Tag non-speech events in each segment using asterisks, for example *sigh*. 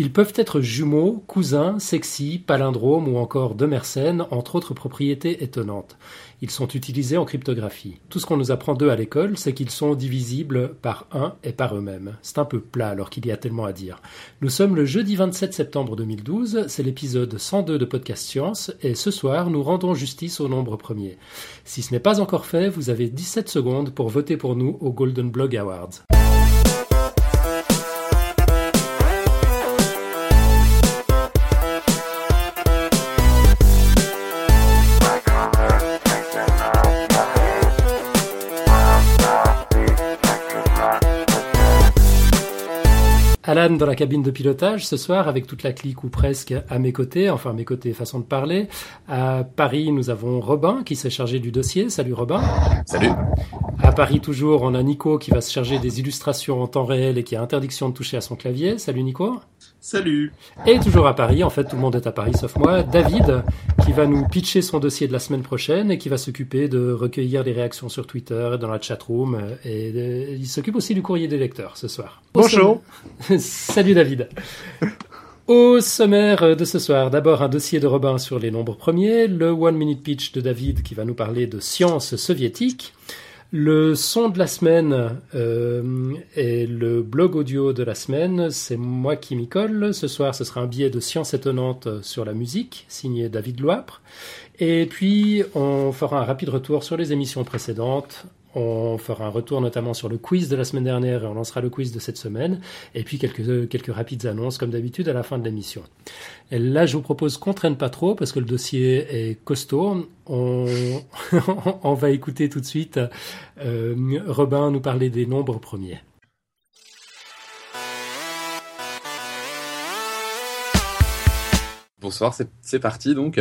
Ils peuvent être jumeaux, cousins, sexy, palindromes ou encore de Mersenne, entre autres propriétés étonnantes. Ils sont utilisés en cryptographie. Tout ce qu'on nous apprend d'eux à l'école, c'est qu'ils sont divisibles par un et par eux-mêmes. C'est un peu plat alors qu'il y a tellement à dire. Nous sommes le jeudi 27 septembre 2012, c'est l'épisode 102 de Podcast Science, et ce soir, nous rendons justice au nombre premier. Si ce n'est pas encore fait, vous avez 17 secondes pour voter pour nous au Golden Blog Awards. Alan dans la cabine de pilotage ce soir avec toute la clique ou presque à mes côtés, enfin à mes côtés façon de parler. À Paris, nous avons Robin qui s'est chargé du dossier. Salut Robin. Salut. À Paris toujours, on a Nico qui va se charger des illustrations en temps réel et qui a interdiction de toucher à son clavier. Salut Nico. Salut. Et toujours à Paris, en fait tout le monde est à Paris sauf moi, David, qui va nous pitcher son dossier de la semaine prochaine et qui va s'occuper de recueillir les réactions sur Twitter et dans la chatroom. Et il s'occupe aussi du courrier des lecteurs ce soir. Bonjour. *laughs* Salut David. *laughs* Au sommaire de ce soir, d'abord un dossier de Robin sur les nombres premiers, le One Minute Pitch de David qui va nous parler de science soviétique, le son de la semaine euh, et le blog audio de la semaine, c'est moi qui m'y colle. Ce soir, ce sera un billet de science étonnante sur la musique, signé David Loipre. Et puis, on fera un rapide retour sur les émissions précédentes. On fera un retour notamment sur le quiz de la semaine dernière et on lancera le quiz de cette semaine. Et puis quelques, quelques rapides annonces comme d'habitude à la fin de l'émission. Là, je vous propose qu'on traîne pas trop parce que le dossier est costaud. On, *laughs* va écouter tout de suite euh, Robin nous parler des nombres premiers. Bonsoir, c'est parti donc.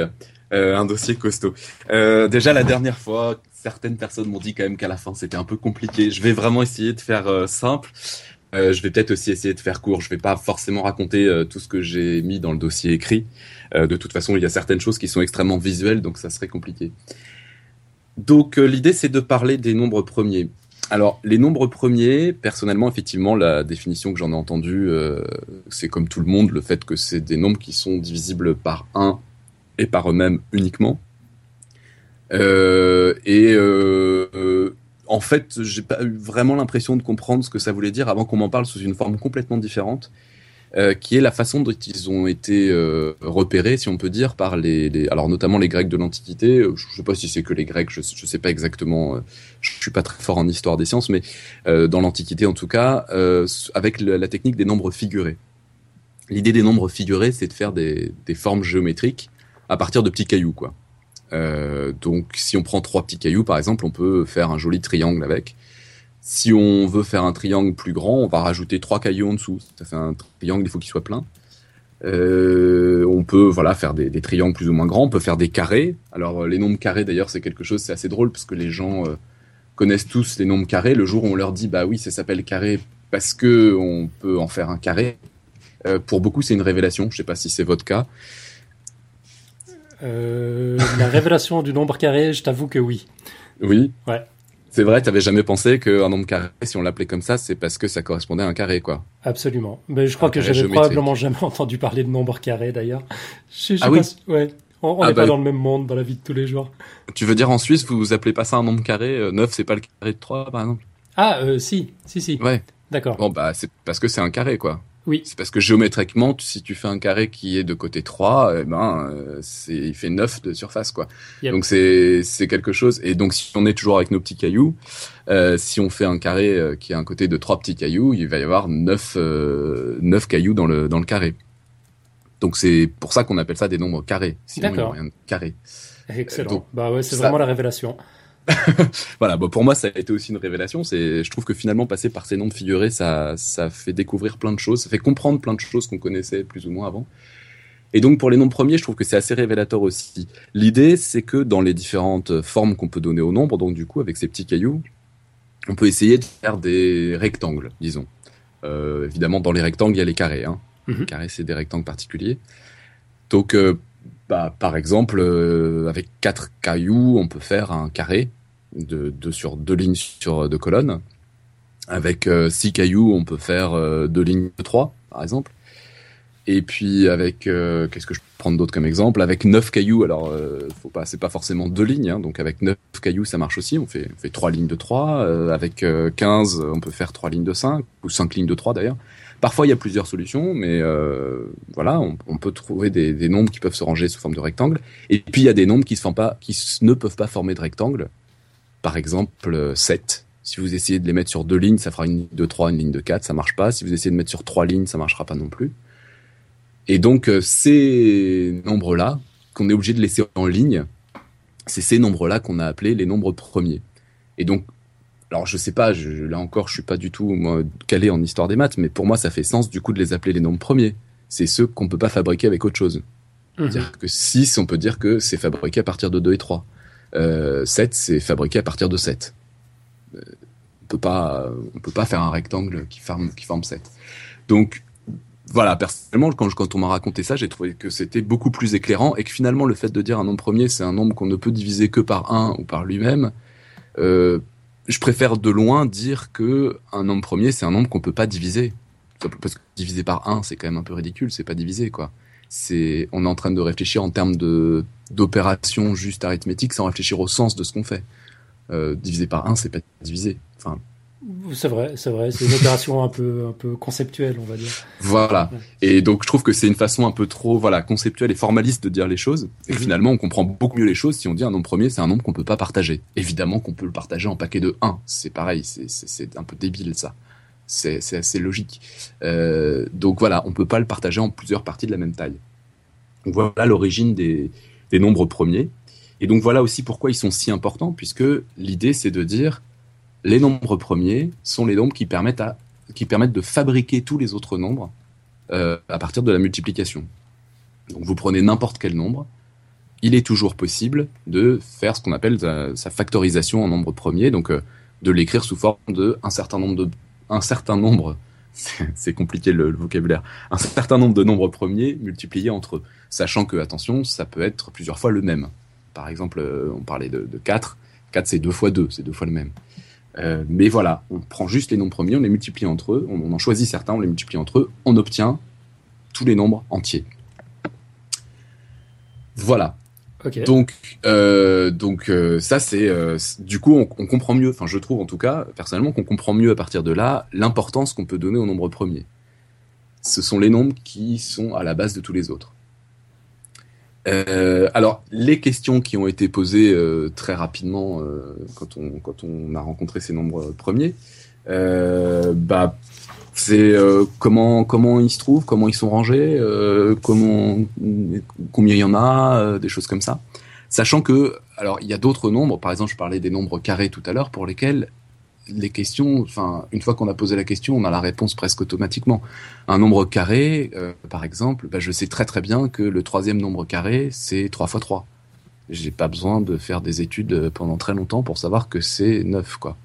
Euh, un dossier costaud. Euh, déjà la dernière fois, certaines personnes m'ont dit quand même qu'à la fin c'était un peu compliqué. Je vais vraiment essayer de faire euh, simple. Euh, je vais peut-être aussi essayer de faire court. Je vais pas forcément raconter euh, tout ce que j'ai mis dans le dossier écrit. de toute façon, il y a certaines choses qui sont extrêmement visuelles, donc ça serait compliqué. Donc l'idée c'est de parler des nombres premiers. Alors, les nombres premiers, personnellement, effectivement, la définition que j'en ai entendue, c'est comme tout le monde, le fait que c'est des nombres qui sont divisibles par 1 et par eux-mêmes uniquement. Euh, et euh, euh, en fait, j'ai pas eu vraiment l'impression de comprendre ce que ça voulait dire avant qu'on m'en parle sous une forme complètement différente, euh, qui est la façon dont ils ont été euh, repérés, si on peut dire, par les, les alors notamment les Grecs de l'Antiquité. Je sais pas si c'est que les Grecs, je, je sais pas exactement. je suis pas très fort en histoire des sciences, mais dans l'Antiquité en tout cas, avec la technique des nombres figurés. L'idée des nombres figurés, c'est de faire des, des formes géométriques à partir de petits cailloux, quoi. Euh, donc, si on prend trois petits cailloux, par exemple, on peut faire un joli triangle avec. Si on veut faire un triangle plus grand, on va rajouter trois cailloux en dessous. Ça fait un triangle, il faut qu'il soit plein. Euh, on peut voilà faire des, triangles plus ou moins grands. On peut faire des carrés. Alors, les nombres carrés, d'ailleurs, c'est quelque chose, c'est assez drôle parce que les gens euh, connaissent tous les nombres carrés. Le jour où on leur dit, bah oui, ça s'appelle carré parce que on peut en faire un carré. Euh, pour beaucoup, c'est une révélation. Je sais pas si c'est votre cas. Euh, la révélation du nombre carré, je t'avoue que oui. Oui. Ouais. C'est vrai, tu avais jamais pensé qu'un nombre carré, si on l'appelait comme ça, c'est parce que ça correspondait à un carré, quoi. Absolument. Mais je crois un que j'avais probablement jamais *laughs* entendu parler de nombre carré, d'ailleurs. Je, je ah oui. Pas, ouais. On n'est ah bah, pas dans le même monde dans la vie de tous les jours. Tu veux dire en Suisse, vous vous appelez pas ça un nombre carré euh, 9, c'est pas le carré de 3, par exemple? Ah, euh, si, si, si. Ouais. D'accord. Bon, bah, c'est parce que c'est un carré, quoi. Oui. C'est parce que géométriquement, si tu fais un carré qui est de côté 3, eh ben, euh, c'est, il fait 9 de surface, quoi. Yep. Donc c'est, c'est quelque chose. Et donc si on est toujours avec nos petits cailloux, euh, si on fait un carré euh, qui est un côté de trois petits cailloux, il va y avoir 9, euh, 9 cailloux dans le, dans le carré. Donc c'est pour ça qu'on appelle ça des nombres carrés. Sinon, D'accord. il y a rien de carré. Excellent. Donc, bah ouais, c'est ça- vraiment la révélation. *laughs* voilà, bon, pour moi, ça a été aussi une révélation. C'est, je trouve que finalement, passer par ces nombres figurés, ça, ça fait découvrir plein de choses, ça fait comprendre plein de choses qu'on connaissait plus ou moins avant. Et donc, pour les nombres premiers, je trouve que c'est assez révélateur aussi. L'idée, c'est que dans les différentes formes qu'on peut donner au nombre, donc du coup, avec ces petits cailloux, on peut essayer de faire des rectangles, disons. Euh, évidemment, dans les rectangles, il y a les carrés. Hein. Mhm. Les carrés, c'est des rectangles particuliers. Donc, euh, bah, par exemple, euh, avec quatre cailloux, on peut faire un carré de, sur deux lignes sur deux colonnes. Avec euh, six cailloux, on peut faire euh, deux lignes de trois, par exemple. Et puis avec euh, qu'est-ce que je peux prendre d'autre comme exemple? Avec 9 cailloux, alors euh, faut pas, c'est pas forcément deux lignes, hein, donc avec 9 cailloux ça marche aussi. On fait, fait trois lignes de 3 euh, avec 15 on peut faire trois lignes de 5 ou 5 lignes de 3 d'ailleurs. Parfois il y a plusieurs solutions, mais voilà, on, peut trouver des, nombres qui peuvent se ranger sous forme de rectangle. Et puis il y a des nombres qui ne peuvent pas former de rectangle. Par exemple 7 si vous essayez de les mettre sur deux lignes, ça fera une ligne de 3, une ligne de 4, ça marche pas. Si vous essayez de mettre sur trois lignes, ça marchera pas non plus. Et donc, euh, ces nombres-là, qu'on est obligé de laisser en ligne, c'est ces nombres-là qu'on a appelés les nombres premiers. Et donc, alors je sais pas, là encore, je suis pas du tout moi, calé en histoire des maths, mais pour moi, ça fait sens du coup de les appeler les nombres premiers. C'est ceux qu'on peut pas fabriquer avec autre chose. Mhm. C'est-à-dire que 6, on peut dire que c'est fabriqué à partir de 2 et 3. Euh, 7, c'est fabriqué à partir de 7. Euh, on peut pas, on peut pas faire un rectangle qui forme, qui forme 7. Donc, voilà, personnellement, quand, on m'a raconté ça, j'ai trouvé que c'était beaucoup plus éclairant et que finalement, le fait de dire un nombre premier, c'est un nombre qu'on ne peut diviser que par un ou par lui-même, euh, je préfère de loin dire que un nombre premier, c'est un nombre qu'on peut pas diviser. Parce que diviser par un, c'est quand même un peu ridicule, c'est pas diviser, quoi. C'est, on est en train de réfléchir en termes de, d'opérations juste arithmétiques sans réfléchir au sens de ce qu'on fait. Euh, diviser par un, c'est pas diviser. Enfin, c'est vrai, c'est vrai, c'est une opération un peu, un peu conceptuelle, on va dire. Voilà. Et donc, je trouve que c'est une façon un peu trop, voilà, conceptuelle et formaliste de dire les choses. Et mhm. finalement, on comprend beaucoup mieux les choses si on dit un nombre premier, c'est un nombre qu'on peut pas partager. Évidemment qu'on peut le partager en paquet de 1. C'est pareil, c'est un peu débile, ça. C'est assez logique. Euh, donc voilà, on peut pas le partager en plusieurs parties de la même taille. Voilà l'origine des, nombres premiers. Et donc voilà aussi pourquoi ils sont si importants, puisque l'idée c'est de dire les nombres premiers sont les nombres qui permettent, de fabriquer tous les autres nombres euh, à partir de la multiplication. Donc vous prenez n'importe quel nombre, il est toujours possible de faire ce qu'on appelle sa, factorisation en nombre premier, donc euh, de l'écrire sous forme de un certain nombre de un certain nombre, *laughs* c'est compliqué le, vocabulaire, un certain nombre de nombres premiers multipliés entre eux, sachant que attention, ça peut être plusieurs fois le même. Par exemple, euh, on parlait de, de 4, 4 c'est deux fois 2, c'est deux fois le même. Euh, mais voilà, on prend juste les nombres premiers, on les multiplie entre eux, on, en choisit certains, on les multiplie entre eux, on obtient tous les nombres entiers. Voilà. Donc, euh, donc euh, ça c'est du coup on, comprend mieux, enfin je trouve en tout cas personnellement qu'on comprend mieux à partir de là l'importance qu'on peut donner aux nombres premiers. Ce sont les nombres qui sont à la base de tous les autres. Euh, alors, les questions qui ont été posées euh, très rapidement euh, quand, on, quand on a rencontré ces nombres premiers, bah, c'est comment comment ils se trouvent, comment ils sont rangés, comment combien il y en a, des choses comme ça. Sachant que, alors, il y a d'autres nombres. Par exemple, je parlais des nombres carrés tout à l'heure, pour lesquels les questions, enfin, une fois qu'on a posé la question, on a la réponse presque automatiquement. Un nombre carré, euh, par exemple, bah, je sais très très bien que le troisième nombre carré, c'est 3 fois 3. J'ai pas besoin de faire des études pendant très longtemps pour savoir que c'est 9, quoi.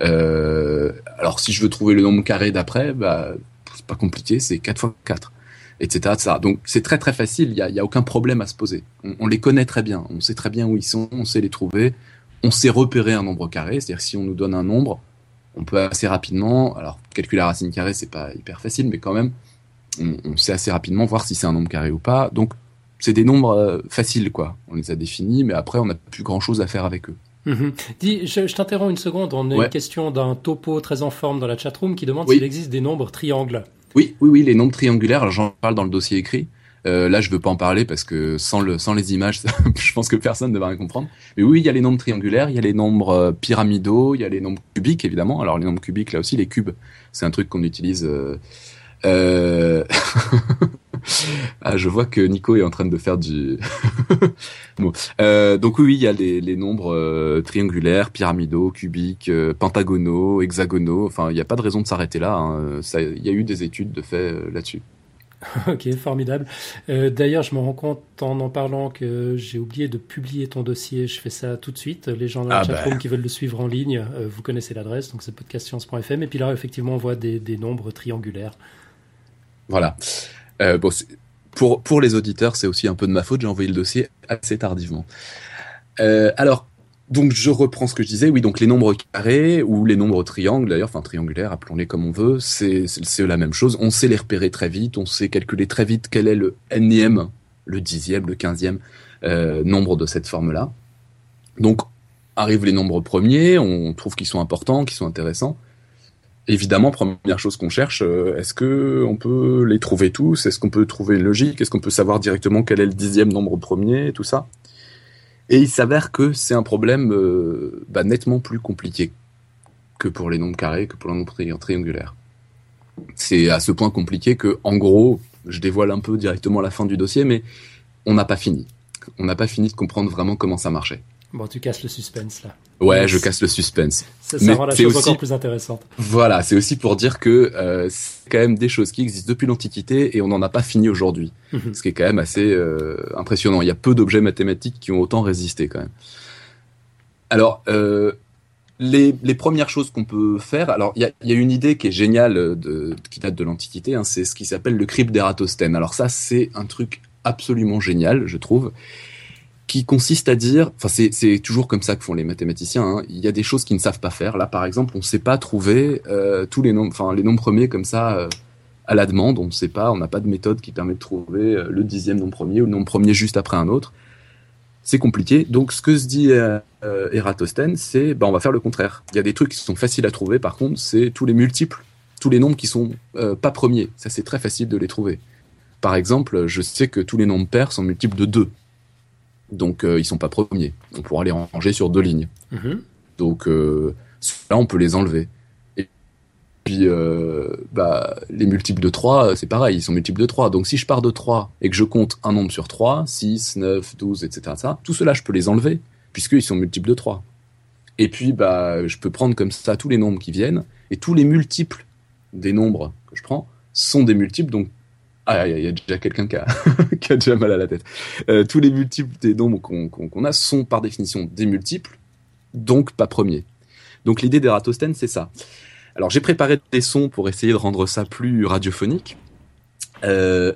Euh, alors, si je veux trouver le nombre carré d'après, bah, c'est pas compliqué, c'est 4 fois 4, etc., Donc, c'est très très facile, il n'y a, a, aucun problème à se poser. On, on les connaît très bien, on sait très bien où ils sont, on sait les trouver, on sait repérer un nombre carré, c'est-à-dire si on nous donne un nombre, on peut assez rapidement, alors calculer la racine carrée c'est pas hyper facile, mais quand même, on, sait assez rapidement voir si c'est un nombre carré ou pas. Donc c'est des nombres euh, faciles quoi. On les a définis, mais après on n'a plus grand chose à faire avec eux. Mhm. Dis, je, t'interromps une seconde. On a une question d'un topo très en forme dans la chatroom qui demande s'il existe des nombres triangles. Oui, oui, oui, les nombres triangulaires. J'en parle dans le dossier écrit. Euh, là, je veux pas en parler parce que sans le sans les images, *laughs* je pense que personne ne va rien comprendre. Mais oui, il y a les nombres triangulaires, il y a les nombres euh, pyramidaux, il y a les nombres cubiques évidemment. Alors les nombres cubiques, là aussi, les cubes, c'est un truc qu'on utilise. Euh... euh *laughs* ah, je vois que Nico est en train de faire du. *laughs* bon. euh, donc oui, il y a les, les nombres triangulaires, pyramidaux, cubiques, pentagonaux, hexagonaux. Enfin, il n'y a pas de raison de s'arrêter là. Hein. Il y a eu des études de fait là-dessus. *laughs* ok, formidable. Euh, d'ailleurs, je me rends compte en en parlant que j'ai oublié de publier ton dossier. Je fais ça tout de suite. Les gens dans la ah chatroom bah. qui veulent le suivre en ligne, euh, vous connaissez l'adresse, donc c'est podcastscience.fm. Et puis là, effectivement, on voit des, nombres triangulaires. Voilà. Euh, bon, pour, pour les auditeurs, c'est aussi un peu de ma faute. J'ai envoyé le dossier assez tardivement. alors, donc je reprends ce que je disais, oui, donc les nombres carrés ou les nombres triangles d'ailleurs, enfin triangulaires, appelons-les comme on veut, c'est la même chose. On sait les repérer très vite, on sait calculer très vite quel est le nième, le dixième, le quinzième euh, nombre de cette forme-là. Donc arrivent les nombres premiers, on trouve qu'ils sont importants, qu'ils sont intéressants. Évidemment, première chose qu'on cherche, euh, est-ce que on peut les trouver tous? Est-ce qu'on peut trouver une logique? Est-ce qu'on peut savoir directement quel est le dixième nombre premier Tout ça? Et il s'avère que c'est un problème euh, bah, nettement plus compliqué que pour les nombres carrés, que pour les nombres triangulaires. C'est à ce point compliqué que, en gros, je dévoile un peu directement la fin du dossier, mais on n'a pas fini. On n'a pas fini de comprendre vraiment comment ça marchait. Bon, tu casses le suspense là. Ouais, je casse le suspense. Ça, ça rend la chose encore plus intéressante. Voilà, c'est aussi pour dire que euh, c'est quand même des choses qui existent depuis l'Antiquité et on n'en a pas fini aujourd'hui. Mhm. Ce qui est quand même assez euh, impressionnant. Il y a peu d'objets mathématiques qui ont autant résisté quand même. Alors, euh, les, les, premières choses qu'on peut faire, alors il y a, y a, une idée qui est géniale, de, qui date de l'Antiquité, hein, c'est ce qui s'appelle le crypte d'Ératosthène. Alors ça, c'est un truc absolument génial, je trouve qui consiste à dire, enfin c'est toujours comme ça que font les mathématiciens. Hein. Il y a des choses qu'ils ne savent pas faire. Là, par exemple, on ne sait pas trouver euh, tous les nombres, enfin les nombres premiers comme ça euh, à la demande. On ne sait pas, on n'a pas de méthode qui permet de trouver euh, le dixième nombre premier ou le nombre premier juste après un autre. C'est compliqué. Donc, ce que se dit Eratosthène, c'est, ben, on va faire le contraire. Il y a des trucs qui sont faciles à trouver. Par contre, c'est tous les multiples, tous les nombres qui sont pas premiers. Ça, c'est très facile de les trouver. Par exemple, je sais que tous les nombres pairs sont multiples de 2. Donc euh, ils sont pas premiers. On pourra les ranger sur deux lignes. Mhm. Donc euh, là on peut les enlever. Et puis euh, bah, les multiples de 3, c'est pareil, ils sont multiples de 3. Donc si je pars de 3 et que je compte un nombre sur 3, 6, 9, 12, etc. Ça, tout cela je peux les enlever puisqu'ils sont multiples de 3. Et puis bah je peux prendre comme ça tous les nombres qui viennent et tous les multiples des nombres que je prends sont des multiples donc ah, il y, a déjà quelqu'un *laughs* qui a, déjà mal à la tête. Euh, tous les multiples des nombres qu'on a sont par définition des multiples, donc pas premiers. Donc l'idée d'Eratosthène, c'est ça. Alors j'ai préparé des sons pour essayer de rendre ça plus radiophonique. Euh,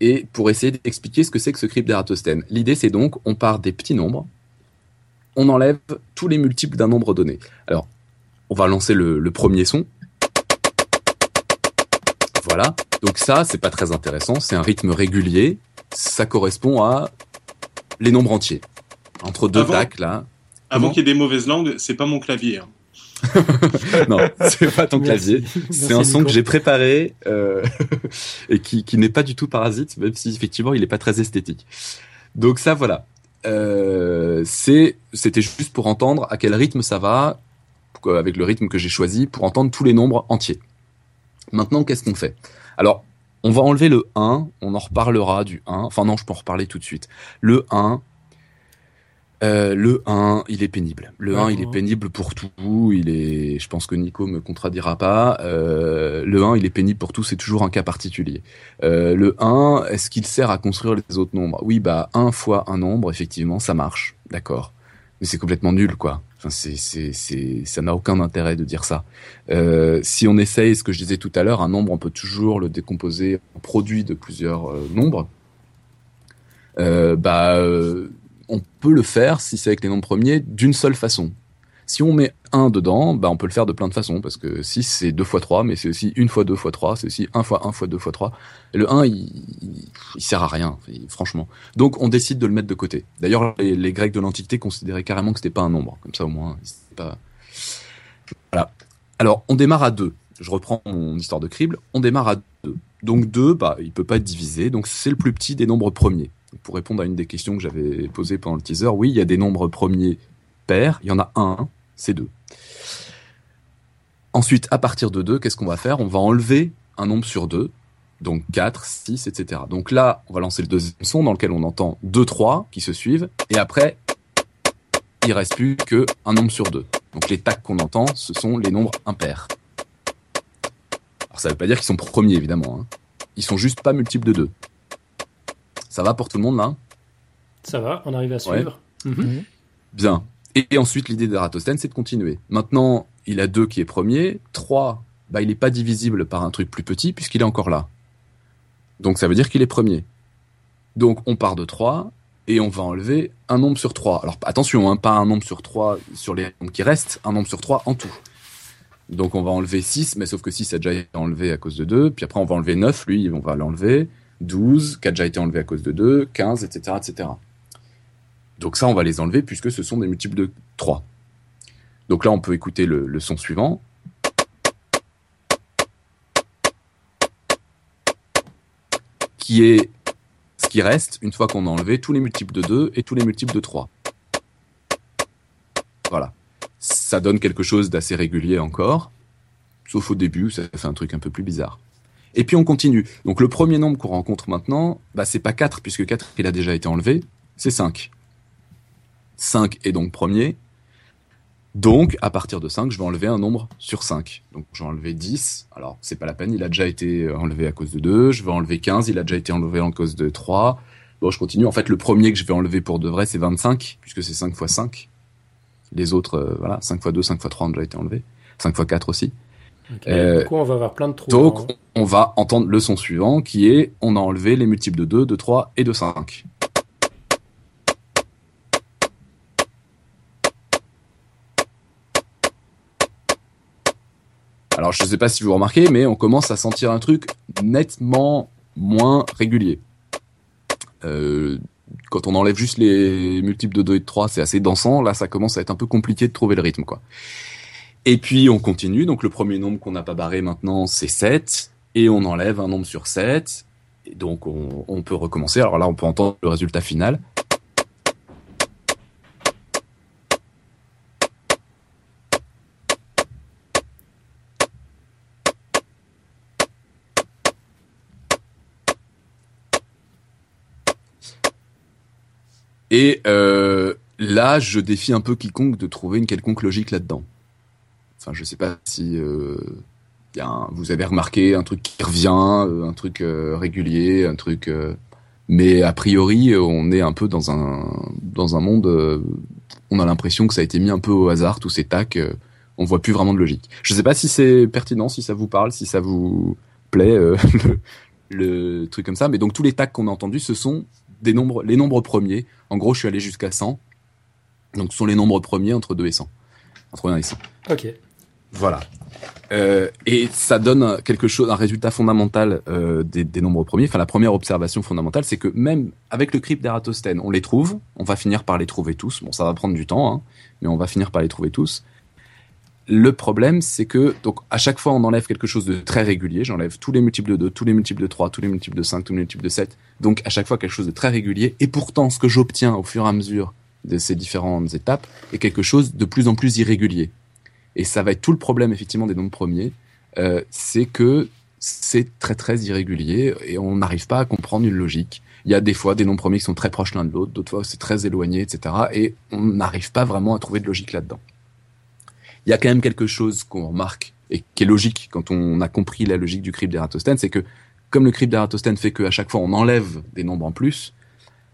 et pour essayer d'expliquer ce que c'est que ce crypte d'Eratosthène. L'idée c'est donc, on part des petits nombres, on enlève tous les multiples d'un nombre donné. Alors, on va lancer le premier son. Voilà. Donc ça, c'est pas très intéressant. C'est un rythme régulier. Ça correspond à les nombres entiers. Entre deux tacs, là. Avant qu'il y ait des mauvaises langues, c'est pas mon clavier. Hein. *laughs* non, c'est pas ton clavier. C'est un son que j'ai préparé euh, *laughs* et qui, qui n'est pas du tout parasite, même si effectivement il n'est pas très esthétique. Donc ça, voilà. Euh, c'était juste pour entendre à quel rythme ça va, avec le rythme que j'ai choisi, pour entendre tous les nombres entiers. Maintenant, qu'est-ce qu'on fait? Alors, on va enlever le 1, on en reparlera du 1. Enfin non, je peux en reparler tout de suite. Le 1, euh, le 1, il est pénible. Le 1, il est pénible pour tout. Il est, je pense que Nico me contredira pas. Euh, le 1, il est pénible pour tout. C'est toujours un cas particulier. Euh, le 1, est-ce qu'il sert à construire les autres nombres? Oui, bah 1 fois un nombre, effectivement, ça marche. D'accord. Mais c'est complètement nul, quoi ça n'a aucun intérêt de dire ça. Euh, si on essaye, ce que je disais tout à l'heure, un nombre, on peut toujours le décomposer en produit de plusieurs euh, nombres. Euh, bah, on peut le faire si c'est avec les nombres premiers d'une seule façon. Si on met 1 dedans, bah on peut le faire de plein de façons, parce que 6 c'est 2 fois 3, mais c'est aussi 1 fois 2 fois 3, c'est aussi 1 fois 1 fois 2 fois 3. Et le 1, il, il, sert à rien, franchement. Donc on décide de le mettre de côté. D'ailleurs, les, Grecs de l'Antiquité considéraient carrément que c'était pas un nombre, comme ça au moins, pas... Voilà. Alors, on démarre à 2. Je reprends mon histoire de crible. On démarre à 2. Donc 2, bah, il peut pas être divisé, donc c'est le plus petit des nombres premiers. pour répondre à une des questions que j'avais posées pendant le teaser, oui, il y a des nombres premiers pairs, il y en a un, c'est 2. Ensuite, à partir de 2, qu'est-ce qu'on va faire? On va enlever un nombre sur 2, donc 4, 6, etc. Donc là, on va lancer le deuxième son dans lequel on entend 2, 3 qui se suivent, et après, il reste plus que un nombre sur 2. Donc les tacs qu'on entend, ce sont les nombres impairs. Alors ça veut pas dire qu'ils sont premiers, évidemment. Hein. Ils sont juste pas multiples de 2. Ça va pour tout le monde là? Ça va, on arrive à suivre. Mhm. Bien. Et ensuite, l'idée d'Eratosthène, c'est de continuer. Maintenant, il a 2 qui est premier. 3, bah, il n'est pas divisible par un truc plus petit puisqu'il est encore là. Donc ça veut dire qu'il est premier. Donc on part de 3. et on va enlever un nombre sur 3. Alors attention, hein, pas un nombre sur 3 sur les nombres qui restent, un nombre sur 3 en tout. Donc on va enlever 6, mais sauf que 6 a déjà été enlevé à cause de 2, puis après on va enlever 9, lui on va l'enlever, 12, qui a déjà été enlevé à cause de 2, 15, etc., etc. Donc ça on va les enlever puisque ce sont des multiples de 3. Donc là on peut écouter le, le son suivant. Qui est ce qui reste une fois qu'on a enlevé tous les multiples de 2 et tous les multiples de 3. Voilà. Ça donne quelque chose d'assez régulier encore, sauf au début, ça fait un truc un peu plus bizarre. Et puis on continue. Donc le premier nombre qu'on rencontre maintenant, bah c'est pas 4 puisque 4 il a déjà été enlevé, c'est 5. 5 est donc premier. Donc, à partir de 5, je vais enlever un nombre sur 5. Donc, je vais enlever 10. Alors, c'est pas la peine, il a déjà été enlevé à cause de 2. Je vais enlever 15, il a déjà été enlevé à cause de 3. Bon, je continue. En fait, le premier que je vais enlever pour de vrai, c'est 25, puisque c'est 5 fois 5. Les autres, euh, voilà, 5 fois 2, 5 fois 3 ont déjà été enlevés. 5 fois 4 aussi. Okay. Euh, du coup, on va avoir plein de trous. Donc, hein. on va entendre le son suivant, qui est, on a enlevé les multiples de 2, de 3 et de 5. Alors je ne sais pas si vous remarquez, mais on commence à sentir un truc nettement moins régulier. Euh, quand on enlève juste les multiples de 2 et de 3, c'est assez dansant. Là, ça commence à être un peu compliqué de trouver le rythme, quoi. Et puis on continue. Donc le premier nombre qu'on n'a pas barré maintenant, c'est 7. Et on enlève un nombre sur 7. Et donc on, on peut recommencer. Alors là, on peut entendre le résultat final. Et euh, là, je défie un peu quiconque de trouver une quelconque logique là-dedans. Enfin, je sais pas si euh, vous avez remarqué un truc qui revient, euh, un truc euh, régulier, un truc. Mais a priori, on est un peu dans un dans un monde. on a l'impression que ça a été mis un peu au hasard, tous ces tacs. on voit plus vraiment de logique. Je sais pas si c'est pertinent, si ça vous parle, si ça vous plaît *laughs* le truc comme ça. Mais donc tous les tacs qu'on a entendus, ce sont des nombres, les nombres premiers. En gros, je suis allé jusqu'à 100. Donc, ce sont les nombres premiers entre 2 et 100. Entre 1 et 100. Ok. Voilà. Euh, et ça donne quelque chose, un résultat fondamental euh, des, des, nombres premiers. Enfin, la première observation fondamentale, c'est que même avec le crypte d'Eratosthène, on les trouve. On va finir par les trouver tous. Bon, ça va prendre du temps, hein, mais on va finir par les trouver tous. Le problème, c'est que donc à chaque fois, on enlève quelque chose de très régulier. J'enlève tous les multiples de 2, tous les multiples de 3, tous les multiples de 5, tous les multiples de 7. Donc à chaque fois, quelque chose de très régulier. Et pourtant, ce que j'obtiens au fur et à mesure de ces différentes étapes est quelque chose de plus en plus irrégulier. Et ça va être tout le problème, effectivement, des nombres premiers. Euh, c'est que c'est très très irrégulier et on n'arrive pas à comprendre une logique. Il y a des fois des nombres premiers qui sont très proches l'un de l'autre, d'autres fois c'est très éloigné, etc. Et on n'arrive pas vraiment à trouver de logique là-dedans il y a quand même quelque chose qu'on remarque et qui est logique quand on a compris la logique du crypte d'Eratosthène, c'est que comme le crypte d'Eratosthène fait qu'à chaque fois on enlève des nombres en plus,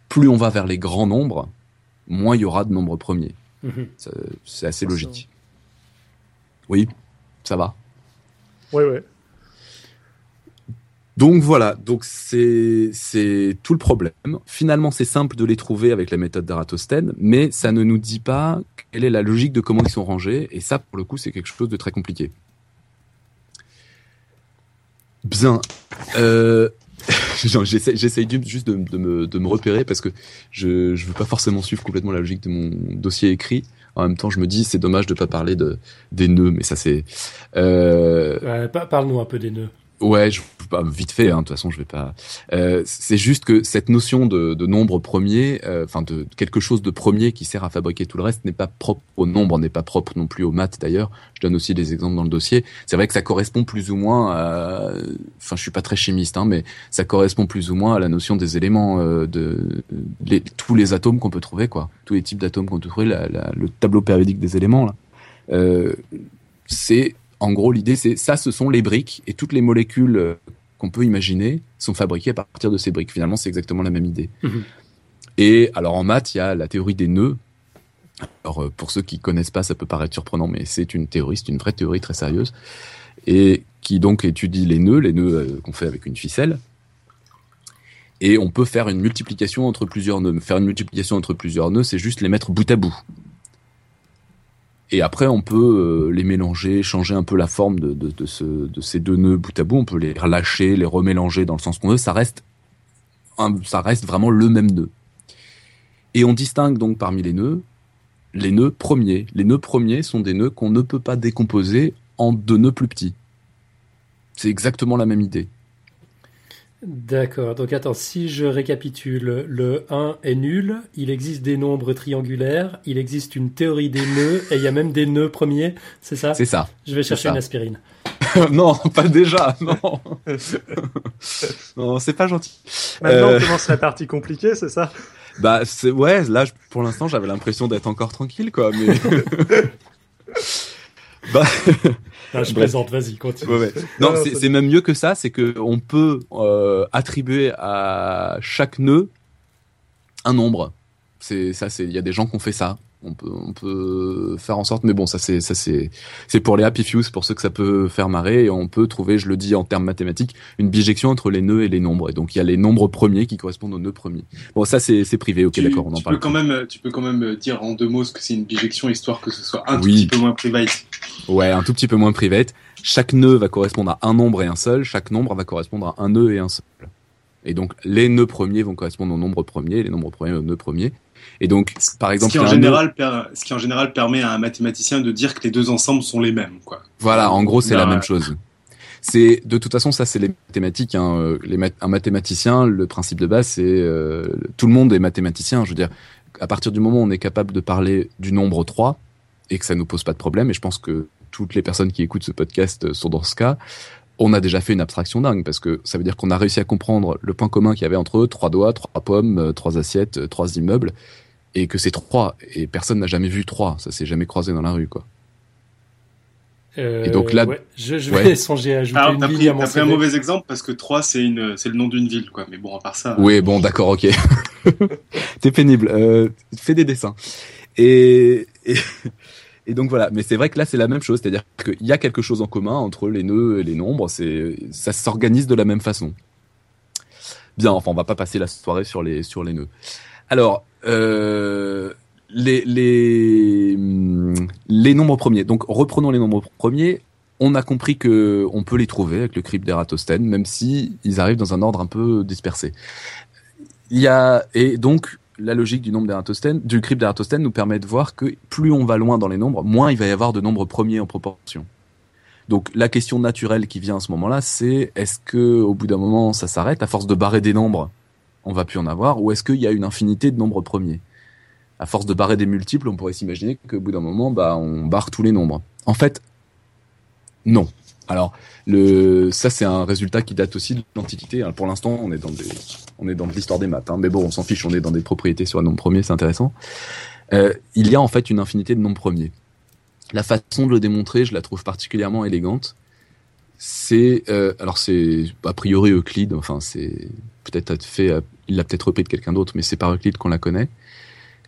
plus on va vers les grands nombres, moins il y aura de nombres premiers. Mmh. C'est assez logique. Oui, ça va. Oui, oui. Donc voilà, donc c'est tout le problème. Finalement, c'est simple de les trouver avec la méthode d'Eratosthène, mais ça ne nous dit pas quelle est la logique de comment ils sont rangés, et ça, pour le coup, c'est quelque chose de très compliqué. Bien. Euh... *laughs* J'essaie juste de, me, repérer parce que je je veux pas forcément suivre complètement la logique de mon dossier écrit. En même temps, je me dis c'est dommage de pas parler de des nœuds, mais ça c'est. Euh... Parle-nous un peu des nœuds. Ouais, je, bah, vite fait. Hein, de toute façon, je vais pas. Euh, c'est juste que cette notion de, de nombre premier, enfin euh, de quelque chose de premier qui sert à fabriquer tout le reste, n'est pas propre au nombre, n'est pas propre non plus aux maths d'ailleurs. Je donne aussi des exemples dans le dossier. C'est vrai que ça correspond plus ou moins. à... Enfin, je suis pas très chimiste, hein, mais ça correspond plus ou moins à la notion des éléments euh, de les, tous les atomes qu'on peut trouver, quoi. Tous les types d'atomes qu'on peut trouver, la, la, le tableau périodique des éléments là. Euh, c'est en gros, l'idée, c'est ça, ce sont les briques et toutes les molécules qu'on peut imaginer sont fabriquées à partir de ces briques. Finalement, c'est exactement la même idée. Mmh. Et alors, en maths, il y a la théorie des nœuds. Alors, pour ceux qui connaissent pas, ça peut paraître surprenant, mais c'est une théorie, c'est une vraie théorie très sérieuse et qui donc étudie les nœuds, les nœuds euh, qu'on fait avec une ficelle. Et on peut faire une multiplication entre plusieurs nœuds. Faire une multiplication entre plusieurs nœuds, c'est juste les mettre bout à bout. Et après, on peut euh, les mélanger, changer un peu la forme de, de, de, ce, de, ces deux nœuds bout à bout. On peut les relâcher, les remélanger dans le sens qu'on veut. Ça reste, ça reste vraiment le même nœud. Et on distingue donc parmi les nœuds les nœuds premiers. Les nœuds premiers sont des nœuds qu'on ne peut pas décomposer en deux nœuds plus petits. C'est exactement la même idée. D'accord. Donc attends, si je récapitule, le 1 est nul, il existe des nombres triangulaires, il existe une théorie des nœuds, et il y a même des nœuds premiers, c'est ça? C'est ça. Je vais chercher une aspirine. *laughs* non, pas déjà, non. non, c'est pas gentil. Maintenant, on euh, commence la partie compliquée, c'est ça? Bah, c'est ouais, là, pour l'instant, j'avais l'impression d'être encore tranquille, quoi, mais... *laughs* *laughs* bah... Je plaisante, vas-y, continue. Non, c'est même mieux que ça, c'est que on peut euh, attribuer à chaque nœud un nombre. C'est ça, c'est il y a des gens qui ont fait ça. On peut, on peut faire en sorte, mais bon, ça c'est, ça c'est, c'est pour les happy fuse, pour ceux que ça peut faire marrer, et on peut trouver, je le dis en termes mathématiques, une bijection entre les nœuds et les nombres. Et donc il y a les nombres premiers qui correspondent aux nœuds premiers. Bon, ça c'est, c'est privé, ok, d'accord, on en tu parle. Peux quand même, tu peux quand même dire en deux mots ce que c'est une bijection, histoire que ce soit un tout petit peu moins privé. Ouais, un tout petit peu moins private. Chaque nœud va correspondre à un nombre et un seul. Chaque nombre va correspondre à un nœud et un seul. Et donc, les nœuds premiers vont correspondre au nombre premier, les nombres premiers aux nœuds premiers. Et donc, par exemple, ce qui, en général, ce qui en général permet à un mathématicien de dire que les deux ensembles sont les mêmes, quoi. Voilà, en gros, c'est la même chose. C'est de toute façon, ça, c'est les mathématiques. Hein. Euh, un mathématicien, le principe de base, c'est euh, tout le monde est mathématicien. Je veux dire, à partir du moment où on est capable de parler du nombre 3 et que ça nous pose pas de problème, et je pense que toutes les personnes qui écoutent ce podcast sont dans ce cas, on a déjà fait une abstraction dingue parce que ça veut dire qu'on a réussi à comprendre le point commun qu'il y avait entre eux, trois doigts, trois pommes, euh, trois assiettes, euh, trois immeubles, et que c'est trois, et personne n'a jamais vu trois, ça s'est jamais croisé dans la rue, quoi. Euh, et donc là, je, vais songer à ajouter Alors, une à un mauvais exemple parce que 3 c'est une c'est le nom d'une ville quoi. Mais bon à part ça. Oui bon d'accord ok. *laughs* T'es pénible. Euh, fais des dessins. Et, et, et donc voilà, mais c'est vrai que là c'est la même chose, c'est-à-dire qu'il y a quelque chose en commun entre les nœuds et les nombres, c'est ça s'organise de la même façon. Bien, enfin on va pas passer la soirée sur les sur les nœuds. Alors euh, les les les nombres premiers. Donc reprenons les nombres premiers. On a compris que on peut les trouver avec le crypte d'Eratosthène, même si ils arrivent dans un ordre un peu dispersé. Il y a et donc la logique du nombre d'Eratosthène, du crypte d'Eratosthène nous permet de voir que plus on va loin dans les nombres, moins il va y avoir de nombres premiers en proportion. Donc la question naturelle qui vient à ce moment-là, c'est est-ce que au bout d'un moment ça s'arrête? À force de barrer des nombres, on va plus en avoir, ou est-ce qu'il y a une infinité de nombres premiers? À force de barrer des multiples, on pourrait s'imaginer qu'au bout d'un moment, bah on barre tous les nombres. En fait, non. Alors, le, ça c'est un résultat qui date aussi de l'Antiquité. Pour l'instant, on est dans des, on est dans l'histoire des maths. Hein. Mais bon, on s'en fiche, on est dans des propriétés sur un nombre premier, c'est intéressant. Euh, il y a en fait une infinité de nombres premiers. La façon de le démontrer, je la trouve particulièrement élégante. C'est, euh, alors c'est a priori Euclide. Enfin, c'est peut-être fait, il l'a peut-être repris de quelqu'un d'autre, mais c'est par Euclide qu'on la connaît.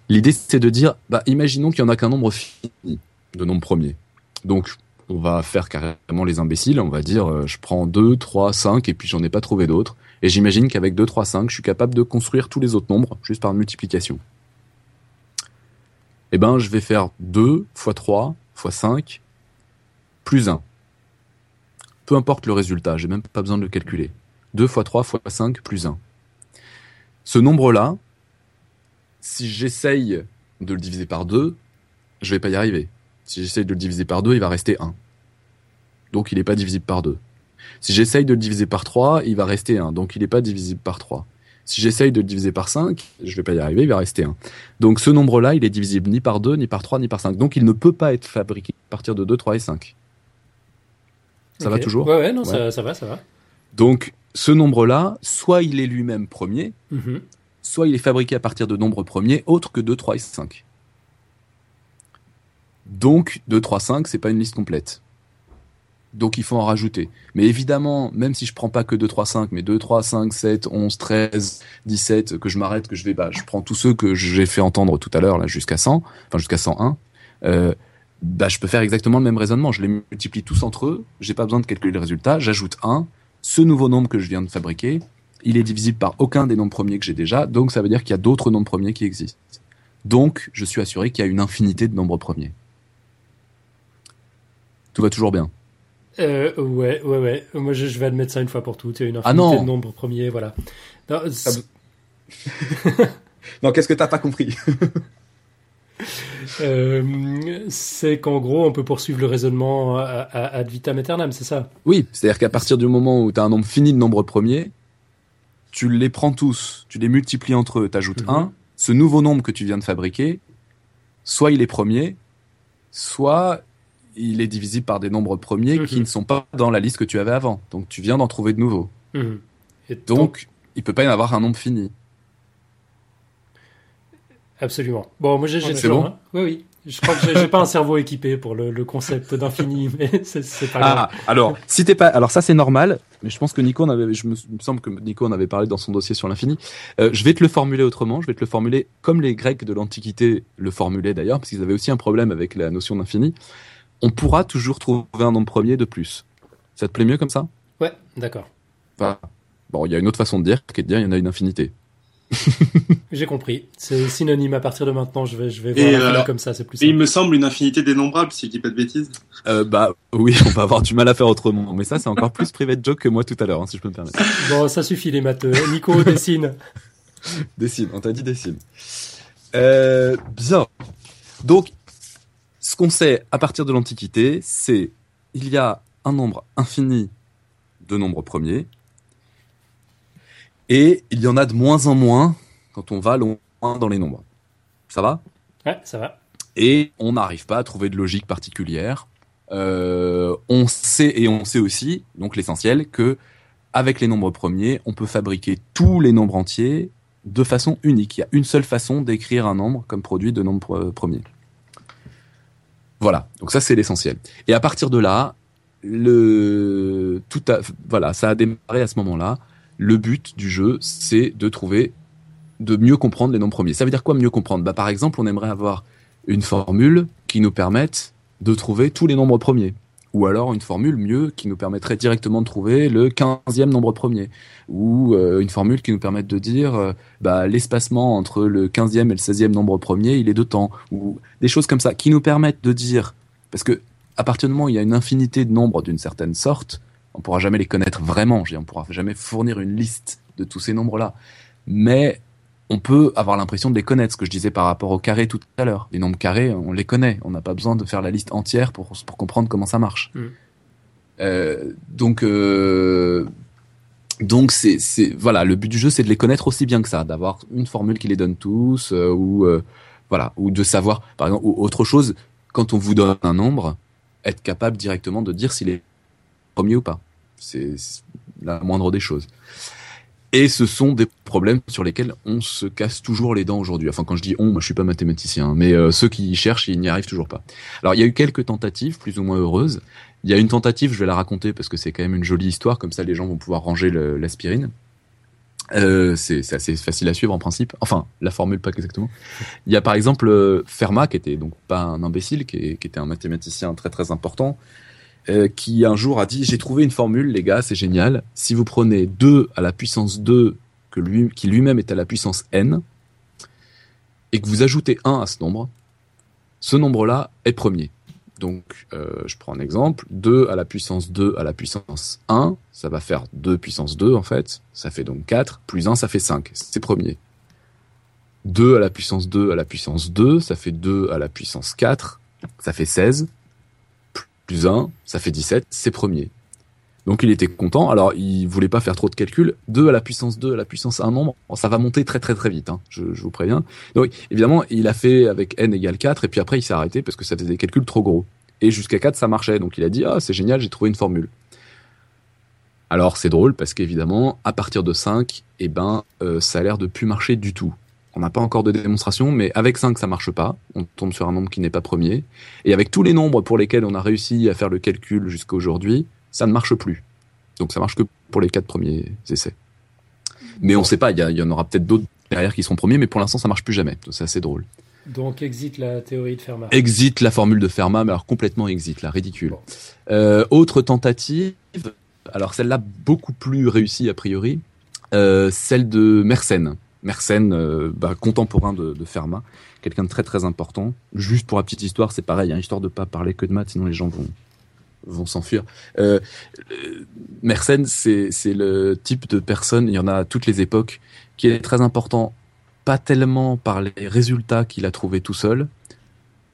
L'idée, c'est de dire, bah, imaginons qu'il y en a qu'un nombre fini de nombres premiers. Donc, on va faire carrément les imbéciles, on va dire euh, je prends 2, 3, 5 et puis j'en ai pas trouvé d'autres. Et j'imagine qu'avec 2, 3, 5, je suis capable de construire tous les autres nombres juste par multiplication. Eh ben, je vais faire 2 fois 3 fois 5 plus 1. Peu importe le résultat, j'ai même pas besoin de le calculer. 2 fois 3 fois 5 plus 1. Ce nombre-là, si j'essaye de le diviser par 2, je vais pas y arriver. Si j'essaye de le diviser par 2, il va rester 1. Donc il n'est pas divisible par 2. Si j'essaye de le diviser par 3, il va rester 1. Donc il n'est pas divisible par 3. Si j'essaye de le diviser par 5, je vais pas y arriver, il va rester 1. Donc ce nombre-là, il est divisible ni par 2, ni par 3, ni par 5. Donc il ne peut pas être fabriqué à partir de 2, 3 et 5. Ça va toujours Ouais, ouais, non, Ça, va, ça va. Donc ce nombre-là, soit il est lui-même premier, mhm. soit il est fabriqué à partir de nombres premiers autres que 2, 3 et 5. Donc 2, 3, 5, c'est pas une liste complète. Donc il faut en rajouter. Mais évidemment, même si je prends pas que 2, 3, 5, mais 2, 3, 5, 7, 11, 13, 17, que je m'arrête, que je vais, bah, je prends tous ceux que j'ai fait entendre tout à l'heure, là, jusqu'à 100, enfin jusqu'à 101, euh, bah, je peux faire exactement le même raisonnement. Je les multiplie tous entre eux, j'ai pas besoin de calculer le résultat, j'ajoute 1, ce nouveau nombre que je viens de fabriquer, il est divisible par aucun des nombres premiers que j'ai déjà, donc ça veut dire qu'il y a d'autres nombres premiers qui existent. Donc, je suis assuré qu'il y a une infinité de nombres premiers. Tout va toujours bien. Euh, ouais, ouais, ouais. Moi, je, je, vais admettre ça une fois pour toutes. Une Ah infinité non. de nombres premiers, voilà. Non, Non, qu'est-ce que t'as pas compris? Euh, c'est qu'en gros, on peut poursuivre le raisonnement ad vitam aeternam, c'est ça? Oui, c'est-à-dire qu'à partir du moment où tu as un nombre fini de nombres premiers, tu les prends tous, tu les multiplies entre eux, t'ajoutes Mhm. un, ce nouveau nombre que tu viens de fabriquer, soit il est premier, soit il est divisible par des nombres premiers Mhm. qui ne sont pas dans la liste que tu avais avant. Donc tu viens d'en trouver de nouveaux. Mhm. Et Donc il peut pas y en avoir un nombre fini. Absolument. Bon, moi j'ai j'ai C'est toujours, bon hein. Oui, oui. Je crois que j'ai- pas un cerveau équipé pour le, le concept d'infini, *laughs* mais c'est pas grave. Ah, alors, si t'es pas, alors ça c'est normal, mais je pense que Nico en avait, je me, il me semble que Nico en avait parlé dans son dossier sur l'infini. Euh, je vais te le formuler autrement, je vais te le formuler comme les Grecs de l'Antiquité le formulaient d'ailleurs, parce qu'ils avaient aussi un problème avec la notion d'infini. On pourra toujours trouver un nombre premier de plus. Ça te plaît mieux comme ça? Ouais, d'accord. Enfin, Bon, il y a une autre façon de dire, qui est de dire il y en a une infinité. *laughs* J'ai compris. C'est synonyme à partir de maintenant. Je vais, je vais Et, voir euh, comme ça, c'est plus Et il me semble une infinité dénombrable, si je dis pas de bêtises. Euh, bah oui, on va avoir du mal à faire autrement, mais ça c'est encore plus private joke que moi tout à l'heure, hein, si je peux me permettre. Bon, ça suffit les matheux. Nico, *laughs* dessine. Décide, on t'a dit décide. Euh, bien. Donc, ce qu'on sait à partir de l'Antiquité, c'est il y a un nombre infini de nombres premiers, et il y en a de moins en moins quand on va loin dans les nombres. Ça va? Ouais, ça va. et on n'arrive pas à trouver de logique particulière. Euh, on sait et on sait aussi, donc l'essentiel, que avec les nombres premiers, on peut fabriquer tous les nombres entiers de façon unique. Il y a une seule façon d'écrire un nombre comme produit de nombres premiers. Voilà, donc ça c'est l'essentiel. Et à partir de là, le tout a, voilà, ça a démarré à ce moment-là. Le but du jeu, c'est de trouver, de mieux comprendre les nombres premiers. Ça veut dire quoi mieux comprendre? Bah par exemple, on aimerait avoir une formule qui nous permette de trouver tous les nombres premiers. Ou alors une formule mieux qui nous permettrait directement de trouver le 15e nombre premier. Ou euh, une formule qui nous permette de dire euh, bah, l'espacement entre le 15e et le 16e nombre premier, il est de temps. Ou des choses comme ça qui nous permettent de dire. Parce que à partir du moment où il y a une infinité de nombres d'une certaine sorte, on pourra jamais les connaître vraiment. On pourra jamais fournir une liste de tous ces nombres-là. Mais on peut avoir l'impression de les connaître, ce que je disais par rapport au carré tout à l'heure. Les nombres carrés, on les connaît. On n'a pas besoin de faire la liste entière pour, pour comprendre comment ça marche. Mm. Euh, donc, euh, donc c'est, c'est, voilà, le but du jeu, c'est de les connaître aussi bien que ça, d'avoir une formule qui les donne tous, euh, ou voilà, ou de savoir, par exemple, ou autre chose, quand on vous donne un nombre, être capable directement de dire s'il est premier ou pas. C'est c'est la moindre des choses. Et ce sont des problèmes sur lesquels on se casse toujours les dents aujourd'hui. Enfin, quand je dis on, moi je suis pas mathématicien, hein, mais euh, ceux qui y cherchent, ils n'y arrivent toujours pas. Alors, il y a eu quelques tentatives, plus ou moins heureuses. Il y a une tentative, je vais la raconter parce que c'est quand même une jolie histoire, comme ça les gens vont pouvoir ranger l'aspirine. Euh, c'est assez facile à suivre en principe. Enfin, la formule pas exactement. Il y a par exemple euh, Fermat, qui était donc pas un imbécile, qui était un mathématicien très très important, euh, qui un jour a dit j'ai trouvé une formule les gars c'est génial. Si vous prenez 2 à la puissance 2 que lui, qui lui-même est à la puissance n et que vous ajoutez 1 à ce nombre ce nombre là est premier. Donc euh, je prends un exemple. 2 à la puissance 2 à la puissance 1 ça va faire 2 puissance 2 en fait. Ça fait donc 4 plus 1 ça fait 5 c'est premier. 2 à la puissance 2 à la puissance 2 ça fait 2 à la puissance 4 ça fait 16 plus 1, ça fait 17, c'est premier. Donc il était content, alors il voulait pas faire trop de calculs. 2 à la puissance 2 à la puissance 1 nombre, ça va monter très très très vite, hein, je, je vous préviens. Donc évidemment, il a fait avec n égale 4, et puis après il s'est arrêté parce que ça faisait des calculs trop gros. Et jusqu'à 4, ça marchait, donc il a dit, ah c'est génial, j'ai trouvé une formule. Alors c'est drôle parce qu'évidemment, à partir de 5, eh ben, euh, ça a l'air de plus marcher du tout. On n'a pas encore de démonstration, mais avec 5, ça marche pas. On tombe sur un nombre qui n'est pas premier. Et avec tous les nombres pour lesquels on a réussi à faire le calcul jusqu'à aujourd'hui, ça ne marche plus. Donc ça marche que pour les quatre premiers essais. Mais on ne sait pas, il y, en aura peut-être d'autres derrière qui seront premiers, mais pour l'instant ça marche plus jamais. C'est assez drôle. Donc, exit la théorie de Fermat. Exit la formule de Fermat, mais alors complètement exit, là, ridicule. Bon. Euh, autre tentative, alors celle-là beaucoup plus réussie a priori, Euh, celle de Mersenne. Mersenne, euh, bah, contemporain de, Fermat, quelqu'un de très très important. Juste pour la petite histoire, c'est pareil, hein, histoire de pas parler que de maths, sinon les gens vont vont s'enfuir. Euh, euh, Mersenne, c'est le type de personne, il y en a à toutes les époques, qui est très important, pas tellement par les résultats qu'il a trouvés tout seul,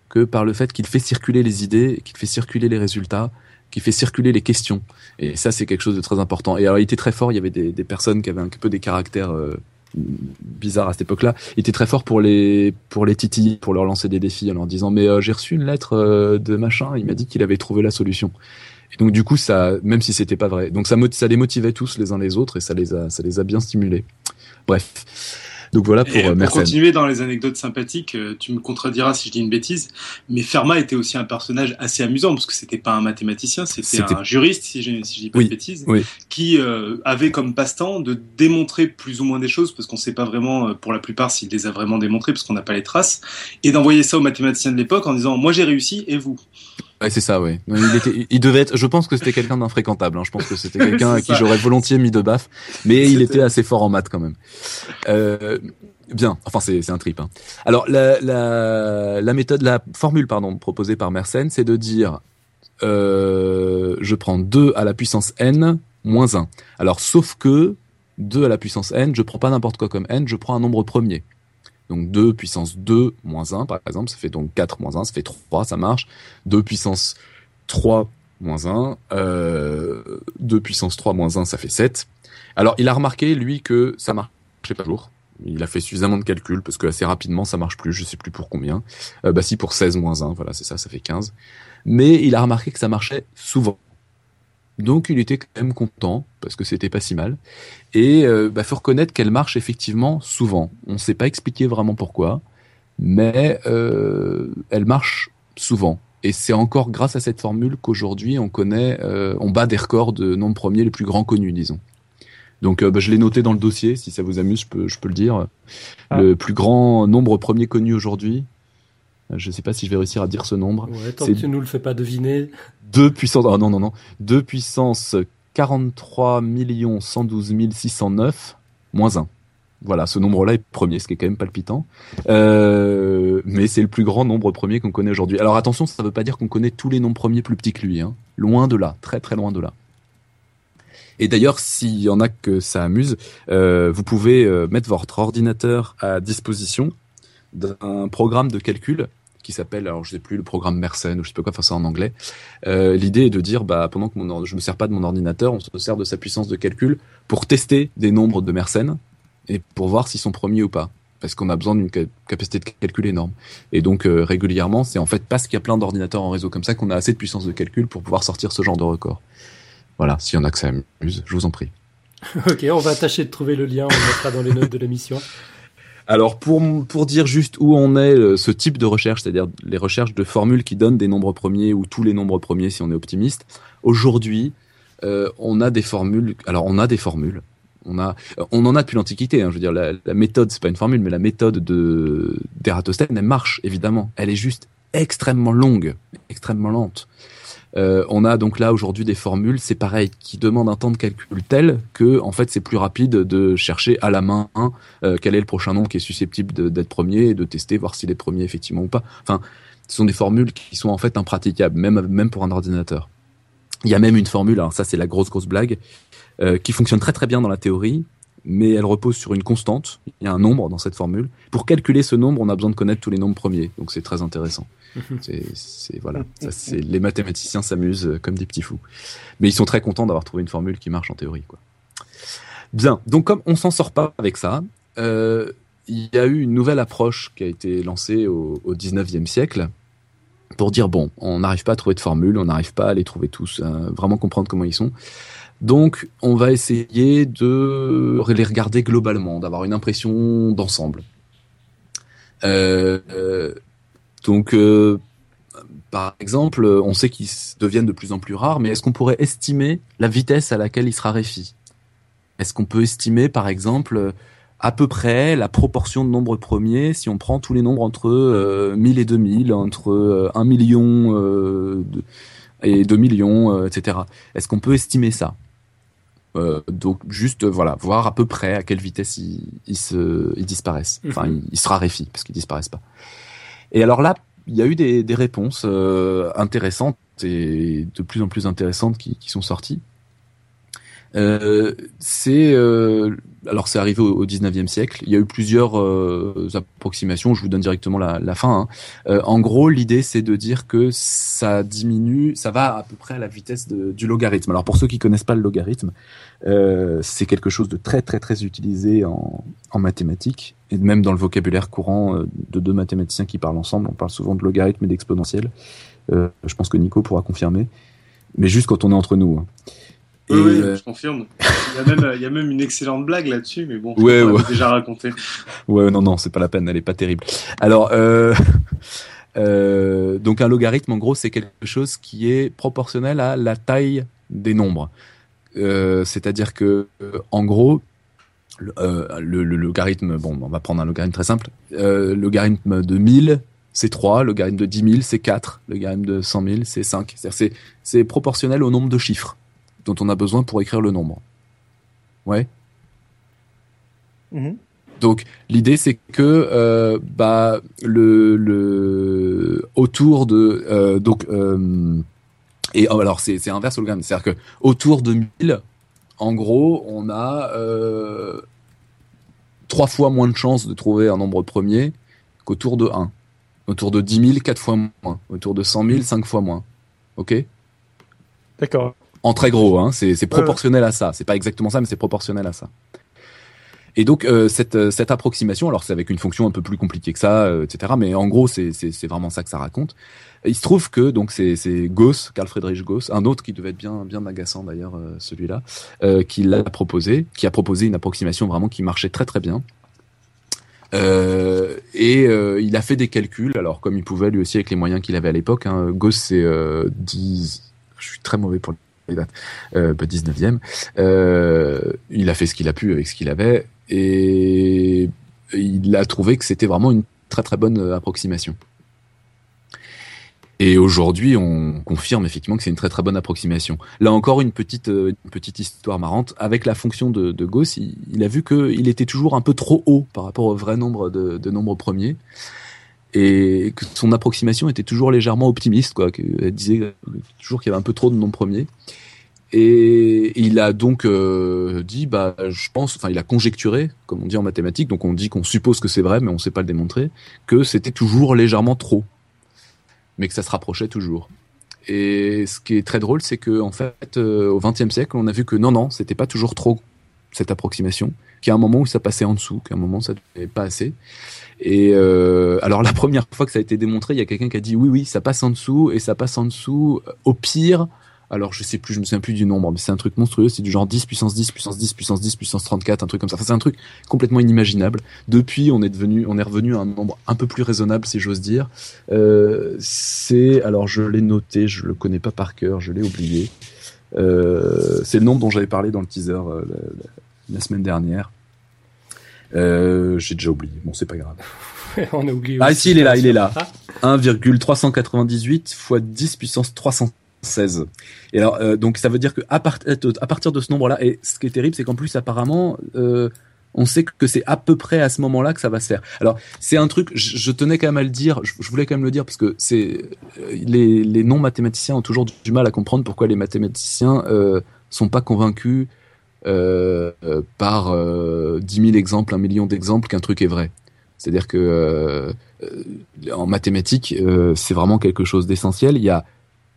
que par le fait qu'il fait circuler les idées, qu'il fait circuler les résultats, qu'il fait circuler les questions. Et ça, c'est quelque chose de très important. Et alors, il était très fort. Il y avait des, des personnes qui avaient un peu des caractères euh, bizarres à cette époque-là. Était très fort pour les pour les titiller, pour leur lancer des défis en leur disant mais euh, j'ai reçu une lettre euh, de machin. Il m'a dit qu'il avait trouvé la solution. Et donc du coup, ça, même si c'était pas vrai, donc ça, ça les motivait tous les uns les autres et ça les a ça les a bien stimulés. Bref. Donc voilà pour, Et, euh, pour Mersenne. continuer dans les anecdotes sympathiques, euh, tu me contrediras si je dis une bêtise, mais Fermat était aussi un personnage assez amusant parce que c'était pas un mathématicien, c'était un juriste, si je, si je dis pas Oui, de bêtises, oui. qui euh, avait comme passe-temps de démontrer plus ou moins des choses parce qu'on sait pas vraiment euh, pour la plupart s'il les a vraiment démontrées parce qu'on n'a pas les traces, et d'envoyer ça aux mathématiciens de l'époque en disant moi j'ai réussi et vous? Ouais, c'est ça, ouais. Il, était, il devait être. Je pense que c'était quelqu'un d'infréquentable. hein. Je pense que c'était quelqu'un à qui j'aurais volontiers mis de baffe, mais il était assez fort en maths quand même. Euh, bien. Enfin, c'est c'est un trip. hein. Alors la, la la méthode, la formule pardon proposée par Mersenne, c'est de dire euh, je prends 2 à la puissance n moins 1. Alors sauf que 2 à la puissance n, je prends pas n'importe quoi comme n, je prends un nombre premier. Donc 2 puissance 2 moins 1, par exemple, ça fait donc 4 moins 1, ça fait 3, ça marche. 2 puissance 3 moins 1, euh, 2 puissance 3 moins 1, ça fait 7. Alors, il a remarqué, lui, que ça marchait pas toujours. Il a fait suffisamment de calculs, parce que assez rapidement, ça marche plus, je sais plus pour combien. Euh, bah si, pour 16 moins 1, voilà, c'est ça, ça fait 15. Mais il a remarqué que ça marchait souvent. Donc il était quand même content, parce que c'était pas si mal. Et euh, bah, faut reconnaître qu'elle marche effectivement souvent. On ne sait pas expliquer vraiment pourquoi, mais euh, elle marche souvent. Et c'est encore grâce à cette formule qu'aujourd'hui on connaît, euh, on bat des records de nombre premier les plus grands connus, disons. Donc euh, bah, je l'ai noté dans le dossier, si ça vous amuse, je peux, je peux le dire. Ah. Le plus grand nombre premier connu aujourd'hui, je ne sais pas si je vais réussir à dire ce nombre, Ouais, tant que tu nous le fais pas deviner. 2 puissance, oh non, non, non, 2 puissance 43 112 609 moins 1. Voilà, ce nombre-là est premier, ce qui est quand même palpitant. Euh, mais c'est le plus grand nombre premier qu'on connaît aujourd'hui. Alors attention, ça ne veut pas dire qu'on connaît tous les nombres premiers plus petits que lui. Hein. Loin de là, très très loin de là. Et d'ailleurs, s'il y en a que ça amuse, euh, vous pouvez euh, mettre votre ordinateur à disposition d'un programme de calcul qui s'appelle, alors je sais plus, le programme Mersenne ou je sais pas quoi, enfin ça en anglais. Euh, L'idée est de dire, bah pendant que mon je me sers pas de mon ordinateur, on se sert de sa puissance de calcul pour tester des nombres de Mersenne et pour voir s'ils sont premiers ou pas. Parce qu'on a besoin d'une ca- capacité de calcul énorme. Et donc euh, régulièrement, c'est en fait parce qu'il y a plein d'ordinateurs en réseau comme ça qu'on a assez de puissance de calcul pour pouvoir sortir ce genre de record. Voilà, s'il y en a que ça amuse, je vous en prie. *laughs* ok, on va tâcher de trouver le lien, on le mettra dans les notes de l'émission. *laughs* Alors pour pour dire juste où on est euh, ce type de recherche, c'est-à-dire les recherches de formules qui donnent des nombres premiers ou tous les nombres premiers si on est optimiste. Aujourd'hui, euh, on a des formules. Alors on a des formules. On a, on en a depuis l'Antiquité. Hein, je veux dire, la, la méthode, c'est pas une formule, mais la méthode de d'Ératosthène, elle marche évidemment. Elle est juste extrêmement longue, extrêmement lente. Euh, on a donc là aujourd'hui des formules, c'est pareil, qui demandent un temps de calcul tel que en fait c'est plus rapide de chercher à la main hein, quel est le prochain nombre qui est susceptible d'être premier et de tester voir s'il est premier effectivement ou pas. Enfin, ce sont des formules qui sont en fait impraticables, même même pour un ordinateur. Il y a même une formule, alors ça c'est la grosse grosse blague, euh, qui fonctionne très très bien dans la théorie, mais elle repose sur une constante. Il y a un nombre dans cette formule. Pour calculer ce nombre, on a besoin de connaître tous les nombres premiers, donc c'est très intéressant. *laughs* C'est, voilà, ça les mathématiciens s'amusent euh, comme des petits fous, mais ils sont très contents d'avoir trouvé une formule qui marche en théorie, quoi. Bien, donc comme on s'en sort pas avec ça, euh, il y a eu une nouvelle approche qui a été lancée au, au 19e siècle pour dire bon, on n'arrive pas à trouver de formule, on n'arrive pas à les trouver tous, euh, vraiment comprendre comment ils sont. Donc, on va essayer de les regarder globalement, d'avoir une impression d'ensemble. Euh, euh, donc, euh, par exemple, on sait qu'ils deviennent de plus en plus rares, mais est-ce qu'on pourrait estimer la vitesse à laquelle ils se raréfient Est-ce qu'on peut estimer, par exemple, à peu près la proportion de nombres premiers si on prend tous les nombres entre euh, 1000 et 2000, entre euh, 1 million et 2 millions, etc. Est-ce qu'on peut estimer ça? Euh, donc juste euh, voilà, voir à peu près à quelle vitesse ils, se, ils disparaissent. Enfin, Mhm. ils, ils se raréfient parce qu'ils disparaissent pas. Et alors là, il y a eu des, des réponses euh, intéressantes et de plus en plus intéressantes qui, qui sont sorties. Euh, c'est euh, alors c'est arrivé au, au 19e siècle. Il y a eu plusieurs euh, approximations. Je vous donne directement la, la fin. hein. Euh, en gros, l'idée c'est de dire que ça diminue, ça va à peu près à la vitesse du logarithme. Alors pour ceux qui connaissent pas le logarithme, euh, c'est quelque chose de très très très utilisé en, en mathématiques et même dans le vocabulaire courant euh, de deux mathématiciens qui parlent ensemble. On parle souvent de logarithme et d'exponentiel. Euh, je pense que Nico pourra confirmer, mais juste quand on est entre nous. hein. Et, Oui, oui, euh, je confirme. Il y, a même, il y a même une excellente blague là-dessus, mais bon, Ouais, on ouais. déjà raconté. Ouais, non, non, c'est pas la peine, elle est pas terrible. Alors, euh, *laughs* euh, donc un logarithme, en gros, c'est quelque chose qui est proportionnel à la taille des nombres. Euh, C'est-à-dire que, euh, en gros, le, euh, le- le logarithme, bon, on va prendre un logarithme très simple. Euh, le logarithme de 1000, c'est 3, le logarithme de 10 000, c'est 4, le logarithme de 100 000, c'est 5. C'est-à-dire c'est- c'est proportionnel au nombre de chiffres dont on a besoin pour écrire le nombre. Ouais. Mhm. Donc l'idée c'est que euh, bah le, le autour de euh, donc euh, et oh, alors c'est c'est inverse au logarithme, c'est-à-dire que autour de 1000 en gros, on a euh, trois fois moins de chances de trouver un nombre premier qu'autour de 1. Autour de 10 000, 4 fois moins. Autour de 100 000, 5 fois moins. OK? D'accord. En très gros, hein, c'est proportionnel à ça. C'est pas exactement ça, mais c'est proportionnel à ça. Et donc euh, cette euh, cette approximation, alors c'est avec une fonction un peu plus compliquée que ça, euh, etc. Mais en gros, c'est vraiment ça que ça raconte. Il se trouve que donc c'est Gauss, Carl Friedrich Gauss, un autre qui devait être bien bien agaçant d'ailleurs, euh, celui-là, qui l'a proposé, qui a proposé une approximation vraiment qui marchait très très bien. Et il a fait des calculs, alors comme il pouvait lui aussi avec les moyens qu'il avait à l'époque. Hein, Gauss c'est euh, 10, je suis très mauvais pour les dates, euh, bah, 19e. Euh, il a fait ce qu'il a pu avec ce qu'il avait et il a trouvé que c'était vraiment une très très bonne euh, approximation. Et aujourd'hui, on confirme effectivement que c'est une très très bonne approximation. Là encore, une petite euh, petite histoire marrante avec la fonction de, Gauss. Il, il a vu qu'il était toujours un peu trop haut par rapport au vrai nombre de nombres premiers et que son approximation était toujours légèrement optimiste, quoi. Elle disait toujours qu'il y avait un peu trop de nombres premiers. Et il a donc euh, dit, bah, je pense, enfin, il a conjecturé, comme on dit en mathématiques, donc on dit qu'on suppose que c'est vrai, mais on ne sait pas le démontrer, que c'était toujours légèrement trop, mais que ça se rapprochait toujours. Et ce qui est très drôle, c'est que en fait, euh, au XXe siècle, on a vu que non, non, c'était pas toujours trop cette approximation, qu'il y a un moment où ça passait en dessous, qu'à un moment ça n'était pas assez. Et euh, alors la première fois que ça a été démontré, il y a quelqu'un qui a dit oui, oui, ça passe en dessous et ça passe en dessous. euh, Au pire, alors je sais plus, je me souviens plus du nombre, mais c'est un truc monstrueux, c'est du genre 10 puissance 10 puissance 10 puissance 10 puissance 34, un truc comme ça. Enfin, c'est un truc complètement inimaginable. Depuis, on est devenu, on est revenu à un nombre un peu plus raisonnable, si j'ose dire. Euh, c'est, alors je l'ai noté, je le connais pas par cœur, je l'ai oublié. Euh, c'est le nombre dont j'avais parlé dans le teaser euh, la, la- la semaine dernière. Euh, j'ai déjà oublié. Bon, c'est pas grave. *laughs* On a oublié. Ah aussi. si, il est là, il est là. Ah. 1,398 fois 10 puissance 316. Et alors, euh, donc ça veut dire que à, part- à partir de ce nombre-là, et ce qui est terrible, c'est qu'en plus apparemment, euh, on sait que c'est à peu près à ce moment-là que ça va se faire. Alors c'est un truc, je, je tenais quand même à le dire, je, je voulais quand même le dire parce que c'est euh, les, les non mathématiciens ont toujours du mal à comprendre pourquoi les mathématiciens euh, sont pas convaincus euh, euh, par euh, 10 000 exemples, un million d'exemples qu'un truc est vrai. C'est-à-dire que euh, euh, en mathématiques, euh, c'est vraiment quelque chose d'essentiel. Il y a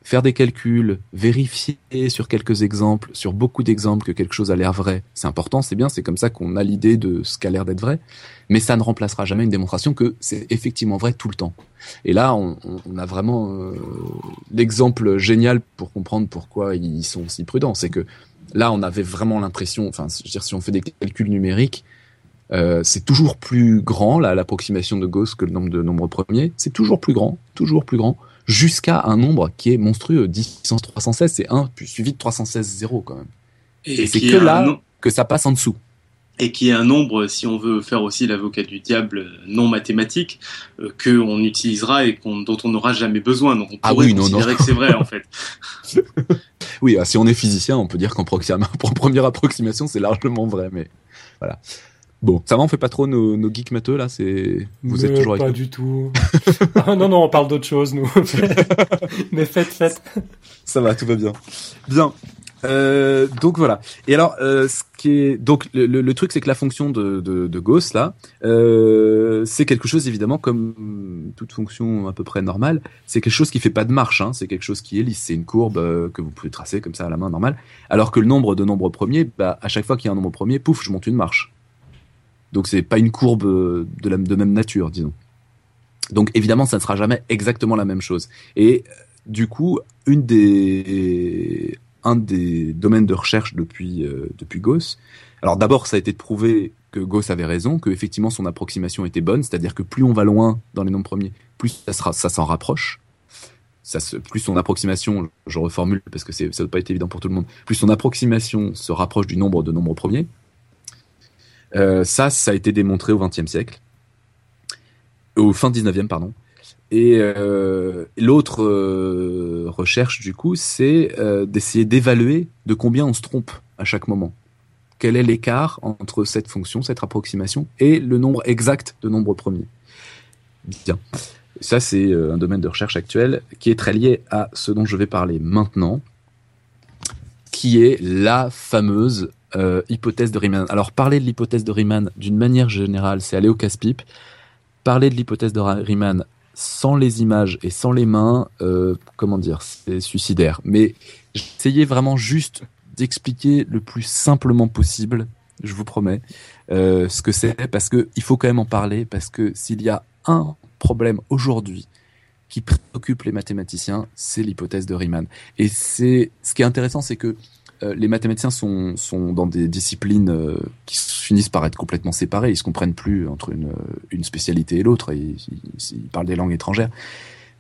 faire des calculs, vérifier sur quelques exemples, sur beaucoup d'exemples que quelque chose a l'air vrai. C'est important, c'est bien, c'est comme ça qu'on a l'idée de ce qu'a l'air d'être vrai. Mais ça ne remplacera jamais une démonstration que c'est effectivement vrai tout le temps. Et là, on, on- on a vraiment euh, l'exemple génial pour comprendre pourquoi ils sont si prudents. C'est que là, on avait vraiment l'impression, enfin, je veux dire, si on fait des calculs numériques, euh, c'est toujours plus grand, là, l'approximation de Gauss que le nombre de nombres premiers. C'est toujours plus grand, toujours plus grand, jusqu'à un nombre qui est monstrueux. 10 puissance 316, c'est 1 puis suivi de 316 zéro quand même. Et c'est que là nom- que ça passe en dessous. Et qui est un nombre, si on veut faire aussi l'avocat du diable non mathématique, euh, que on utilisera et qu'on- dont on n'aura jamais besoin. Donc on Ah pourrait oui, non, considérer non. que c'est vrai en fait. *laughs* Oui, ah, si on est physicien, on peut dire qu'en *laughs* première approximation, c'est largement vrai, mais voilà. Bon, ça va, on fait pas trop nos, nos geeks matheux là, c'est vous êtes toujours pas du tout. *laughs* ah, non non, on parle d'autre chose nous. *laughs* Mais faites faites. Ça va, tout va bien. Bien. Euh, donc voilà. Et alors, euh, ce qui est donc le, le, truc, c'est que la fonction de, de, de Gauss là, euh, c'est quelque chose évidemment comme toute fonction à peu près normale. C'est quelque chose qui fait pas de marche. Hein, c'est quelque chose qui est lisse. C'est une courbe euh, que vous pouvez tracer comme ça à la main normale. Alors que le nombre de nombres premiers, bah, à chaque fois qu'il y a un nombre premier, pouf, je monte une marche. Donc c'est pas une courbe euh, de la de même nature, disons. Donc évidemment, ça ne sera jamais exactement la même chose. Et euh, du coup, une des un des domaines de recherche depuis euh, depuis Gauss. Alors d'abord, ça a été de prouver que Gauss avait raison, que effectivement son approximation était bonne, c'est-à-dire que plus on va loin dans les nombres premiers, plus ça sera ça s'en rapproche. Ça se, plus son approximation, je reformule parce que ça ne doit pas être évident pour tout le monde, plus son approximation se rapproche du nombre de nombres premiers, euh, ça, ça a été démontré au XXe siècle, au fin 19e, pardon. Et euh, l'autre euh, recherche, du coup, c'est d'essayer d'évaluer de combien on se trompe à chaque moment. Quel est l'écart entre cette fonction, cette approximation, et le nombre exact de nombres premiers? Bien. Ça, c'est un domaine de recherche actuel qui est très lié à ce dont je vais parler maintenant, qui est la fameuse euh, hypothèse de Riemann. Alors parler de l'hypothèse de Riemann d'une manière générale, c'est aller au casse-pipe. Parler de l'hypothèse de Riemann sans les images et sans les mains, euh, comment dire, c'est suicidaire. Mais j'essayais vraiment juste d'expliquer le plus simplement possible, je vous promets, euh, ce que c'est, parce que il faut quand même en parler, parce que s'il y a un problème aujourd'hui qui préoccupe les mathématiciens, c'est l'hypothèse de Riemann. Et c'est ce qui est intéressant, c'est que euh, les mathématiciens sont, sont dans des disciplines euh, qui finissent par être complètement séparées. Ils se comprennent plus entre une, une spécialité et l'autre. Ils, ils, parlent des langues étrangères.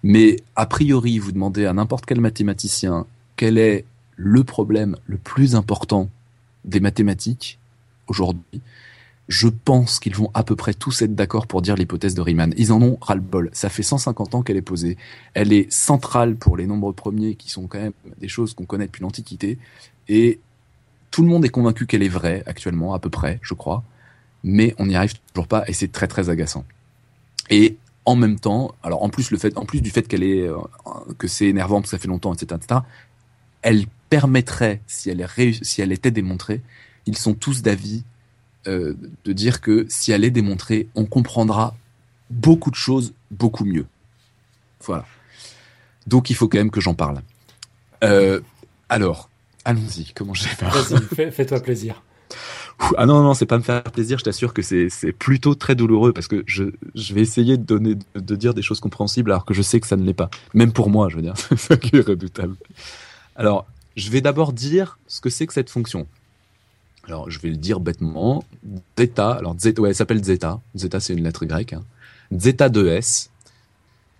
Mais a priori, vous demandez à n'importe quel mathématicien quel est le problème le plus important des mathématiques aujourd'hui. Je pense qu'ils vont à peu près tous être d'accord pour dire l'hypothèse de Riemann. Ils en ont ras-le-bol. Ça fait 150 ans qu'elle est posée. Elle est centrale pour les nombres premiers qui sont quand même des choses qu'on connaît depuis l'Antiquité. Et tout le monde est convaincu qu'elle est vraie actuellement, à peu près, je crois. Mais on n'y arrive toujours pas et c'est très très agaçant. Et en même temps, alors en plus le fait, en plus du fait qu'elle est, euh, que c'est énervant parce que ça fait longtemps, etc., etc., elle permettrait, si elle, est si elle était démontrée, ils sont tous d'avis euh, de dire que si elle est démontrée, on comprendra beaucoup de choses beaucoup mieux. Voilà. Donc il faut quand même que j'en parle. Euh, alors, Allons-y, comment faire Vas-y, fais-toi plaisir. Ah non, non, c'est pas me faire plaisir, je t'assure que c'est plutôt très douloureux parce que je, je vais essayer de, donner, de dire des choses compréhensibles alors que je sais que ça ne l'est pas. Même pour moi, je veux dire, *laughs* c'est ça qui est redoutable. Alors, je vais d'abord dire ce que c'est que cette fonction. Alors, je vais le dire bêtement. Zeta, alors zeta, ouais, elle s'appelle zeta. Zeta, c'est une lettre grecque. Hein. Zeta de S,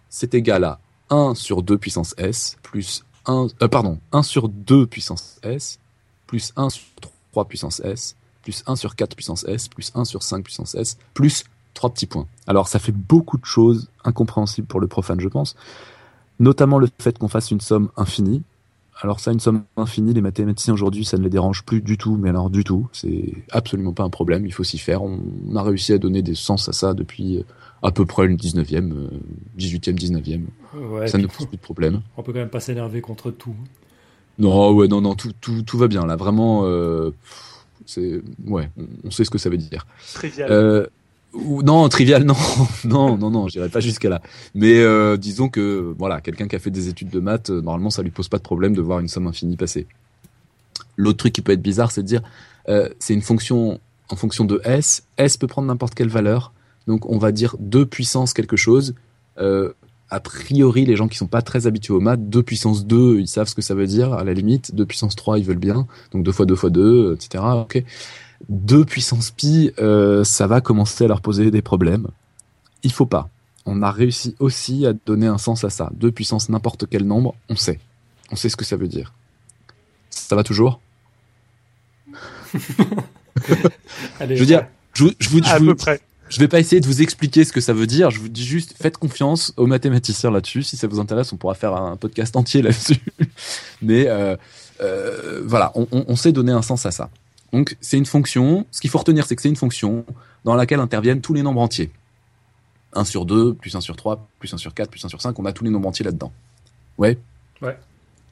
c'est égal à 1 sur 2 puissance S plus 1, euh, pardon, 1 sur 2 puissance S, plus 1 sur 3 puissance S, plus 1 sur 4 puissance S, plus 1 sur 5 puissance S, plus 3 petits points. Alors ça fait beaucoup de choses incompréhensibles pour le profane, je pense. Notamment le fait qu'on fasse une somme infinie. Alors ça, une somme infinie, les mathématiciens aujourd'hui, ça ne les dérange plus du tout, mais alors du tout. C'est absolument pas un problème, il faut s'y faire. On a réussi à donner des sens à ça depuis euh, à peu près le 19e, 18e, 19e. ça ne pose plus de problème. On peut quand même pas s'énerver contre tout. Non, ouais, non, non, tout, tout, tout va bien là. Vraiment, euh, c'est, ouais, on, sait ce que ça veut dire. Trivial. Euh, ou, non, trivial, *laughs* non, non, non, non, j'irai pas jusqu'à là. Mais euh, disons que, voilà, quelqu'un qui a fait des études de maths, normalement, ça lui pose pas de problème de voir une somme infinie passer. L'autre truc qui peut être bizarre, c'est de dire, euh, c'est une fonction en fonction de s. S peut prendre n'importe quelle valeur. Donc on va dire 2 puissance quelque chose. Euh, a priori, les gens qui sont pas très habitués aux maths, 2 puissance 2, ils savent ce que ça veut dire, à la limite. 2 puissance 3, ils veulent bien. Donc 2 fois 2 fois 2, etc. Ok. 2 puissance pi, euh, ça va commencer à leur poser des problèmes. Il faut pas. On a réussi aussi à donner un sens à ça. 2 puissance n'importe quel nombre, on sait. On sait ce que ça veut dire. Ça va toujours? *laughs* Allez, Je veux dire, je, je, vous, je, à vous, peu près je vais pas essayer de vous expliquer ce que ça veut dire. Je vous dis juste, faites confiance aux mathématiciens là-dessus. Si ça vous intéresse, on pourra faire un podcast entier là-dessus. *laughs* Mais euh, euh, voilà, on, on, on sait donner un sens à ça. Donc c'est une fonction. Ce qu'il faut retenir, c'est que c'est une fonction dans laquelle interviennent tous les nombres entiers. 1 sur 2, plus 1 sur 3, plus 1 sur 4, plus 1 sur 5, on a tous les nombres entiers là-dedans. Ouais? Ouais.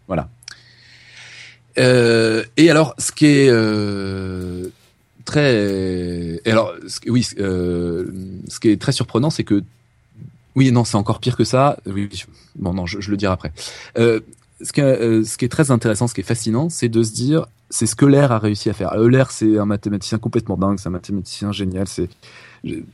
Voilà. Euh, et alors, ce qui est euh, très... Et alors, oui, euh, ce qui est très surprenant, c'est que... Oui, non, c'est encore pire que ça. Oui, bon, non, je, le dirai après. Euh, ce, qui, euh, ce qui est très intéressant, ce qui est fascinant, c'est de se dire, c'est ce que l'air a réussi à faire. Euler, c'est un mathématicien complètement dingue, c'est un mathématicien génial. C'est,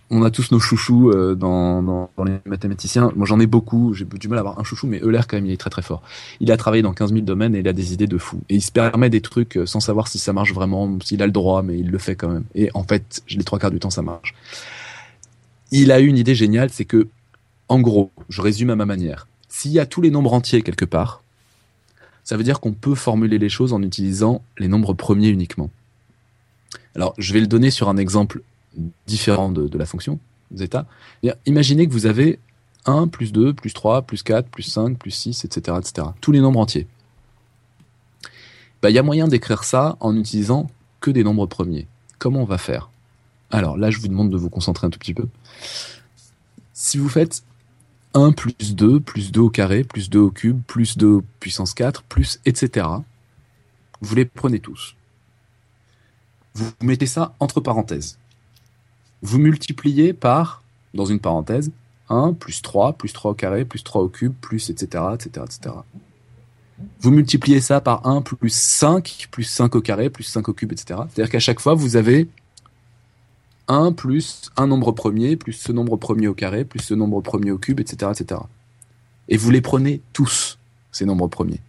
on a tous nos chouchous euh, dans, dans, dans, les mathématiciens. Moi, j'en ai beaucoup. J'ai du mal à avoir un chouchou, mais Euler, quand même, il est très très fort. Il a travaillé dans 15 000 domaines et il a des idées de fou. Et il se permet des trucs sans savoir si ça marche vraiment, s'il a le droit, mais il le fait quand même. Et en fait, les trois quarts du temps, ça marche. Il a eu une idée géniale, c'est que, en gros, je résume à ma manière. S'il y a tous les nombres entiers quelque part, ça veut dire qu'on peut formuler les choses en utilisant les nombres premiers uniquement. Alors, je vais le donner sur un exemple différent de, la fonction zeta. Imaginez que vous avez 1, plus 2, plus 3, plus 4, plus 5, plus 6, etc. etc. tous les nombres entiers. Il bah, y a moyen d'écrire ça en utilisant que des nombres premiers. Comment on va faire? Alors là, je vous demande de vous concentrer un tout petit peu. Si vous faites 1 plus 2, plus 2 au carré, plus 2 au cube, plus 2 puissance 4, plus etc. Vous les prenez tous. Vous mettez ça entre parenthèses. Vous multipliez par, dans une parenthèse, 1 plus 3, plus 3 au carré, plus 3 au cube, plus etc. etc., etc. Vous multipliez ça par 1 plus 5, plus 5 au carré, plus 5 au cube, etc. C'est-à-dire qu'à chaque fois, vous avez 1 plus un nombre premier, plus ce nombre premier au carré, plus ce nombre premier au cube, etc., etc. Et vous les prenez tous, ces nombres premiers.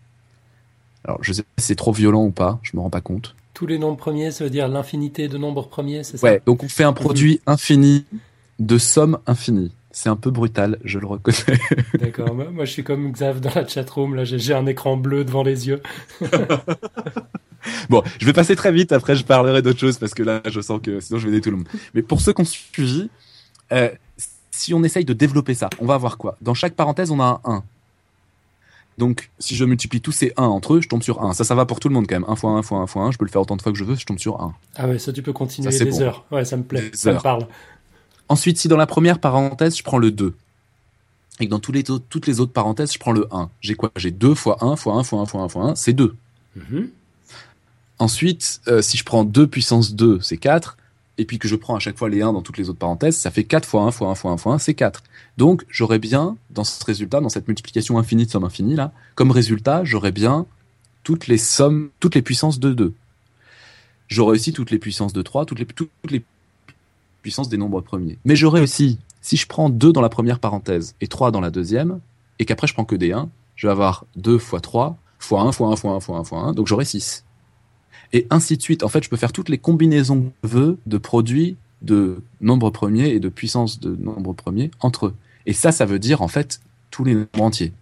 Alors, je sais pas si c'est trop violent ou pas, je me rends pas compte. Tous les nombres premiers, ça veut dire l'infinité de nombres premiers, c'est ça Ouais, donc on fait un produit infini de somme infinie. C'est un peu brutal, je le reconnais. *laughs* D'accord, moi je suis comme Xav dans la chatroom, là j'ai un écran bleu devant les yeux. *laughs* Bon, je vais passer très vite, après je parlerai d'autre chose parce que là, je sens que sinon je vais aider tout le monde. Mais pour ceux qui ont suivi, euh, si on essaye de développer ça, on va avoir quoi? Dans chaque parenthèse, on a un 1. Donc, si je multiplie tous ces 1 entre eux, je tombe sur 1. Ça, ça va pour tout le monde quand même. 1 fois 1 fois 1 fois 1, je peux le faire autant de fois que je veux, je tombe sur 1. Ah ouais, ça tu peux continuer ça, des bon. heures. Ouais, ça me plaît, des ça heures. me parle. Ensuite, si dans la première parenthèse, je prends le 2, et que dans tous les autres, toutes les autres parenthèses, je prends le 1, j'ai quoi? J'ai 2 fois 1 fois 1 fois 1 fois 1 fois 1, c'est 2. Mm -hmm. Ensuite, euh, si je prends 2 puissance 2, c'est 4. Et puis que je prends à chaque fois les 1 dans toutes les autres parenthèses, ça fait 4 fois 1 fois 1 fois 1 fois 1, c'est 4. Donc, j'aurais bien, dans ce résultat, dans cette multiplication infinie de somme infinie, là, comme résultat, j'aurais bien toutes les sommes, toutes les puissances de 2. J'aurais aussi toutes les puissances de 3, toutes les, toutes les puissances des nombres premiers. Mais j'aurais aussi, si je prends 2 dans la première parenthèse et 3 dans la deuxième, et qu'après je prends que des 1, je vais avoir 2 fois 3, fois 1, fois 1, fois 1, fois 1, fois 1, donc j'aurai 6 et ainsi de suite. En fait, je peux faire toutes les combinaisons que je veux de produits de nombres premiers et de puissance de nombres premiers entre eux. Et ça, ça veut dire en fait tous les nombres entiers.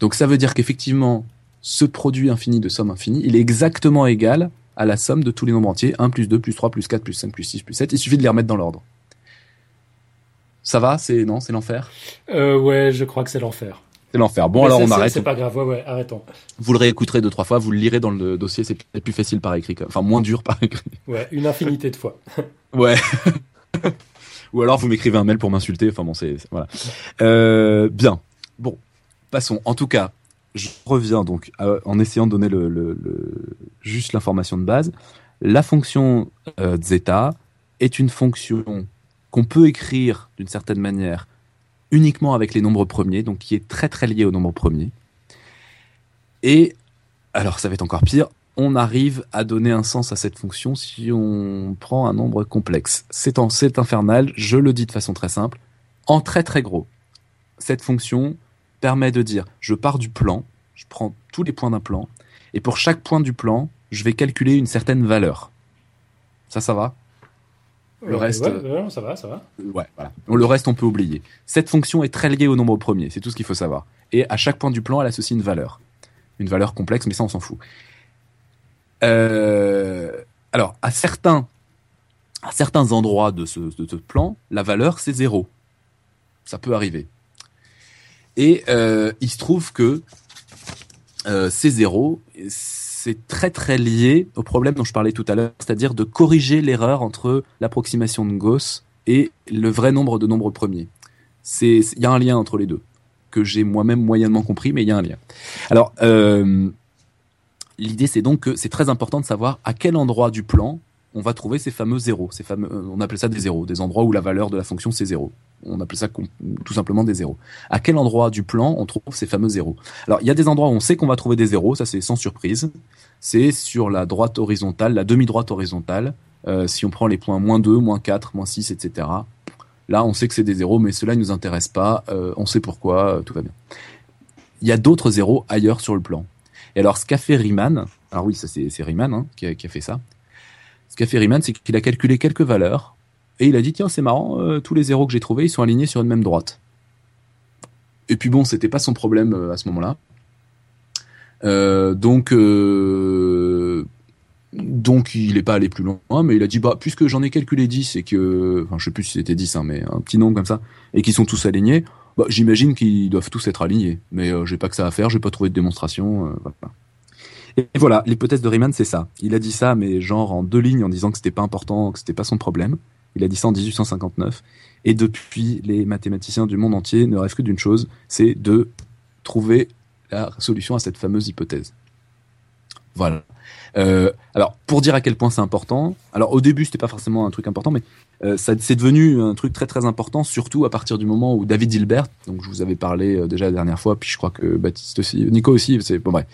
Donc ça veut dire qu'effectivement, ce produit infini de somme infinie, il est exactement égal à la somme de tous les nombres entiers, 1 plus 2 plus 3 plus 4 plus 5 plus 6 plus 7. Il suffit de les remettre dans l'ordre. Ça va? C'est non? C'est l'enfer? Euh, Ouais, je crois que c'est l'enfer. C'est l'enfer. Bon, alors on arrête. C'est pas grave, ouais, ouais, arrêtons. Vous le réécouterez deux, trois fois, vous le lirez dans le dossier, c'est plus facile par écrit, enfin moins dur par écrit. Ouais, une infinité de fois. *laughs* ouais. *laughs* Ou alors vous m'écrivez un mail pour m'insulter, enfin bon, c'est, voilà. Euh, bien. Bon, passons. En tout cas, je reviens donc euh, en essayant de donner le, le, le juste l'information de base. La fonction euh, zeta est une fonction qu'on peut écrire d'une certaine manière uniquement avec les nombres premiers, donc qui est très très lié aux nombres premiers. Et, alors ça va être encore pire, on arrive à donner un sens à cette fonction si on prend un nombre complexe. C'est infernal, je le dis de façon très simple, en très très gros. Cette fonction permet de dire, je pars du plan, je prends tous les points d'un plan, et pour chaque point du plan, je vais calculer une certaine valeur. Ça, ça va? Le reste, ouais, ouais, ça va, ça va. Ouais, voilà. Le reste, on peut oublier. Cette fonction est très liée au nombre premier, c'est tout ce qu'il faut savoir. Et à chaque point du plan, elle associe une valeur. Une valeur complexe, mais ça, on s'en fout. Euh... Alors, à certains, à certains endroits de ce, de ce plan, la valeur c'est zéro. Ça peut arriver. Et euh, il se trouve que euh, ces zéros, c'est très très lié au problème dont je parlais tout à l'heure, c'est-à-dire de corriger l'erreur entre l'approximation de Gauss et le vrai nombre de nombres premiers. Il y a un lien entre les deux que j'ai moi-même moyennement compris, mais il y a un lien. Alors, euh, l'idée c'est donc que c'est très important de savoir à quel endroit du plan on va trouver ces fameux zéros. Ces fameux, euh, on appelle ça des zéros, des endroits où la valeur de la fonction c'est zéro. On appelle ça tout simplement des zéros. À quel endroit du plan on trouve ces fameux zéros? Alors il y a des endroits où on sait qu'on va trouver des zéros, ça c'est sans surprise. C'est sur la droite horizontale, la demi-droite horizontale. Euh, si on prend les points moins 2, moins 4, moins 6, etc. Là, on sait que c'est des zéros, mais cela ne nous intéresse pas. Euh, on sait pourquoi, tout va bien. Il y a d'autres zéros ailleurs sur le plan. Et alors, ce qu'a fait Riemann, alors oui, c'est Riemann hein, qui, a, fait ça. Ce qu'a fait Riemann, c'est qu'il a calculé quelques valeurs et il a dit tiens c'est marrant, euh, tous les zéros que j'ai trouvés ils sont alignés sur une même droite. Et puis bon, c'était pas son problème euh, à ce moment-là. Euh, donc donc il est pas allé plus loin, mais il a dit bah puisque j'en ai calculé 10 et que enfin je sais plus si c'était 10 hein, mais un petit nombre comme ça et qu'ils sont tous alignés, bah, j'imagine qu'ils doivent tous être alignés. Mais j'ai pas que ça à faire, j'ai pas trouvé de démonstration. voilà. Et voilà, l'hypothèse de Riemann, c'est ça. Il a dit ça, mais genre en deux lignes, en disant que c'était pas important, que c'était pas son problème. Il a dit ça en 1859. Et depuis, les mathématiciens du monde entier ne rêvent que d'une chose, c'est de trouver la solution à cette fameuse hypothèse. Voilà. Euh, alors, pour dire à quel point c'est important, alors au début, c'était pas forcément un truc important, mais euh, c'est devenu un truc très très important, surtout à partir du moment où David Hilbert, donc je vous avais parlé euh, déjà la dernière fois, puis je crois que Baptiste aussi, Nico aussi, c'est bon bref,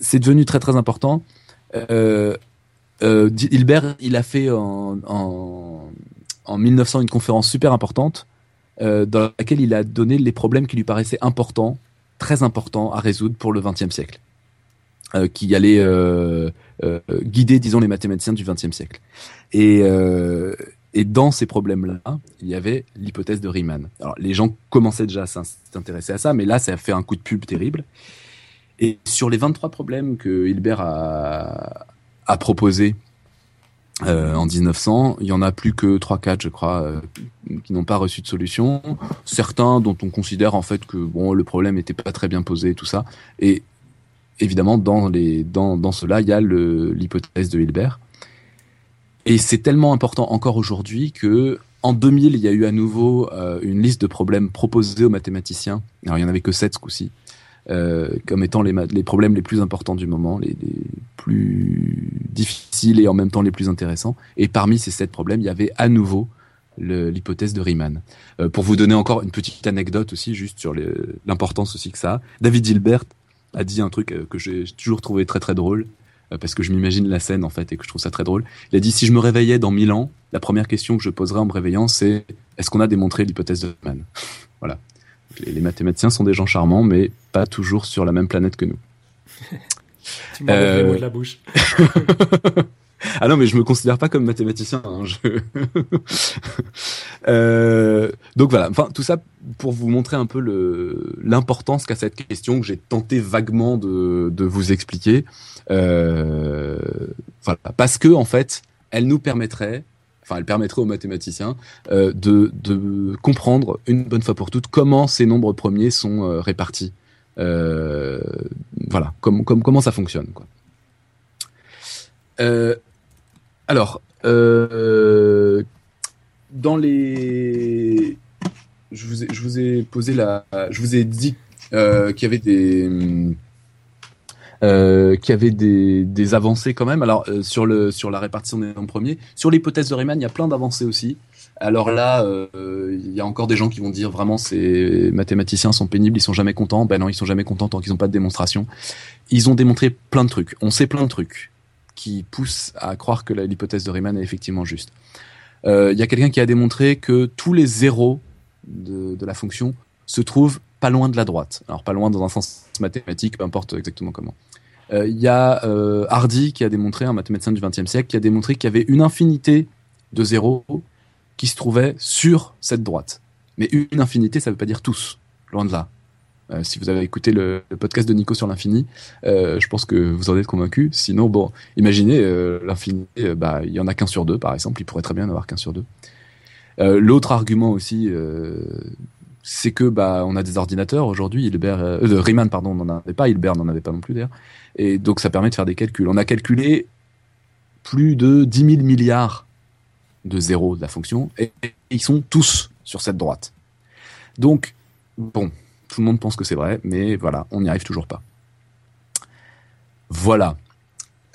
c'est devenu très très important. Euh, euh, Hilbert, il a fait en, en, en 1900 une conférence super importante euh, dans laquelle il a donné les problèmes qui lui paraissaient importants, très importants à résoudre pour le XXe siècle, euh, qui allaient euh, euh, guider, disons, les mathématiciens du XXe siècle. Et, et dans ces problèmes-là, il y avait l'hypothèse de Riemann. Alors les gens commençaient déjà à s'intéresser à ça, mais là, ça a fait un coup de pub terrible. Et sur les 23 problèmes que Hilbert a, a proposés euh, en 1900, il y en a plus que 3-4, je crois, euh, qui n'ont pas reçu de solution. Certains dont on considère en fait que bon, le problème n'était pas très bien posé, tout ça. Et évidemment, dans les dans dans cela, il y a l'hypothèse de Hilbert. Et c'est tellement important encore aujourd'hui que en 2000, il y a eu à nouveau euh, une liste de problèmes proposés aux mathématiciens. Alors il y en avait que 7 ce coup-ci euh, comme étant les, les, problèmes les plus importants du moment, les, les, plus difficiles et en même temps les plus intéressants. Et parmi ces sept problèmes, il y avait à nouveau l'hypothèse de Riemann. Euh, pour vous donner encore une petite anecdote aussi, juste sur l'importance aussi que ça a, David Hilbert a dit un truc euh, que j'ai toujours trouvé très très drôle, euh, parce que je m'imagine la scène en fait et que je trouve ça très drôle. Il a dit si je me réveillais dans mille ans, la première question que je poserais en me réveillant, c'est est-ce qu'on a démontré l'hypothèse de Riemann? Voilà les, mathématiciens sont des gens charmants, mais pas toujours sur la même planète que nous. *laughs* tu m'as euh... les mots de la bouche. *laughs* ah non, mais je me considère pas comme mathématicien. Hein, je... *laughs* euh... Donc voilà. Enfin, tout ça pour vous montrer un peu le l'importance qu'a cette question que j'ai tenté vaguement de, de vous expliquer. Euh... Voilà, parce que en fait, elle nous permettrait enfin elle permettrait aux mathématiciens euh, de, comprendre une bonne fois pour toutes comment ces nombres premiers sont euh, répartis. Euh, voilà, comme, comme, comment ça fonctionne. Alors, dans les, je vous je vous ai posé la, je vous ai dit qu'il y avait des euh, qui avait des, des, avancées quand même. Alors euh, sur le sur la répartition des nombres premiers, sur l'hypothèse de Riemann, il y a plein d'avancées aussi. Alors là, euh, il y a encore des gens qui vont dire vraiment ces mathématiciens sont pénibles, ils sont jamais contents. Ben non, ils sont jamais contents tant qu'ils n'ont pas de démonstration. Ils ont démontré plein de trucs. On sait plein de trucs qui poussent à croire que l'hypothèse de Riemann est effectivement juste. Il y a quelqu'un qui a démontré que tous les zéros de, de la fonction se trouvent pas loin de la droite. Alors pas loin dans un sens mathématique, peu importe exactement comment. Il euh, y a euh, Hardy qui a démontré, un mathématicien du XXe siècle, qui a démontré qu'il y avait une infinité de zéros qui se trouvaient sur cette droite. Mais une infinité, ça ne veut pas dire tous, loin de là. Euh, si vous avez écouté le, podcast de Nico sur l'infini, je pense que vous en êtes convaincu. Sinon, bon, imaginez l'infini, bah, il y en a qu'un sur deux, par exemple. Il pourrait très bien en avoir qu'un sur deux. L'autre argument aussi, c'est que bah, on a des ordinateurs aujourd'hui. Hilbert, Riemann, pardon, n'en avait pas. Hilbert n'en avait pas non plus d'ailleurs. Et donc, ça permet de faire des calculs. On a calculé plus de 10 000 milliards de zéros de la fonction, et ils sont tous sur cette droite. Donc, bon, tout le monde pense que c'est vrai, mais voilà, on n'y arrive toujours pas. Voilà.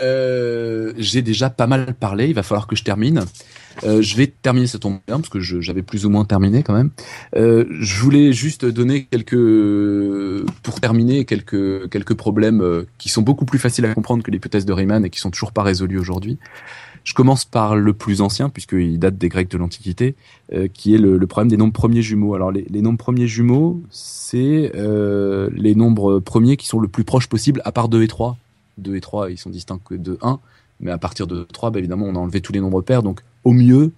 Euh, j'ai déjà pas mal parlé, il va falloir que je termine. Euh, je vais terminer cette tombe parce que j'avais plus ou moins terminé quand même. Euh, je voulais juste donner quelques, pour terminer, quelques quelques problèmes qui sont beaucoup plus faciles à comprendre que l'hypothèse de Riemann et qui sont toujours pas résolus aujourd'hui. Je commence par le plus ancien, puisqu'il date des Grecs de l'Antiquité, euh, qui est le, problème des nombres premiers jumeaux. Alors les, nombres premiers jumeaux, c'est euh, les nombres premiers qui sont le plus proches possible, à part 2 et 3. 2 et 3, ils sont distincts que de 1, mais à partir de 3, bah, évidemment, on a enlevé tous les nombres pairs, donc au mieux,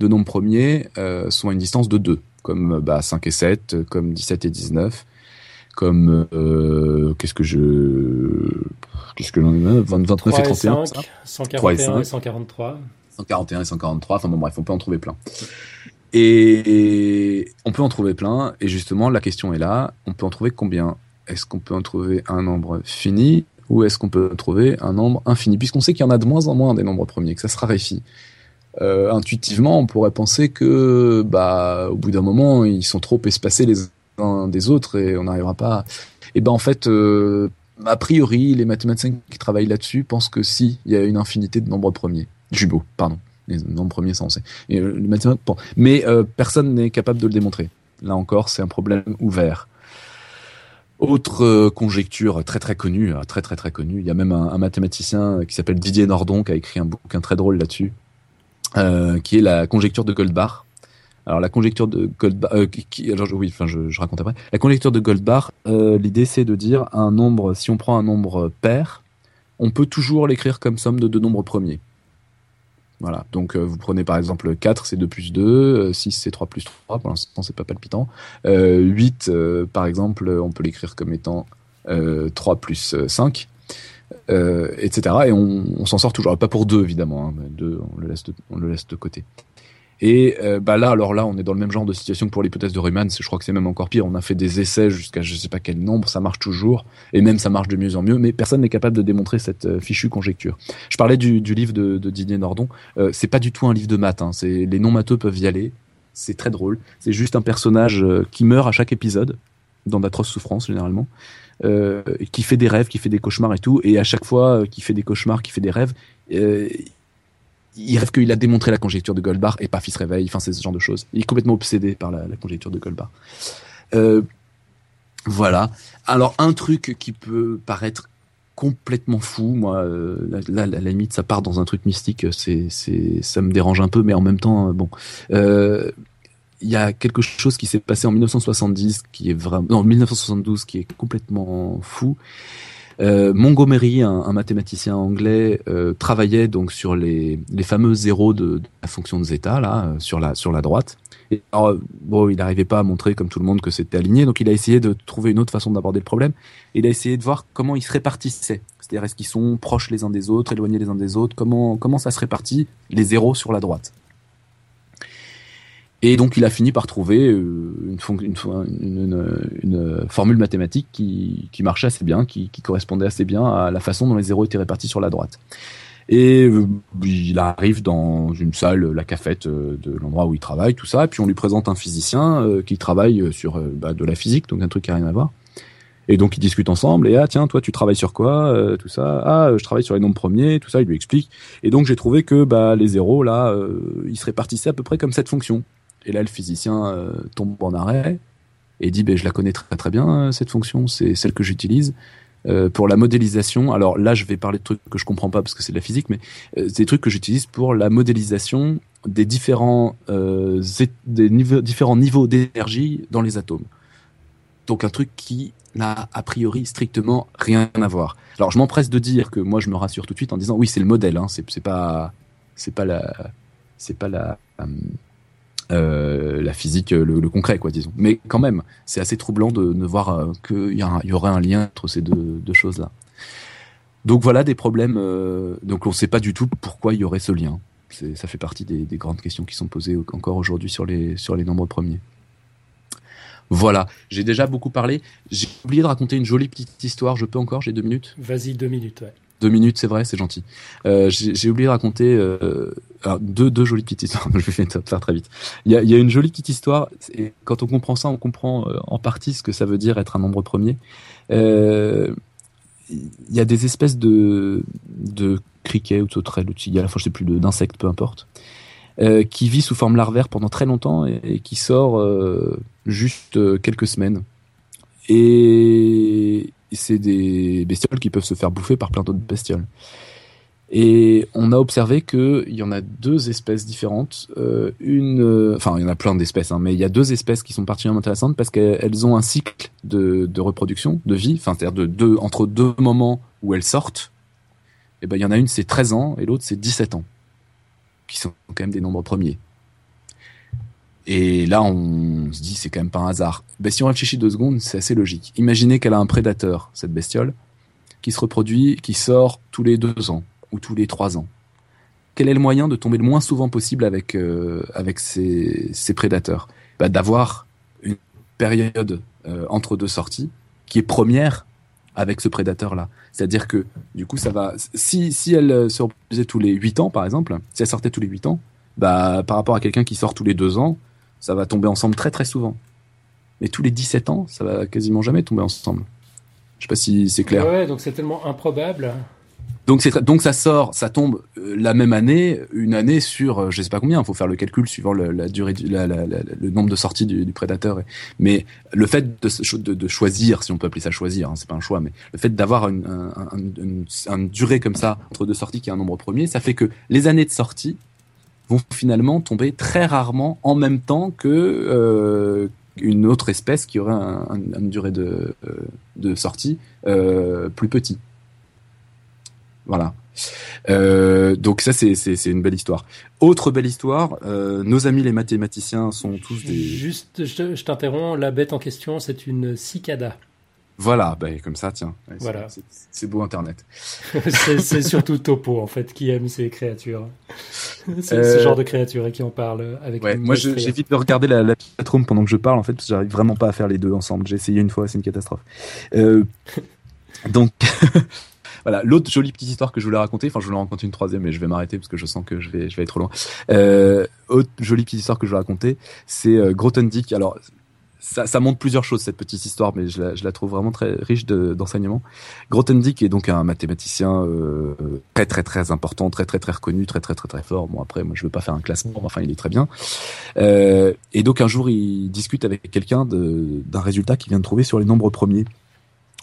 deux nombres premiers euh, sont à une distance de 2, comme bah, 5 et 7, comme 17 et 19, comme euh, qu'est-ce que je qu'est-ce que l'on a 29 et 31 5, 141 et, 143 141 et 143 enfin bon bref on peut en trouver plein. Et on peut en trouver plein. Et justement la question est là. On peut en trouver combien? Est-ce qu'on peut en trouver un nombre fini? Ou est-ce qu'on peut trouver un nombre infini puisqu'on sait qu'il y en a de moins en moins des nombres premiers que ça se raréfie euh, intuitivement on pourrait penser que bah au bout d'un moment ils sont trop espacés les des autres et on n'arrivera pas. Et ben en fait, euh, a priori, les mathématiciens qui travaillent là-dessus pensent que si, il y a une infinité de nombres premiers, jumeaux, pardon, les nombres premiers ça on sait. Et, euh, les mais euh, personne n'est capable de le démontrer. Là encore, c'est un problème ouvert. Autre conjecture très très connue, très très très connue. Il y a même un, mathématicien qui s'appelle Didier Nordon qui a écrit un bouquin très drôle là-dessus, qui est la conjecture de Goldbach. Alors la conjecture de Goldbach, euh, oui, enfin je, raconte après. La conjecture de Goldbach, euh, l'idée c'est de dire un nombre, si on prend un nombre pair, on peut toujours l'écrire comme somme de deux nombres premiers. Voilà, donc euh, vous prenez par exemple 4, c'est 2 plus 2, 6, c'est 3 plus 3, pour l'instant c'est pas palpitant. 8, par exemple, on peut l'écrire comme étant 3 plus 5, etc. Et on, on s'en sort toujours, pas pour 2 évidemment, hein, 2 on le, laisse on le laisse de côté. Et euh, bah là, alors là, on est dans le même genre de situation que pour l'hypothèse de Riemann. Je crois que c'est même encore pire. On a fait des essais jusqu'à je sais pas quel nombre, ça marche toujours, et même ça marche de mieux en mieux. Mais personne n'est capable de démontrer cette euh, fichue conjecture. Je parlais du, du livre de, de, Didier Nordon. Euh, c'est pas du tout un livre de maths. Hein. C'est les non matheux peuvent y aller. C'est très drôle. C'est juste un personnage euh, qui meurt à chaque épisode, dans d'atroces souffrances généralement. Qui fait des rêves, qui fait des cauchemars et tout, et à chaque fois qui fait des cauchemars, qui fait des rêves, il rêve qu'il a démontré la conjecture de Goldbach et paf, il se réveille, enfin, c'est ce genre de choses. Il est complètement obsédé par la, conjecture de Goldbach. Euh, voilà. Alors, un truc qui peut paraître complètement fou, moi, euh, là, à la limite, ça part dans un truc mystique, c'est, c'est, ça me dérange un peu, mais en même temps, euh, bon. Euh, il y a quelque chose qui s'est passé en 1970 qui est vraiment, non, 1972 qui est complètement fou. Euh, Montgomery, un, mathématicien anglais, euh, travaillait donc sur les, fameux zéros de, la fonction de zeta là, euh, sur la sur la droite. Et bon, il n'arrivait pas à montrer comme tout le monde que c'était aligné, donc il a essayé de trouver une autre façon d'aborder le problème. Il a essayé de voir comment ils se répartissaient. C'est-à-dire est-ce qu'ils sont proches les uns des autres, éloignés les uns des autres, comment comment ça se répartit les zéros sur la droite? Et donc il a fini par trouver euh, une, une, une, formule mathématique qui, qui, marchait assez bien, qui, qui, correspondait assez bien à la façon dont les zéros étaient répartis sur la droite. Et euh, il arrive dans une salle, la cafette euh, de l'endroit où il travaille, tout ça, et puis on lui présente un physicien qui travaille sur bah, de la physique, donc un truc qui n'a rien à voir. Et donc ils discutent ensemble, et ah tiens, toi tu travailles sur quoi, tout ça, ah je travaille sur les nombres premiers, tout ça, il lui explique. Et donc j'ai trouvé que bah, les zéros, là, ils se répartissaient à peu près comme cette fonction. Et là, le physicien euh, tombe en arrêt et dit ben, Je la connais très très bien, euh, cette fonction, c'est celle que j'utilise. Euh, pour la modélisation, alors là je vais parler de trucs que je comprends pas parce que c'est de la physique, mais c'est des trucs que j'utilise pour la modélisation des différents, des niveaux, différents niveaux d'énergie dans les atomes. Donc un truc qui n'a a priori strictement rien à voir. Alors je m'empresse de dire que moi je me rassure tout de suite en disant oui c'est le modèle, hein, c'est pas c'est pas la c'est pas la euh, la physique, le, le, concret, quoi, disons. Mais quand même, c'est assez troublant de, de voir euh, qu'il y, y, aurait un lien entre ces deux, deux choses-là. Donc voilà des problèmes. Euh, donc on ne sait pas du tout pourquoi il y aurait ce lien. Ça fait partie des, des, grandes questions qui sont posées encore aujourd'hui sur les, sur les nombres premiers. Voilà, j'ai déjà beaucoup parlé. J'ai oublié de raconter une jolie petite histoire. Je peux encore? J'ai deux minutes? Vas-y, deux minutes, ouais. Deux minutes, c'est vrai, c'est gentil. Euh, j'ai oublié de raconter euh, alors deux, deux jolies petites histoires. *laughs* je vais faire très vite. Il y a, y a, une jolie petite histoire. Et quand on comprend ça, on comprend euh, en partie ce que ça veut dire être un nombre premier. Euh, il y a des espèces de, de criquets ou de sauterelles ou de cigales, enfin je sais plus, d'insectes, peu importe, euh, qui vit sous forme larvaire pendant très longtemps et, et qui sort euh, juste euh, quelques semaines. Et c'est des bestioles qui peuvent se faire bouffer par plein d'autres bestioles. Et on a observé qu'il y en a deux espèces différentes. Euh, une, euh, enfin, il y en a plein d'espèces, hein, mais il y a deux espèces qui sont particulièrement intéressantes parce qu'elles ont un cycle de, reproduction, de vie, enfin, c'est-à-dire de deux, entre deux moments où elles sortent. Et ben, il y en a une c'est 13 ans et l'autre c'est 17 ans, qui sont quand même des nombres premiers. Et là, on se dit, c'est quand même pas un hasard. Ben, si on réfléchit deux secondes, c'est assez logique. Imaginez qu'elle a un prédateur, cette bestiole, qui se reproduit, qui sort tous les deux ans ou tous les trois ans. Quel est le moyen de tomber le moins souvent possible avec euh, avec ces, ces prédateurs? Ben, D'avoir une période euh, entre deux sorties qui est première avec ce prédateur-là. C'est-à-dire que du coup, ça va. Si si elle se reproduisait tous les huit ans, par exemple, si elle sortait tous les huit ans, bah par rapport à quelqu'un qui sort tous les deux ans, ça va tomber ensemble très très souvent. Mais tous les 17 ans, ça va quasiment jamais tomber ensemble. Je sais pas si c'est clair. Ouais, donc c'est tellement improbable. Donc ça sort, ça tombe la même année, une année sur je sais pas combien. Il faut faire le calcul suivant le, la durée, le nombre de sorties du, prédateur. Mais le fait de, choisir, si on peut appeler ça choisir, hein, c'est pas un choix, mais le fait d'avoir une, un, une, une, une, durée comme ça entre deux sorties qui est un nombre premier, ça fait que les années de sortie vont finalement tomber très rarement en même temps que euh, une autre espèce qui aurait un, un, une durée de, de sortie euh, plus petit. Voilà. Euh, donc ça c'est c'est une belle histoire. Autre belle histoire, euh, nos amis les mathématiciens sont tous des. Juste, je, je t'interromps. La bête en question, c'est une cicada. Voilà, bah, comme ça, tiens. Ouais, voilà. C'est beau Internet. *laughs* c'est surtout Topo, en fait, qui aime ces créatures. C'est euh... ce genre de créatures et qui en parle avec ouais, Moi, j'évite de regarder la, la chatroom pendant que je parle, en fait, parce que j'arrive vraiment pas à faire les deux ensemble. J'ai essayé une fois, c'est une catastrophe. Euh, donc, *laughs* voilà. L'autre jolie petite histoire que je voulais raconter, enfin, je voulais en raconter une troisième, mais je vais m'arrêter parce que je sens que je vais, je vais être trop loin. Euh, autre jolie petite histoire que je voulais raconter, c'est euh, Grothendieck. Alors, ça, ça, montre plusieurs choses cette petite histoire, mais je la, je la trouve vraiment très riche d'enseignements. De, Grothendieck est donc un mathématicien euh, très très très important, très très très reconnu, très très très très fort. Bon après, moi je veux pas faire un classement, enfin il est très bien. Euh, et donc un jour il discute avec quelqu'un d'un résultat qu'il vient de trouver sur les nombres premiers,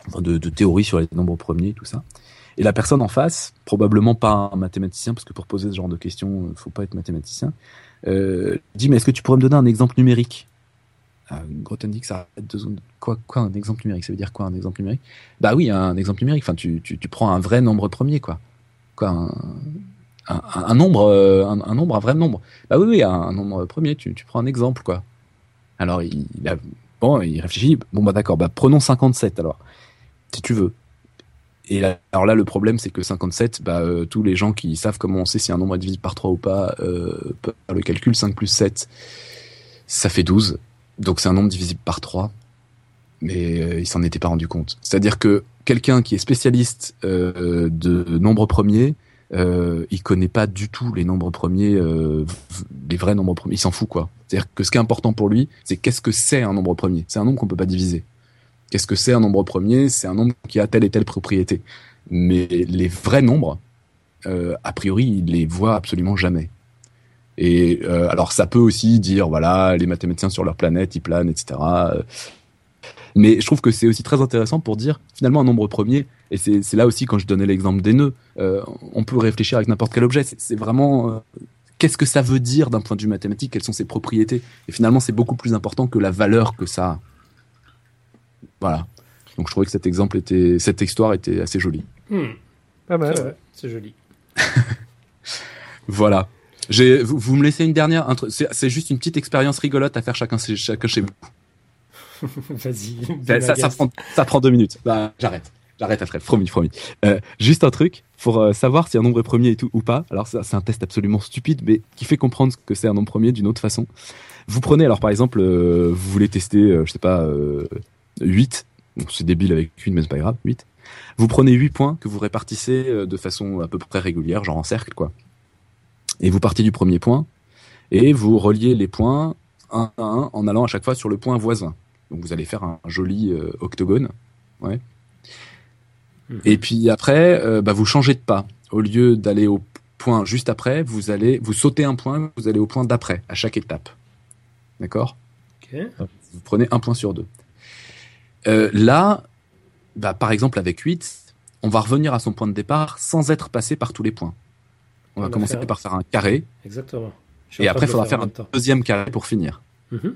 enfin de, de théorie sur les nombres premiers, tout ça. Et la personne en face, probablement pas un mathématicien, parce que pour poser ce genre de questions, il faut pas être mathématicien, euh, dit mais est-ce que tu pourrais me donner un exemple numérique? Grothendieck, ça deux secondes. Quoi, quoi, un exemple numérique? Ça veut dire quoi, un exemple numérique? Bah oui, un exemple numérique. Enfin, tu, tu, tu prends un vrai nombre premier, quoi. Quoi, un, nombre, un, un, nombre, un vrai nombre. Bah oui, oui, un, nombre premier. Tu, tu prends un exemple, quoi. Alors, il, bon, il réfléchit. Bon, bah d'accord. Bah prenons 57 alors, si tu veux. Et là, alors là, le problème, c'est que 57, bah, euh, tous les gens qui savent comment on sait si un nombre est divisible par 3 ou pas, euh, le calcul. 5 plus 7, ça fait 12 donc c'est un nombre divisible par 3, mais euh, il s'en était pas rendu compte. C'est-à-dire que quelqu'un qui est spécialiste euh, de nombres premiers, euh, il connaît pas du tout les nombres premiers, euh, les vrais nombres premiers. Il s'en fout quoi. C'est-à-dire que ce qui est important pour lui, c'est qu'est-ce que c'est un nombre premier. C'est un nombre qu'on peut pas diviser. Qu'est-ce que c'est un nombre premier? C'est un nombre qui a telle et telle propriété. Mais les vrais nombres, euh, a priori, il les voit absolument jamais. Et euh, alors ça peut aussi dire voilà les mathématiciens sur leur planète ils planent etc. Mais je trouve que c'est aussi très intéressant pour dire finalement un nombre premier et c'est là aussi quand je donnais l'exemple des nœuds euh, on peut réfléchir avec n'importe quel objet c'est vraiment euh, qu'est-ce que ça veut dire d'un point de vue mathématique? Quelles sont ses propriétés? Et finalement c'est beaucoup plus important que la valeur que ça a. Voilà donc je trouvais que cet exemple était cette histoire était assez jolie. Hmm. Pas mal c'est joli. *laughs* voilà. J'ai, vous, vous me laissez une dernière. C'est juste une petite expérience rigolote à faire chacun, chez- chacun chez vous. *laughs* Vas-y. Ça, ça, ça prend, ça prend deux minutes. Bah, j'arrête. J'arrête, Alfred. Promis, promis. Euh, juste un truc pour euh, savoir si un nombre est premier et tout ou pas. Alors, c'est un test absolument stupide, mais qui fait comprendre que c'est un nombre premier d'une autre façon. Vous prenez, alors, par exemple, euh, vous voulez tester, euh, je sais pas, euh, 8. Bon, c'est débile avec 8, mais c'est pas grave, 8. Vous prenez 8 points que vous répartissez euh, de façon à peu près régulière, genre en cercle, quoi. Et vous partez du premier point et vous reliez les points un à un en allant à chaque fois sur le point voisin. Donc vous allez faire un joli euh, octogone. Ouais. Mhm. Et puis après, euh, bah, vous changez de pas. Au lieu d'aller au point juste après, vous allez vous sautez un point, vous allez au point d'après à chaque étape. D'accord? Vous prenez un point sur deux. Euh, là, bah, par exemple avec 8, on va revenir à son point de départ sans être passé par tous les points. On va On va commencer faire- par faire un carré Exactement. Et après il faudra faire un temps. deuxième carré pour finir. Mhm.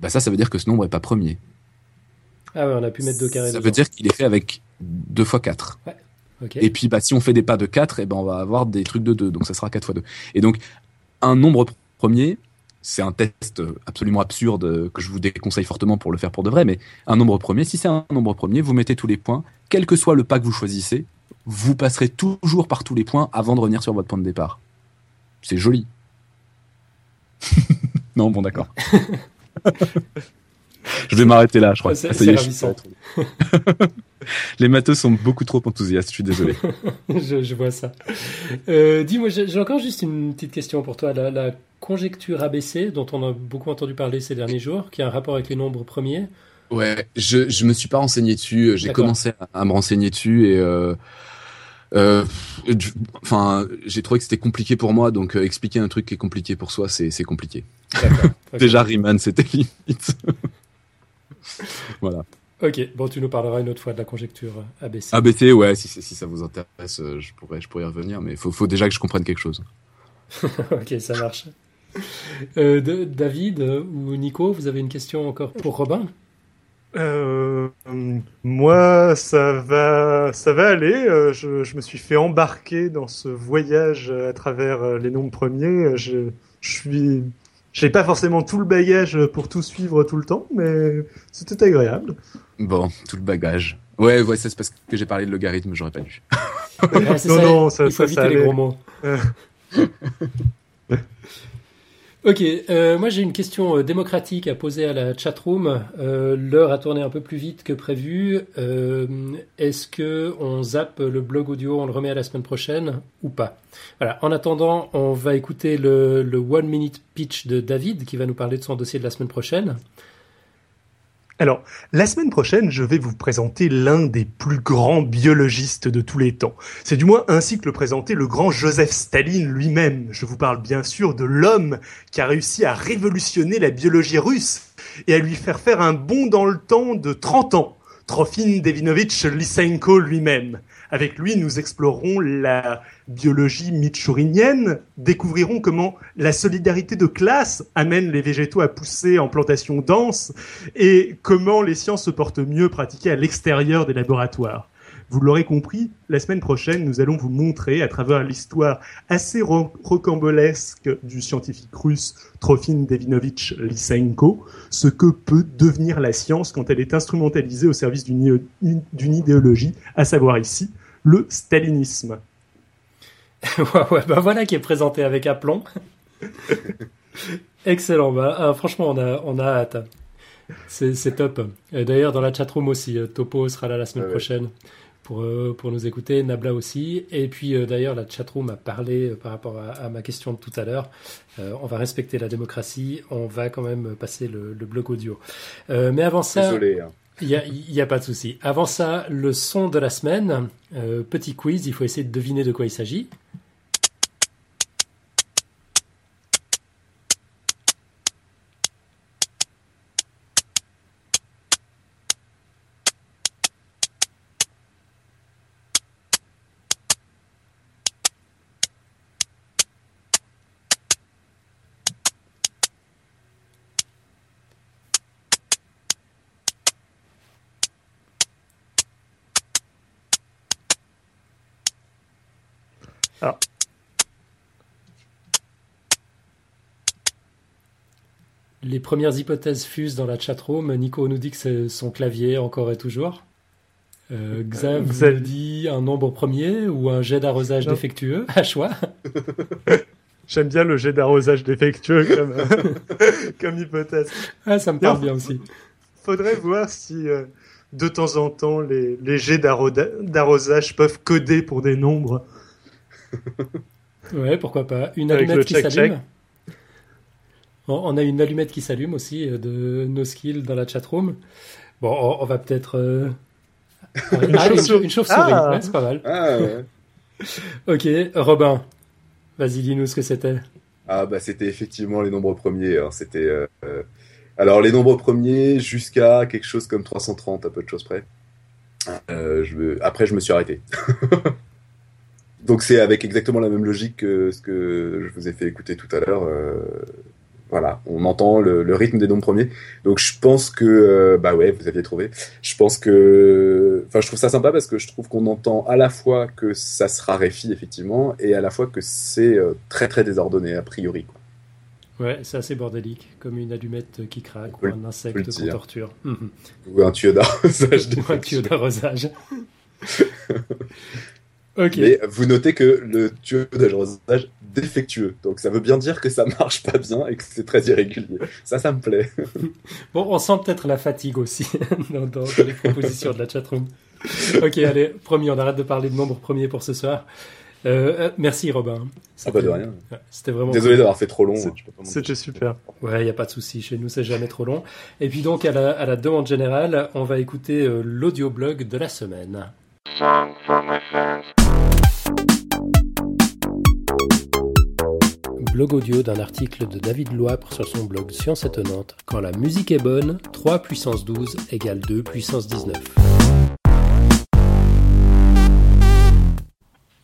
Bah, ça, ça veut dire que ce nombre est pas premier. Ah ouais, on a pu mettre deux carrés. Ça dedans. veut dire qu'il est fait avec 2 fois 4. Ok. Et puis, bah, si on fait des pas de 4, et ben, on va avoir des trucs de 2. Donc, ça sera 4 fois 2. Et donc, un nombre premier, c'est un test absolument absurde que je vous déconseille fortement pour le faire pour de vrai. Mais un nombre premier, si c'est un nombre premier, vous mettez tous les points, quel que soit le pas que vous choisissez, vous passerez toujours par tous les points avant de revenir sur votre point de départ. C'est joli. *laughs* non, bon, d'accord. *laughs* je vais m'arrêter là, je crois. C'est- Ah, ça y c'est est, je suis ravissant. *laughs* Les matheux sont beaucoup trop enthousiastes, je suis désolé. je, je vois ça. Euh, Dis-moi, j'ai j'ai encore juste une petite question pour toi. La, la conjecture ABC, dont on a beaucoup entendu parler ces derniers jours, qui a un rapport avec les nombres premiers. Ouais, je, je me suis pas renseigné dessus. J'ai D'accord. commencé à, à me renseigner dessus et euh, euh, je- enfin, j'ai trouvé que c'était compliqué pour moi. Donc euh, expliquer un truc qui est compliqué pour soi, c'est c'est compliqué. *laughs* Déjà Riemann, c'était *laughs* limite. *laughs* voilà. Ok, bon, tu nous parleras une autre fois de la conjecture ABC. ABC, ouais, si, si, si ça vous intéresse, euh, je pourrais, je pourrais y revenir, mais faut, faut déjà que je comprenne quelque chose. ok, ça marche. Euh, de- David euh, ou Nico, vous avez une question encore pour Robin? Euh, moi, ça va, ça va aller. Je, je me suis fait embarquer dans ce voyage à travers les nombres premiers. Je, je suis, j'ai pas forcément tout le bagage pour tout suivre tout le temps, mais c'était agréable. Bon, tout le bagage. Ouais, ouais, ça, c'est parce que j'ai parlé de logarithme, j'aurais pas dû. *laughs* Ouais, Non, ça, non, ça- il faut ça, éviter ça les allait. gros mots. *laughs* Ok, euh, moi j'ai une question euh, démocratique à poser à la chatroom. Euh, L'heure a tourné un peu plus vite que prévu. Euh, Est-ce que on zappe le blog audio, on le remet à la semaine prochaine ou pas? Voilà. En attendant, on va écouter le, le one minute pitch de David qui va nous parler de son dossier de la semaine prochaine. Alors, la semaine prochaine, je vais vous présenter l'un des plus grands biologistes de tous les temps. C'est du moins ainsi que le présentait le grand Joseph Staline lui-même. Je vous parle bien sûr de l'homme qui a réussi à révolutionner la biologie russe et à lui faire faire un bond dans le temps de 30 ans. Trofim Devinovitch Lysenko lui-même. Avec lui, nous explorerons la biologie mitchourinienne, découvrirons comment la solidarité de classe amène les végétaux à pousser en plantation dense et comment les sciences se portent mieux pratiquées à l'extérieur des laboratoires. Vous l'aurez compris, la semaine prochaine, nous allons vous montrer, à travers l'histoire assez ro- rocambolesque du scientifique russe Trofim Devinovitch Lysenko, ce que peut devenir la science quand elle est instrumentalisée au service d'une idéologie, à savoir ici le stalinisme. *laughs* ouais, ouais, bah voilà qui est présenté avec aplomb. *laughs* Excellent, bah, ah, franchement on a, on a hâte. C'est top. D'ailleurs dans la chatroom aussi, euh, Topo sera là la semaine ouais. prochaine pour, euh, pour nous écouter, Nabla aussi. Et puis euh, d'ailleurs la chatroom a parlé euh, par rapport à, à ma question de tout à l'heure. Euh, on va respecter la démocratie, on va quand même passer le, le blog audio. Mais avant ça... Désolé. hein. Il n'y a, il y a pas de souci. Avant ça, le son de la semaine. Petit quiz, il faut essayer de deviner de quoi il s'agit. Les premières hypothèses fusent dans la chatroom. Nico nous dit que c'est son clavier encore et toujours. Euh, Xav Xav- nous dit un nombre premier ou un jet d'arrosage défectueux, *laughs* à choix. *laughs* J'aime bien le jet d'arrosage défectueux comme, *laughs* comme hypothèse. Ah, ça me parle bien aussi. Faudrait voir si euh, de temps en temps les, les jets d'arrosage peuvent coder pour des nombres. Ouais, pourquoi pas. Une allumette qui s'allume. Bon, on a une allumette qui s'allume aussi euh, de No Skill dans la chatroom. Bon, on, on va peut-être. euh, *laughs* Ah, une, chauve-souris. Ah. ouais, c'est pas mal. Ah, ouais. *laughs* Ok, Robin, vas-y, dis-nous ce que c'était. Ah, bah, c'était effectivement les nombres premiers. hein. C'était. euh, Alors, les nombres premiers jusqu'à quelque chose comme 330, à peu de choses près. Euh, je me- Après, je me suis arrêté. *laughs* Donc, c'est avec exactement la même logique que ce que je vous ai fait écouter tout à l'heure. euh, Voilà, on entend le, le rythme des nombres premiers. Donc, je pense que. euh, Bah ouais, vous aviez trouvé. Je pense que. Enfin, je trouve ça sympa parce que je trouve qu'on entend à la fois que ça se raréfie, effectivement, et à la fois que c'est euh, très très désordonné, a priori. Quoi. Ouais, c'est assez bordélique, comme une allumette qui craque ou un insecte qu'on torture. Mhm. Ou un tuyau d'arrosage *laughs* Ou un tuyau d'arrosage. *laughs* ok. Mais vous notez que le tuyau d'arrosage défectueux. Donc ça veut bien dire que ça *laughs* marche pas bien et que c'est très irrégulier. Ça, ça me plaît. *laughs* Bon, on sent peut-être la fatigue aussi *laughs* dans, dans- les propositions de la chatroom. Ok, allez, promis, on arrête de parler de nombre premier pour ce soir. Euh, euh, merci Robin. Ah, pas de rien. C'était vraiment Désolé cool. d'avoir fait trop long. Hein, C'était super. Ouais, il n'y a pas de souci. Chez nous, c'est jamais trop long. Et puis donc, à la, à la demande générale, on va écouter euh, l'audioblog de la semaine. Blog audio d'un article de David Loipre sur son blog Science étonnante. Quand la musique est bonne, 3 puissance 12 égale 2 puissance 19.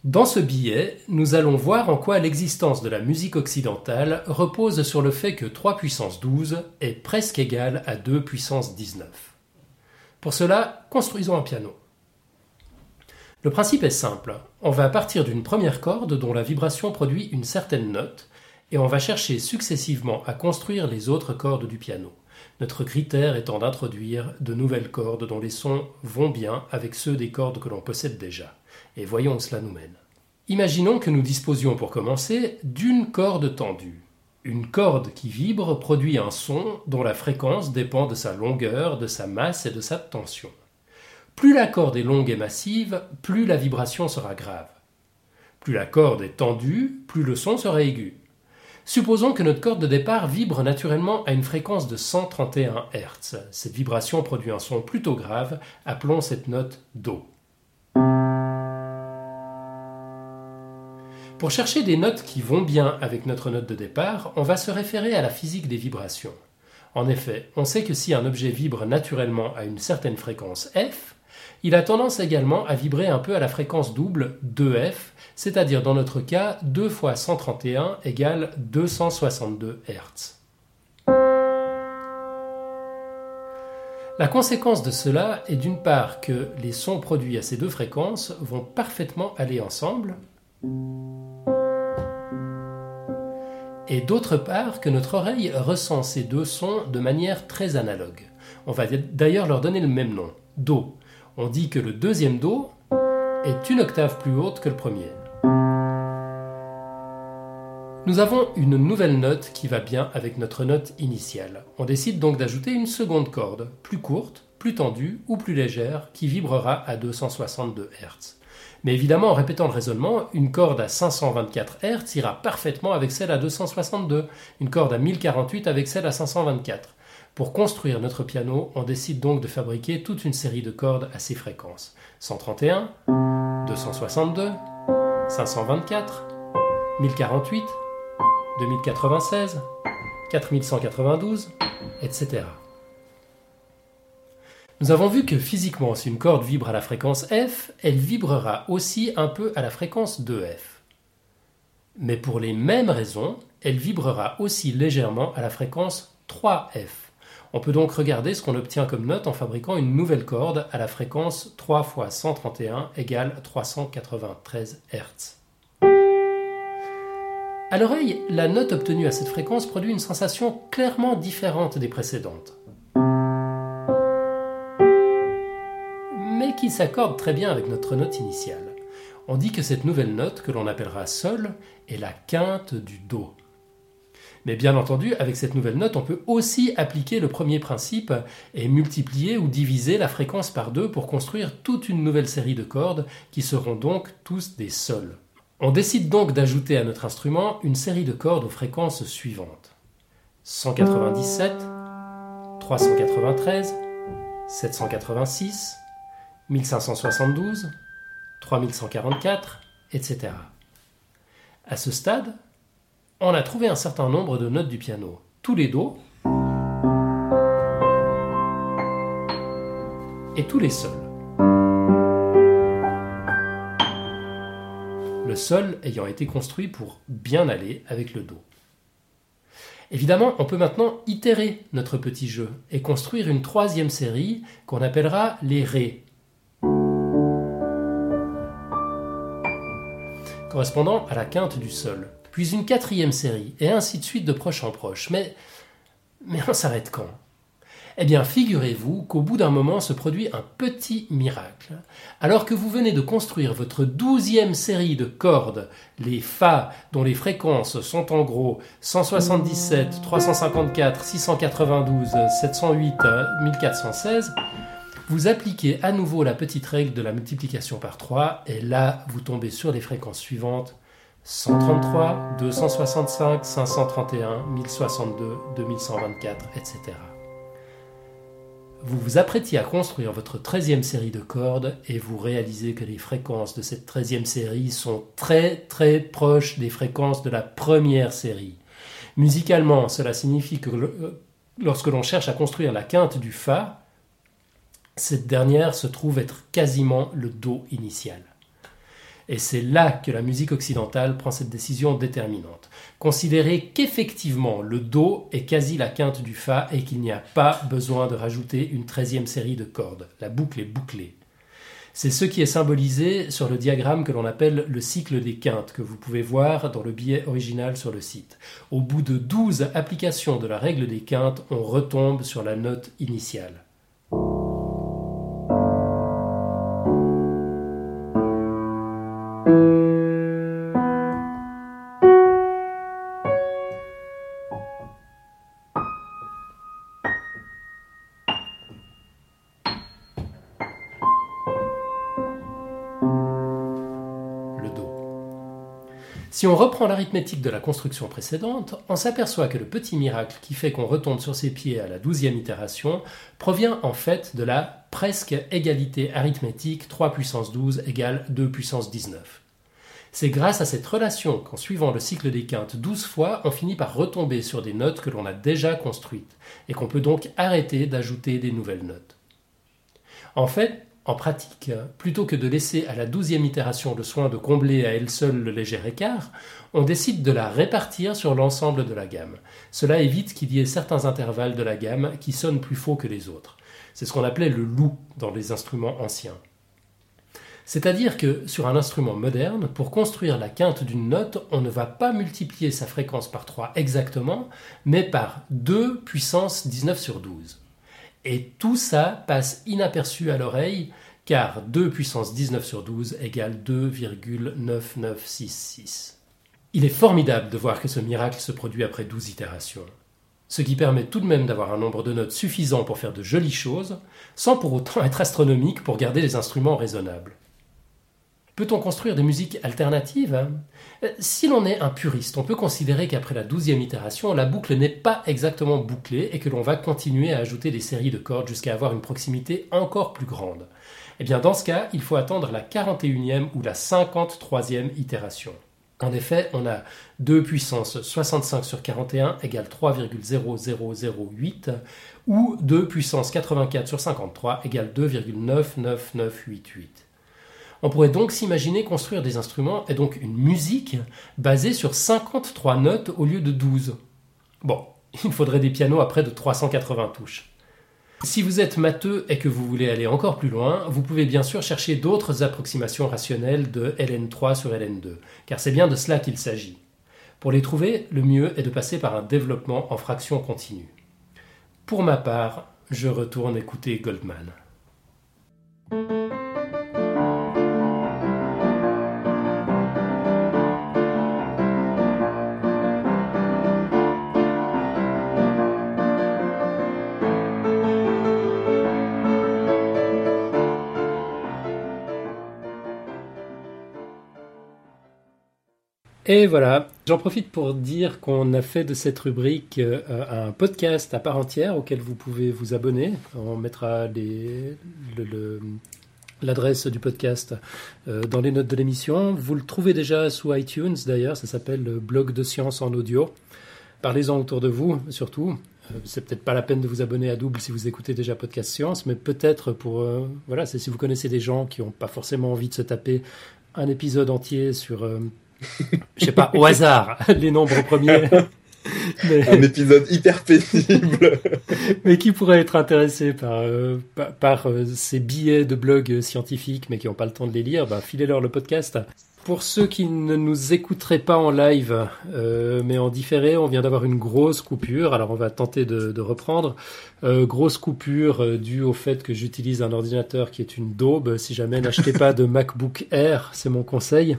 Dans ce billet, nous allons voir en quoi l'existence de la musique occidentale repose sur le fait que 3 puissance 12 est presque égal à 2 puissance 19. Pour cela, construisons un piano. Le principe est simple. On va partir d'une première corde dont la vibration produit une certaine note, et on va chercher successivement à construire les autres cordes du piano. Notre critère étant d'introduire de nouvelles cordes dont les sons vont bien avec ceux des cordes que l'on possède déjà. Et voyons où cela nous mène. Imaginons que nous disposions pour commencer d'une corde tendue. Une corde qui vibre produit un son dont la fréquence dépend de sa longueur, de sa masse et de sa tension. Plus la corde est longue et massive, plus la vibration sera grave. Plus la corde est tendue, plus le son sera aigu. Supposons que notre corde de départ vibre naturellement à une fréquence de 131 Hz. Cette vibration produit un son plutôt grave, appelons cette note Do. Pour chercher des notes qui vont bien avec notre note de départ, on va se référer à la physique des vibrations. En effet, on sait que si un objet vibre naturellement à une certaine fréquence f, il a tendance également à vibrer un peu à la fréquence double 2f, c'est-à-dire dans notre cas 2 fois 131 égale 262 Hz. La conséquence de cela est d'une part que les sons produits à ces deux fréquences vont parfaitement aller ensemble, et d'autre part que notre oreille ressent ces deux sons de manière très analogue. On va d'ailleurs leur donner le même nom, Do. On dit que le deuxième Do est une octave plus haute que le premier. Nous avons une nouvelle note qui va bien avec notre note initiale. On décide donc d'ajouter une seconde corde, plus courte, plus tendue ou plus légère, qui vibrera à 262 Hz. Mais évidemment, en répétant le raisonnement, une corde à 524 Hz ira parfaitement avec celle à 262, une corde à 1048 avec celle à 524. Pour construire notre piano, on décide donc de fabriquer toute une série de cordes à ces fréquences. 131, 262, 524, 1048, 2096, 4192, etc. Nous avons vu que physiquement, si une corde vibre à la fréquence F, elle vibrera aussi un peu à la fréquence 2F. Mais pour les mêmes raisons, elle vibrera aussi légèrement à la fréquence 3F. On peut donc regarder ce qu'on obtient comme note en fabriquant une nouvelle corde à la fréquence 3 fois 131 égale 393 Hz. À l'oreille, la note obtenue à cette fréquence produit une sensation clairement différente des précédentes. Mais qui s'accorde très bien avec notre note initiale. On dit que cette nouvelle note, que l'on appellera Sol, est la quinte du Do. Mais bien entendu, avec cette nouvelle note, on peut aussi appliquer le premier principe et multiplier ou diviser la fréquence par deux pour construire toute une nouvelle série de cordes qui seront donc tous des sols. On décide donc d'ajouter à notre instrument une série de cordes aux fréquences suivantes 197, 393, 786, 1572, 3144, etc. À ce stade, on a trouvé un certain nombre de notes du piano, tous les Do et tous les sols. Le sol ayant été construit pour bien aller avec le Do. Évidemment, on peut maintenant itérer notre petit jeu et construire une troisième série qu'on appellera les Ré, correspondant à la quinte du sol, puis une quatrième série, et ainsi de suite de proche en proche. Mais, mais on s'arrête quand? Eh bien, figurez-vous qu'au bout d'un moment se produit un petit miracle. Alors que vous venez de construire votre douzième série de cordes, les Fa, dont les fréquences sont en gros 177, 354, 692, 708, 1416, vous appliquez à nouveau la petite règle de la multiplication par 3, et là, vous tombez sur les fréquences suivantes 133, 265, 531, 1062, 2124, etc vous vous apprêtiez à construire votre treizième série de cordes et vous réalisez que les fréquences de cette treizième série sont très très proches des fréquences de la première série. Musicalement, cela signifie que euh, lorsque l'on cherche à construire la quinte du Fa, cette dernière se trouve être quasiment le Do initial. Et c'est là que la musique occidentale prend cette décision déterminante. Considérer qu'effectivement le Do est quasi la quinte du Fa et qu'il n'y a pas besoin de rajouter une treizième série de cordes. La boucle est bouclée. C'est ce qui est symbolisé sur le diagramme que l'on appelle le cycle des quintes, que vous pouvez voir dans le billet original sur le site. Au bout de 12 applications de la règle des quintes, on retombe sur la note initiale. Si on reprend l'arithmétique de la construction précédente, on s'aperçoit que le petit miracle qui fait qu'on retombe sur ses pieds à la douzième itération provient en fait de la presque égalité arithmétique 3 puissance 12 égale 2 puissance 19. C'est grâce à cette relation qu'en suivant le cycle des quintes 12 fois, on finit par retomber sur des notes que l'on a déjà construites, et qu'on peut donc arrêter d'ajouter des nouvelles notes. En fait, en pratique, plutôt que de laisser à la douzième itération le soin de combler à elle seule le léger écart, on décide de la répartir sur l'ensemble de la gamme. Cela évite qu'il y ait certains intervalles de la gamme qui sonnent plus faux que les autres. C'est ce qu'on appelait le loup dans les instruments anciens. C'est-à-dire que sur un instrument moderne, pour construire la quinte d'une note, on ne va pas multiplier sa fréquence par 3 exactement, mais par 2 puissance 19 sur 12. Et tout ça passe inaperçu à l'oreille, car 2 puissance 19 sur 12 égale 2,9966. Il est formidable de voir que ce miracle se produit après 12 itérations, ce qui permet tout de même d'avoir un nombre de notes suffisant pour faire de jolies choses, sans pour autant *laughs* être astronomique pour garder les instruments raisonnables. Peut-on construire des musiques alternatives hein? Euh, Si l'on est un puriste, on peut considérer qu'après la douzième itération, la boucle n'est pas exactement bouclée et que l'on va continuer à ajouter des séries de cordes jusqu'à avoir une proximité encore plus grande. Eh bien, dans ce cas, il faut attendre la 41e ou la 53e itération. En effet, on a 2 puissance 65 sur 41 égale 3,0008 ou 2 puissance 84 sur 53 égale 2,99988. On pourrait donc s'imaginer construire des instruments et donc une musique basée sur 53 notes au lieu de 12. Bon, *laughs* il faudrait des pianos à près de 380 touches. Si vous êtes matheux et que vous voulez aller encore plus loin, vous pouvez bien sûr chercher d'autres approximations rationnelles de LN3 sur LN2, car c'est bien de cela qu'il s'agit. Pour les trouver, le mieux est de passer par un développement en fraction continue. Pour ma part, je retourne écouter Goldman. Et voilà, j'en profite pour dire qu'on a fait de cette rubrique euh, un podcast à part entière auquel vous pouvez vous abonner. On mettra l'adresse du podcast euh, dans les notes de l'émission. Vous le trouvez déjà sous iTunes d'ailleurs, ça s'appelle le blog de science en audio. Parlez-en autour de vous surtout. Euh, c'est peut-être pas la peine de vous abonner à double si vous écoutez déjà Podcast Science, mais peut-être pour voilà, c'est si vous connaissez des gens qui n'ont pas forcément envie de se taper un épisode entier sur je sais pas, au hasard, *laughs* les nombres premiers. *laughs* Un épisode hyper pénible. *laughs* mais qui pourrait être intéressé par, euh, par, euh, ces billets de blogs scientifiques, mais qui n'ont pas le temps de les lire, bah, filez-leur le podcast. Pour ceux qui ne nous écouteraient pas en live, euh, mais en différé, on vient d'avoir une grosse coupure. Alors on va tenter de, reprendre. grosse coupure due au fait que j'utilise un ordinateur qui est une daube. Si jamais n'achetez pas de MacBook Air, c'est mon conseil.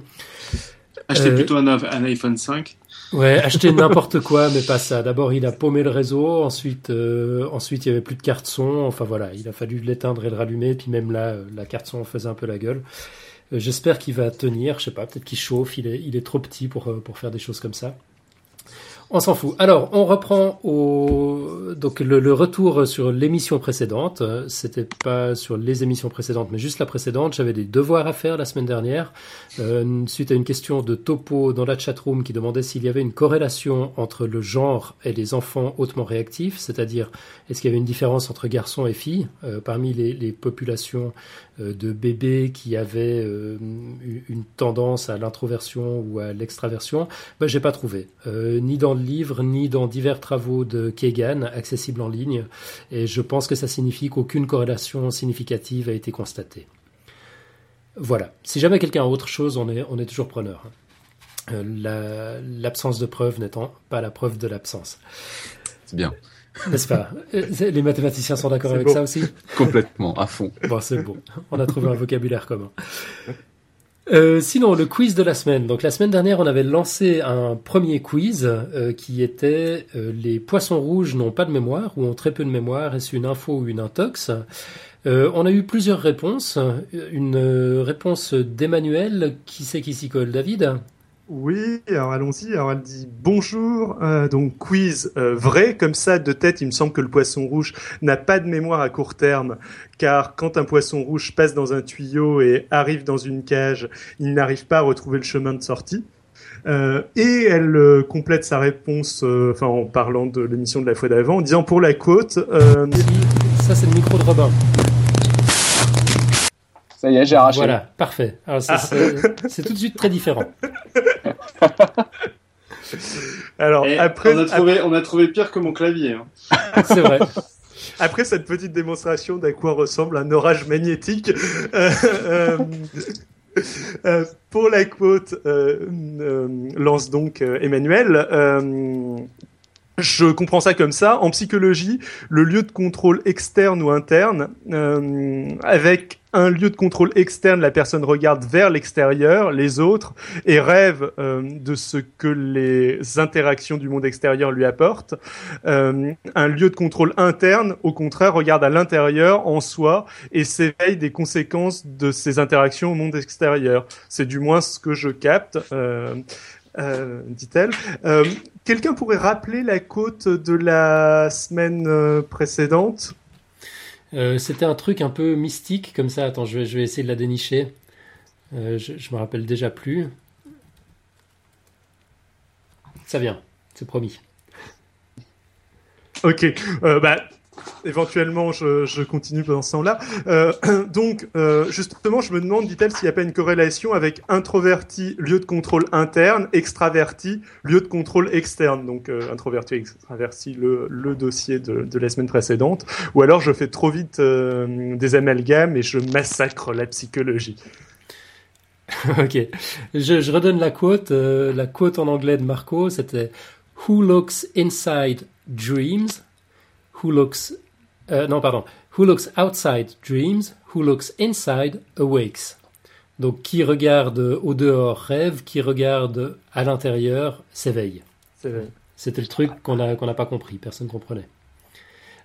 Achetez euh, plutôt un, iPhone 5. Ouais, *laughs* acheter n'importe quoi, mais pas ça. D'abord, il a paumé le réseau. Ensuite, euh, ensuite, il y avait plus de carte son. Enfin voilà, il a fallu l'éteindre et le rallumer. Puis même là, euh, la carte son faisait un peu la gueule. J'espère qu'il va tenir. Je sais pas, peut-être qu'il chauffe. Il est, il est trop petit pour pour faire des choses comme ça. On s'en fout. Alors, on reprend donc le, retour sur l'émission précédente. C'était pas sur les émissions précédentes, mais juste la précédente. J'avais des devoirs à faire la semaine dernière euh, suite à une question de Topo dans la chatroom qui demandait s'il y avait une corrélation entre le genre et les enfants hautement réactifs, c'est-à-dire est-ce qu'il y avait une différence entre garçons et filles euh, parmi les, populations euh, de bébés qui avaient euh, une tendance à l'introversion ou à l'extraversion, ben, j'ai pas trouvé, euh, ni dans livre, ni dans divers travaux de Kagan accessibles en ligne, et je pense que ça signifie qu'aucune corrélation significative a été constatée. Voilà. Si jamais quelqu'un a autre chose, on est, on est toujours preneur. L'absence de preuve n'étant pas la preuve de l'absence. C'est bien. N'est-ce pas? Les mathématiciens sont d'accord avec ça aussi? Complètement, à fond. Bon, c'est bon. On a trouvé un vocabulaire commun. Euh, sinon, le quiz de la semaine. Donc la semaine dernière, on avait lancé un premier quiz euh, qui était euh, les poissons rouges n'ont pas de mémoire ou ont très peu de mémoire. Est-ce une info ou une intox? On a eu plusieurs réponses. Une réponse d'Emmanuel. Qui c'est qui s'y colle? David? Oui, alors allons-y. Alors elle dit bonjour, euh, donc quiz euh, vrai, comme ça de tête, il me semble que le poisson rouge n'a pas de mémoire à court terme, car quand un poisson rouge passe dans un tuyau et arrive dans une cage, il n'arrive pas à retrouver le chemin de sortie. Euh, et elle complète sa réponse, en parlant de l'émission de la fois d'avant, en disant pour la côte. Ça c'est le micro de Robin. Ça y est, j'ai arraché. Voilà, parfait. Ah. c'est tout de suite très différent. *laughs* Alors, après, on a, trouvé, on a trouvé pire que mon clavier. Hein. *laughs* c'est vrai. Après cette petite démonstration d'à quoi ressemble un orage magnétique, euh, euh, euh, pour la quote, lance donc Emmanuel. Je comprends ça comme ça. En psychologie, le lieu de contrôle externe ou interne, avec un lieu de contrôle externe, la personne regarde vers l'extérieur, les autres, et rêve euh, de ce que les interactions du monde extérieur lui apportent. Euh, un lieu de contrôle interne, au contraire, regarde à l'intérieur, en soi, et s'éveille des conséquences de ces interactions au monde extérieur. C'est du moins ce que je capte. Euh, dit-elle. Quelqu'un pourrait rappeler la côte de la semaine précédente? Euh, c'était un truc un peu mystique comme ça. Attends, je vais, essayer de la dénicher. Euh, je, je me rappelle déjà plus. Ça vient, c'est promis. Ok, euh, bah éventuellement je, continue pendant ce temps-là. Euh, *clears throat* donc, euh, justement, je me demande, dit-elle, s'il n'y a pas une corrélation avec introverti, lieu de contrôle interne, extraverti, lieu de contrôle externe. Donc, euh, introverti, extraverti, le, le dossier de, la semaine précédente. Ou alors, je fais trop vite euh, des amalgames et je massacre la psychologie. *laughs* ok. Je, redonne la quote. La quote en anglais de Marco, c'était Who looks inside dreams? Who looks. Euh, non, pardon. Who looks outside dreams? Who looks inside awakes? Donc, qui regarde au dehors rêve, qui regarde à l'intérieur s'éveille. C'était le truc qu'on n'a qu'on pas compris, personne ne comprenait.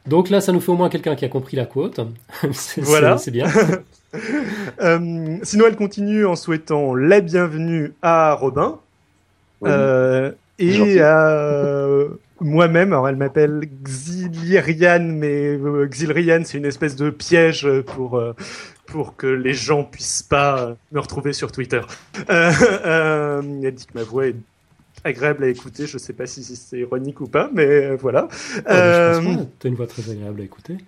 Donc là, ça nous fait au moins quelqu'un qui a compris la quote. *laughs* voilà. C'est bien. *laughs* euh, sinon, elle continue en souhaitant la bienvenue à Robin. Euh, et à euh, *laughs* moi-même. Alors, elle m'appelle Xilirian, mais euh, Xilrian, c'est une espèce de piège pour euh, pour que les gens puissent pas me retrouver sur Twitter. *laughs* elle dit que ma voix est agréable à écouter. Je sais pas si c'est ironique ou pas, mais voilà. Oh, euh, tu as une voix très agréable à écouter.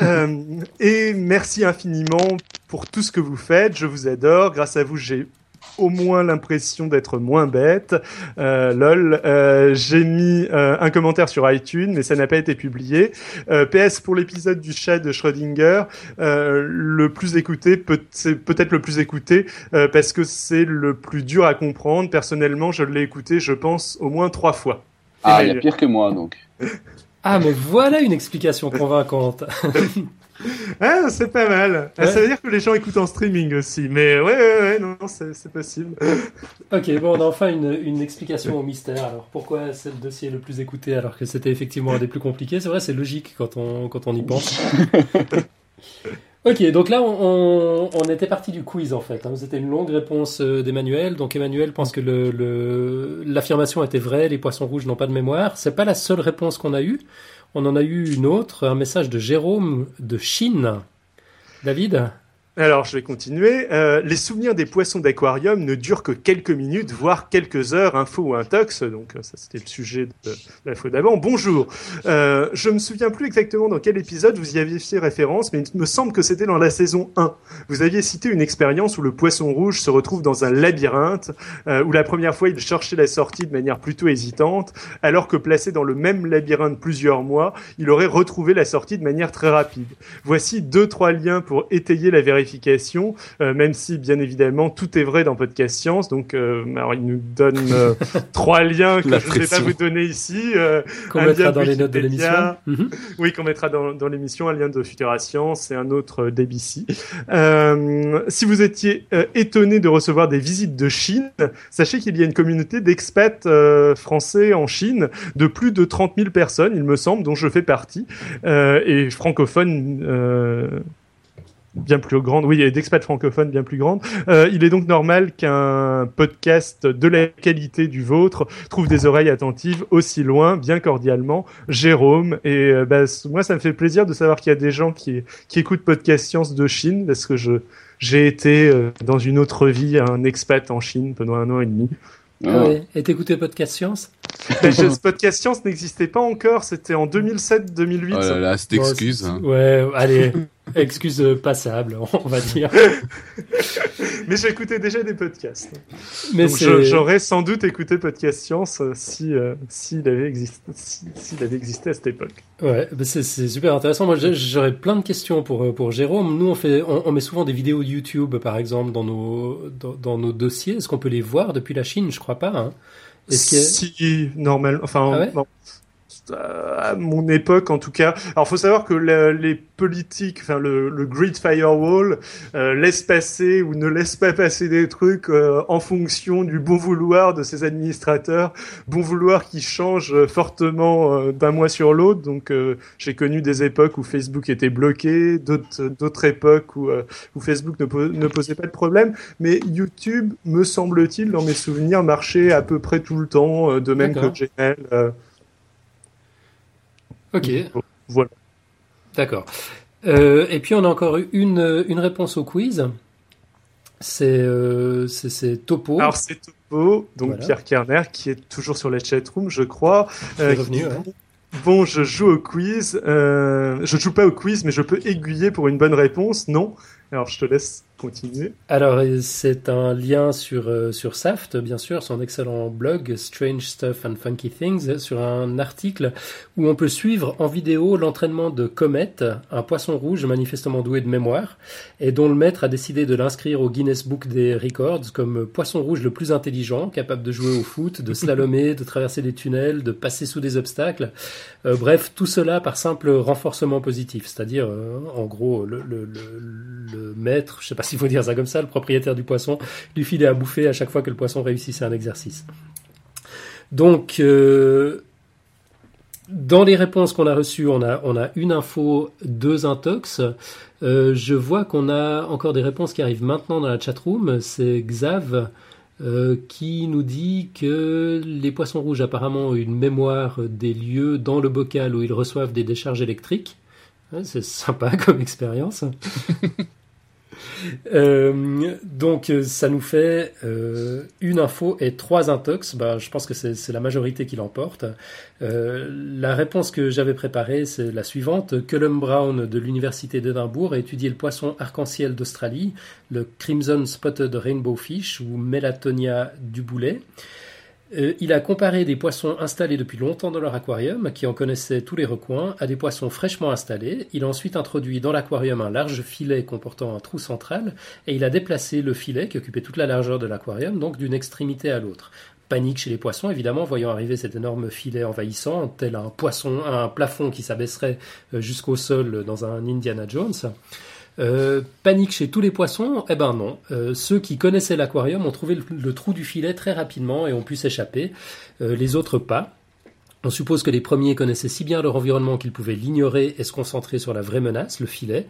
*laughs* et merci infiniment pour tout ce que vous faites. Je vous adore. Grâce à vous, j'ai au moins l'impression d'être moins bête. Euh, lol, euh, j'ai mis euh, un commentaire sur iTunes, mais ça n'a pas été publié. PS pour l'épisode du chat de Schrödinger, le plus écouté, peut c'est peut-être le plus écouté parce que c'est le plus dur à comprendre. Personnellement, je l'ai écouté, je pense, au moins trois fois. Ah, il y a pire que moi, donc. *laughs* Ah, mais voilà une explication convaincante. *laughs* Ah, c'est pas mal. Ah, ça veut dire que les gens écoutent en streaming aussi. Mais ouais, ouais, ouais non, c'est possible. *laughs* ok, bon, on a enfin une, une, explication au mystère. Alors, pourquoi c'est le dossier le plus écouté alors que c'était effectivement un des plus compliqués? C'est vrai, c'est logique quand on, quand on y pense. *laughs* ok, donc là, on, on était parti du quiz en fait. Hein. C'était une longue réponse euh, d'Emmanuel. Donc, Emmanuel pense que l'affirmation le, était vraie les poissons rouges n'ont pas de mémoire. C'est pas la seule réponse qu'on a eue. On en a eu une autre, un message de Jérôme de Chine. David? Alors, je vais continuer. Euh, les souvenirs des poissons d'aquarium ne durent que quelques minutes, voire quelques heures, info ou intox. Donc, euh, ça, c'était le sujet de la fois d'avant. Bonjour. Euh, je me souviens plus exactement dans quel épisode vous y aviez fait référence, mais il me semble que c'était dans la saison 1. Vous aviez cité une expérience où le poisson rouge se retrouve dans un labyrinthe, euh, où la première fois il cherchait la sortie de manière plutôt hésitante, alors que placé dans le même labyrinthe plusieurs mois, il aurait retrouvé la sortie de manière très rapide. Voici deux, trois liens pour étayer la vérification euh, même si bien évidemment tout est vrai dans Podcast Science. Donc, euh, alors il nous donne euh, *laughs* trois liens que je ne vais pas vous donner ici. qu'on mettra dans les notes de l'émission. Mhm. Oui, qu'on mettra dans, dans l'émission un lien de Futura Science et un autre d'ABC. si vous étiez étonné de recevoir des visites de Chine, sachez qu'il y a une communauté d'expats français en Chine de plus de 30 000 personnes, il me semble, dont je fais partie, et francophones bien plus grande, oui, et d'expats francophones bien plus grande. Euh, il est donc normal qu'un podcast de la qualité du vôtre trouve des oreilles attentives aussi loin, bien cordialement, Jérôme. Et euh, bah, moi, ça me fait plaisir de savoir qu'il y a des gens qui, qui écoutent Podcast Science de Chine, parce que je j'ai été euh, dans une autre vie un expat en Chine pendant un an et demi. Ah ouais. Et t'écoutais Podcast Science? Ce Podcast Science n'existait pas encore, c'était en 2007-2008. Oh là là, cette excuse. Hein. Ouais, allez, *laughs* excuse passable, *laughs* on va dire. *laughs* Mais j'écoutais déjà des podcasts. Mais j'aurais sans doute écouté Podcast Science euh, si euh, s'il avait existé s'il avait existé à cette époque. Ouais, c'est super intéressant. Moi, j'aurais plein de questions pour euh, pour Jérôme. Nous, on fait on, met souvent des vidéos YouTube, par exemple, dans nos dans, nos dossiers. Est-ce qu'on peut les voir depuis la Chine? Je crois pas. Hein. Si, normal. Enfin, ah à mon époque en tout cas. Alors faut savoir que les politiques, enfin le, le grid firewall euh, laisse passer ou ne laisse pas passer des trucs euh, en fonction du bon vouloir de ses administrateurs, bon vouloir qui change fortement euh, d'un mois sur l'autre. Donc j'ai connu des époques où Facebook était bloqué, d'autres d'autres époques où, où Facebook ne, ne, posait pas de problème, mais YouTube me semble-t-il dans mes souvenirs marchait à peu près tout le temps, de même que Gmail. Ok. Voilà. D'accord. Euh, et puis on a encore eu une, une réponse au quiz. C'est euh, Topo. Alors c'est Topo, donc Pierre Kerner, qui est toujours sur la chatroom, je crois. Euh, revenu, Bon, je joue au quiz. Euh, je joue pas au quiz, mais je peux aiguiller pour une bonne réponse. Non? Alors je te laisse alors, c'est un lien sur, euh, sur Saft, bien sûr, son excellent blog Strange Stuff and Funky Things, sur un article où on peut suivre en vidéo l'entraînement de Comet, un poisson rouge manifestement doué de mémoire, et dont le maître a décidé de l'inscrire au Guinness Book des Records comme poisson rouge le plus intelligent, capable de jouer au foot, de slalomer, de traverser des tunnels, de passer sous des obstacles. Euh, bref, tout cela par simple renforcement positif, c'est-à-dire, euh, en gros, le, le, le, maître, je sais pas s'il faut dire ça comme ça, le propriétaire du poisson, lui filait à bouffer à chaque fois que le poisson réussissait un exercice. Donc, euh, dans les réponses qu'on a reçues, on a, une info, deux intox. Euh, je vois qu'on a encore des réponses qui arrivent maintenant dans la chatroom. C'est Xav euh, qui nous dit que les poissons rouges apparemment ont une mémoire des lieux dans le bocal où ils reçoivent des décharges électriques. C'est sympa *laughs* comme expérience. Euh, donc ça nous fait euh, une info et trois intox. Bah, je pense que c'est la majorité qui l'emporte. Euh, la réponse que j'avais préparée, c'est la suivante. Cullum Brown de l'Université d'Édimbourg a étudié le poisson arc-en-ciel d'Australie, le Crimson Spotted Rainbow Fish ou Melatonia du boulet. Euh, il a comparé des poissons installés depuis longtemps dans leur aquarium, qui en connaissaient tous les recoins, à des poissons fraîchement installés. Il a ensuite introduit dans l'aquarium un large filet comportant un trou central, et il a déplacé le filet, qui occupait toute la largeur de l'aquarium, donc d'une extrémité à l'autre. Panique chez les poissons, évidemment, voyant arriver cet énorme filet envahissant, tel un poisson, un plafond qui s'abaisserait euh, jusqu'au sol dans un Indiana Jones. Euh, panique chez tous les poissons Eh ben non. Euh, ceux qui connaissaient l'aquarium ont trouvé le, trou du filet très rapidement et ont pu s'échapper. Euh, les autres pas. On suppose que les premiers connaissaient si bien leur environnement qu'ils pouvaient l'ignorer et se concentrer sur la vraie menace, le filet.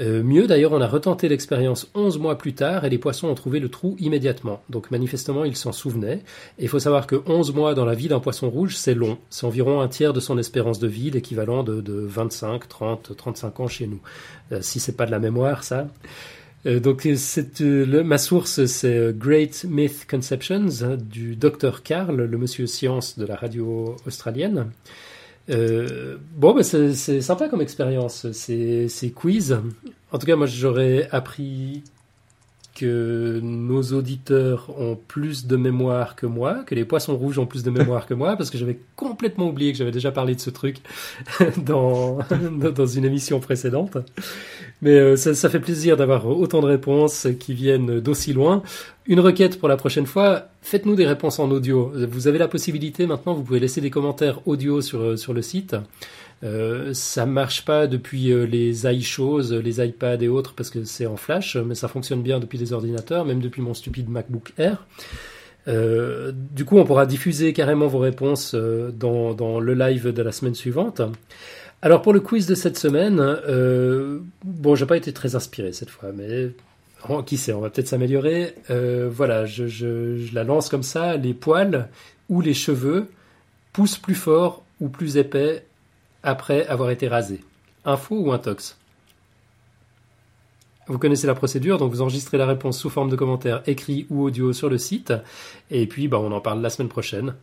Euh, mieux d'ailleurs, on a retenté l'expérience 11 mois plus tard et les poissons ont trouvé le trou immédiatement. Donc manifestement, ils s'en souvenaient. Et il faut savoir que 11 mois dans la vie d'un poisson rouge, c'est long. C'est environ un tiers de son espérance de vie, l'équivalent de, 25, 30, 35 ans chez nous. Euh, si c'est pas de la mémoire, ça. Euh, donc c'est, ma source, c'est Great Myth Conceptions du Dr Carl, le monsieur science de la radio australienne. Euh, bon, bah, c'est sympa comme expérience, ces, ces quiz. En tout cas, moi, j'aurais appris que nos auditeurs ont plus de mémoire que moi, que les poissons rouges ont plus de mémoire que moi, parce que j'avais complètement oublié que j'avais déjà parlé de ce truc *laughs* dans, *laughs* dans une émission précédente. Mais euh, ça, fait plaisir d'avoir autant de réponses qui viennent d'aussi loin. Une requête pour la prochaine fois, faites-nous des réponses en audio. Vous avez la possibilité maintenant, vous pouvez laisser des commentaires audio sur, euh, sur le site. Euh, ça marche pas depuis euh, les iShows, les iPads et autres parce que c'est en flash, mais ça fonctionne bien depuis les ordinateurs, même depuis mon stupide MacBook Air. Euh, du coup, on pourra diffuser carrément vos réponses euh, dans, le live de la semaine suivante. Alors pour le quiz de cette semaine, euh, bon, j'ai pas été très inspiré cette fois, mais oh, qui sait, on va peut-être s'améliorer. Euh, voilà, je, je, la lance comme ça. Les poils ou les cheveux poussent plus fort ou plus épais après avoir été rasés. Info ou intox vous connaissez la procédure, donc vous enregistrez la réponse sous forme de commentaire écrit ou audio sur le site, et puis bah, on en parle la semaine prochaine.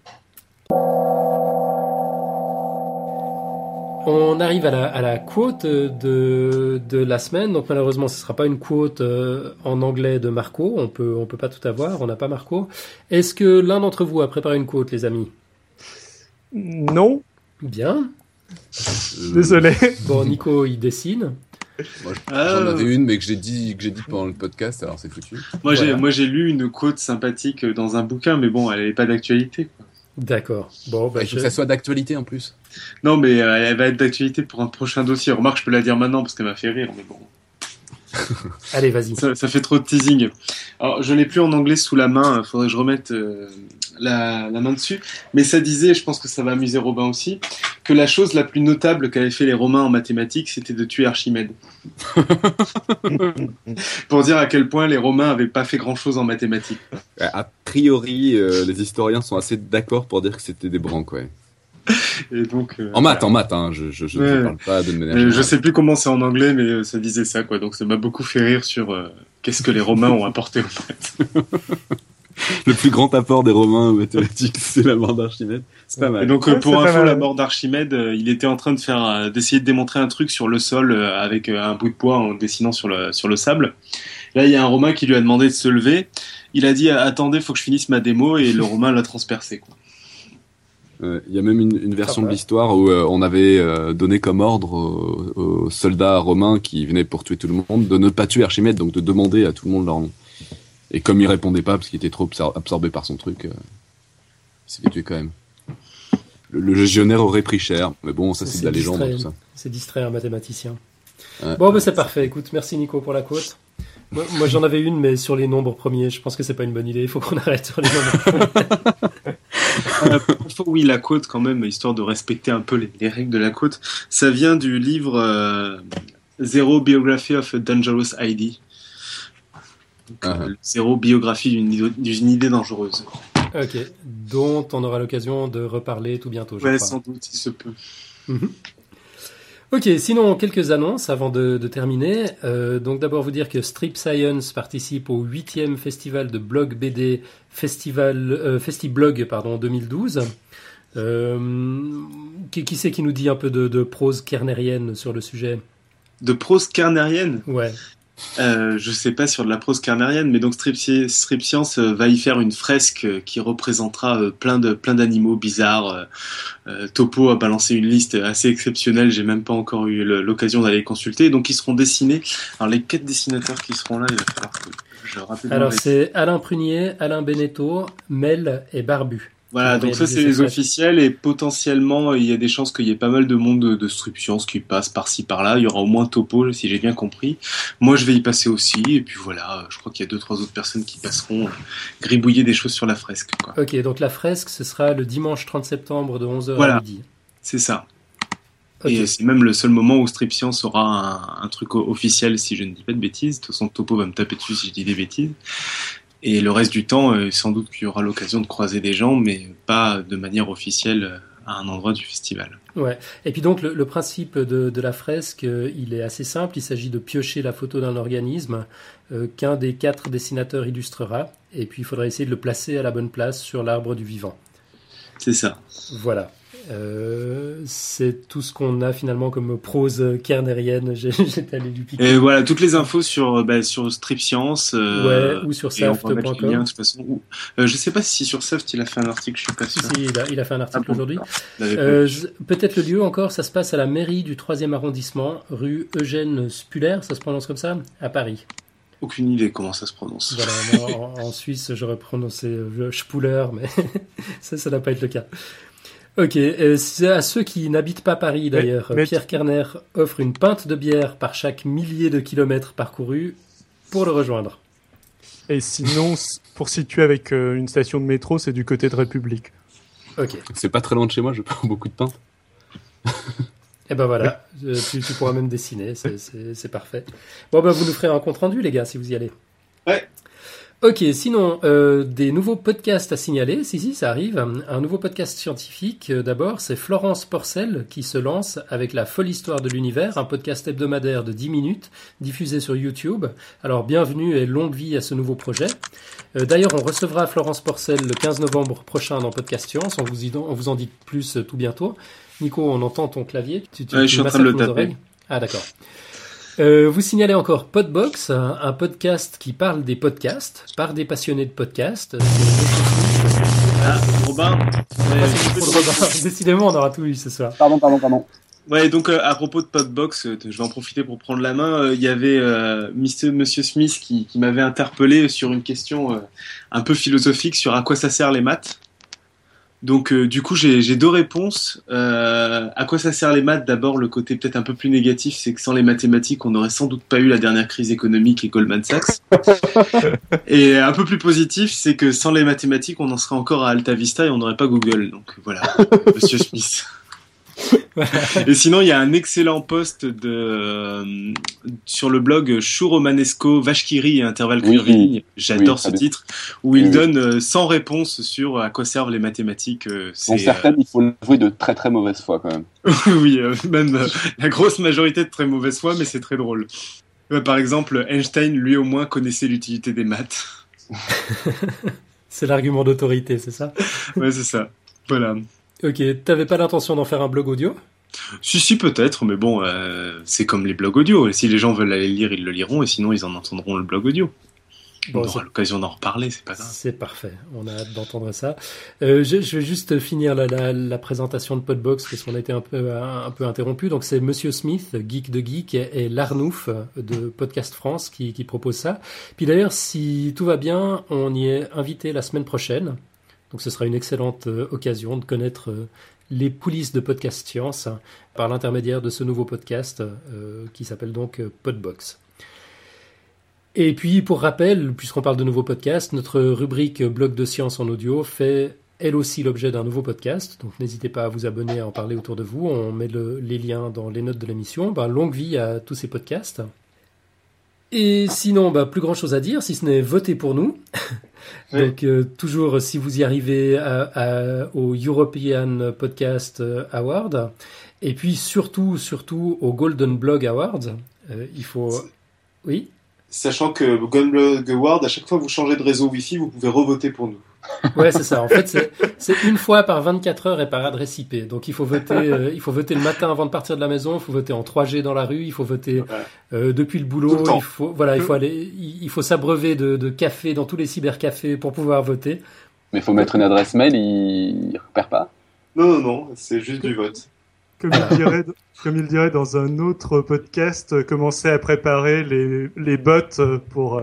On arrive à la, à la quote de, de, la semaine. Donc malheureusement, ce ne sera pas une quote euh, en anglais de Marco. On peut, on peut pas tout avoir. On n'a pas Marco. Est-ce que l'un d'entre vous a préparé une quote, les amis? Non. Bien. Désolé. Bon, Nico, il dessine. Moi, j'en ah. avais une, mais que j'ai dit, que j'ai dit pendant le podcast, alors c'est foutu. Moi, j'ai, moi, j'ai lu une quote sympathique dans un bouquin, mais bon, elle n'est pas d'actualité. D'accord. Bon, bah, il faut que ça soit d'actualité en plus. Non, mais euh, elle va être d'actualité pour un prochain dossier. Remarque, je peux la dire maintenant parce qu'elle m'a fait rire, mais bon. Allez, vas-y. Ça, fait trop de teasing. Alors, je l'ai plus en anglais sous la main. Il faudrait que je remette euh, la, main dessus. Mais ça disait, je pense que ça va amuser Robin aussi, que la chose la plus notable qu'avaient fait les Romains en mathématiques, c'était de tuer Archimède. *laughs* Pour dire à quel point les Romains n'avaient pas fait grand-chose en mathématiques. A priori, euh, les historiens sont assez d'accord pour dire que c'était des branques, ouais. Et donc, euh, en maths, en maths, hein, je, je, je ne parle pas de manière Je sais plus comment c'est en anglais, mais euh, ça disait ça, quoi. Donc ça m'a beaucoup fait rire sur qu'est-ce que les Romains ont apporté au maths. *laughs* le plus grand apport des Romains aux mathématiques, *laughs* c'est la mort d'Archimède. C'est pas mal. Et donc, pour info, la mort d'Archimède, il était en train de faire, d'essayer de démontrer un truc sur le sol avec un bout de poids en dessinant sur le, sur le sable. Là, il y a un Romain qui lui a demandé de se lever. Il a dit Attendez, faut que je finisse ma démo, et le Romain l'a transpercé. Quoi. Il y a même une, version de l'histoire où on avait donné comme ordre aux, soldats romains qui venaient pour tuer tout le monde de ne pas tuer Archimède, donc de demander à tout le monde leur nom. Et comme il répondait pas parce qu'il était trop absorbé par son truc, euh, il s'est fait tuer quand même. Le, légionnaire aurait pris cher, mais bon, ça c'est de la légende. tout ça. C'est distrait un mathématicien. bon, ben c'est parfait. Écoute, merci Nico pour la côte. Moi, j'en avais une, mais sur les nombres premiers, je pense que c'est pas une bonne idée. Il faut qu'on *laughs* arrête sur les nombres premiers. *laughs* Oui, la côte quand même, histoire de respecter un peu les, règles de la côte. Ça vient du livre euh, Zero Biography of a Dangerous ID ah, ah. zéro biographie d'une idée dangereuse. Ok, dont on aura l'occasion de reparler tout bientôt. Je sans doute, si se peut. Mhm. Ok, sinon quelques annonces avant de, terminer. Euh, donc d'abord vous dire que Strip Science participe au 8 festival de blog BD Festival euh, Festiblog pardon 2012. Euh, qui, qui c'est qui nous dit un peu de, de prose kernérienne sur le sujet? De prose kernérienne? Ouais. Euh, je sais pas sur de la prose carnérienne, mais donc Strip, Science euh, va y faire une fresque euh, qui représentera plein de plein d'animaux bizarres. Topo a balancé une liste assez exceptionnelle. J'ai même pas encore eu l'occasion d'aller consulter. Donc ils seront dessinés. Alors les quatre dessinateurs qui seront là, il va falloir que je rappelle. Alors c'est Alain Prunier, Alain Beneteau, Mel et Barbu. Voilà, donc ça c'est les officiels et potentiellement il y a des chances qu'il y ait pas mal de monde de, de qui passe par-ci par-là. Il y aura au moins Topo si j'ai bien compris. Moi je vais y passer aussi et puis voilà, je crois qu'il y a deux trois autres personnes qui passeront gribouiller des choses sur la fresque. Quoi. Ok, donc la fresque ce sera le dimanche 30 septembre de 11h à midi. C'est ça. Et c'est même le seul moment où Strip Science aura un, un, truc officiel, si je ne dis pas de bêtises. De toute façon, Topo va me taper dessus si je dis des bêtises. Et le reste du temps, euh, sans doute qu'il y aura l'occasion de croiser des gens, mais pas de manière officielle euh, à un endroit du festival. Ouais. Et puis donc le, principe de, la fresque, euh, il est assez simple. Il s'agit de piocher la photo d'un organisme qu'un des quatre dessinateurs illustrera, et puis il faudra essayer de le placer à la bonne place sur l'arbre du vivant. C'est ça. Voilà. Euh, c'est tout ce qu'on a finalement comme prose kernérienne. *laughs* J'étais allé du piquer. Et voilà, toutes les infos sur, bah, sur Strip Science. Euh, ouais, ou sur Saft.com. Euh, je sais pas si sur Saft il a fait un article, je suis pas sûr. Si, il, a, il a fait un article ah aujourd'hui. Euh, Peut-être le lieu encore, ça se passe à la mairie du 3e arrondissement, rue Eugène Spuller, ça se prononce comme ça, à Paris. Aucune idée comment ça se prononce. Voilà, en, en, Suisse, j'aurais prononcé euh, Spuller, mais *laughs* ça, ça n'a pas être le cas. Ok, euh, c'est à ceux qui n'habitent pas Paris d'ailleurs. Pierre Kerner offre une pinte de bière par chaque millier de kilomètres parcourus pour le rejoindre. Et sinon, pour situer avec euh, une station de métro, c'est du côté de République. Ok. C'est pas très loin de chez moi, je prends beaucoup de pain. Et eh ben voilà, euh, tu, pourras même dessiner, c'est parfait. Bon ben vous nous ferez un compte rendu les gars si vous y allez. Ouais. Ok, sinon, euh, des nouveaux podcasts à signaler. Si, si, ça arrive. Un nouveau podcast scientifique, euh, d'abord, c'est Florence Porcel qui se lance avec La folle histoire de l'univers, un podcast hebdomadaire de 10 minutes, diffusé sur YouTube. Alors, bienvenue et longue vie à ce nouveau projet. Euh, d'ailleurs, on recevra Florence Porcel le 15 novembre prochain dans Podcast Science. On vous, on vous en dit plus tout bientôt. Nico, on entend ton clavier. Tu, tu, je suis en train de le taper. Ah, d'accord. Euh, vous signalez encore Podbox, un, podcast qui parle des podcasts par des passionnés de podcasts. Ah, Robin, *laughs* Décidément, on aura tout eu ce soir. Pardon, pardon, pardon. Ouais, donc euh, à propos de Podbox, euh, je vais en profiter pour prendre la main. Il y avait Monsieur, Monsieur Smith qui, qui m'avait interpellé sur une question un peu philosophique sur à quoi ça sert les maths. Donc euh, du coup j'ai deux réponses. Euh, à quoi ça sert les maths? D'abord le côté peut-être un peu plus négatif, c'est que sans les mathématiques on n'aurait sans doute pas eu la dernière crise économique et Goldman Sachs. *laughs* et un peu plus positif, c'est que sans les mathématiques on en serait encore à Alta Vista et on n'aurait pas Google. Donc voilà, Monsieur Smith. Et sinon, il y a un excellent post de, euh, sur le blog Chouromanesco, Vachkiri et intervalle curviligne. J'adore ce titre, où il donne 100 euh, réponses sur à quoi servent les mathématiques. Euh, Pour certaines, il faut l'avouer de très très mauvaise foi quand même. *laughs* oui, même la grosse majorité de très mauvaise foi, mais c'est très drôle. Par exemple, Einstein, lui au moins, connaissait l'utilité des maths. *laughs* C'est l'argument d'autorité, c'est ça? Ouais, c'est ça. Voilà. Ok, t'avais pas l'intention d'en faire un blog audio? Si, si, peut-être, mais bon, euh, c'est comme les blogs audio. Si les gens veulent aller le lire, ils le liront, et sinon, ils en entendront le blog audio. Bon, on aura l'occasion d'en reparler, c'est pas grave. C'est parfait, on a hâte d'entendre ça. Euh, je, je, vais juste finir la, la, la, présentation de Podbox parce qu'on a été un peu, un, un peu interrompu. Donc c'est Monsieur Smith, geek de geek, et, et Larnouf de Podcast France qui, qui propose ça. Puis d'ailleurs, si tout va bien, on y est invité la semaine prochaine. Donc ce sera une excellente euh, occasion de connaître euh, les coulisses de Podcast Science par l'intermédiaire de ce nouveau podcast euh, qui s'appelle donc Podbox. Et puis, pour rappel, puisqu'on parle de nouveaux podcasts, notre rubrique blog de science en audio fait elle aussi l'objet d'un nouveau podcast. Donc, n'hésitez pas à vous abonner, à en parler autour de vous. On met le, les liens dans les notes de l'émission. Ben, longue vie à tous ces podcasts. Et sinon, bah, plus grand chose à dire, si ce n'est voter pour nous. *laughs* Oui. Donc, euh, toujours, si vous y arrivez à, à, au European Podcast Award, et puis surtout, surtout au Golden Blog Awards, euh, il faut. Oui? Sachant que Golden Blog Award, à chaque fois que vous changez de réseau Wi-Fi, vous pouvez revoter pour nous. Ouais, c'est ça. En fait, c'est une fois par 24 heures et par adresse IP. Donc, il faut voter, euh, il faut voter le matin avant de partir de la maison. Il faut voter en 3G dans la rue. Il faut voter euh, depuis le boulot. Le il faut, voilà, il faut aller, il faut s'abreuver de, de, café dans tous les cybercafés pour pouvoir voter. Mais il faut mettre une adresse mail. Il, il repère pas. Non, non, non. C'est juste du vote. Comme il, dirait, comme il dirait dans un autre podcast, commencer à préparer les, les bots pour.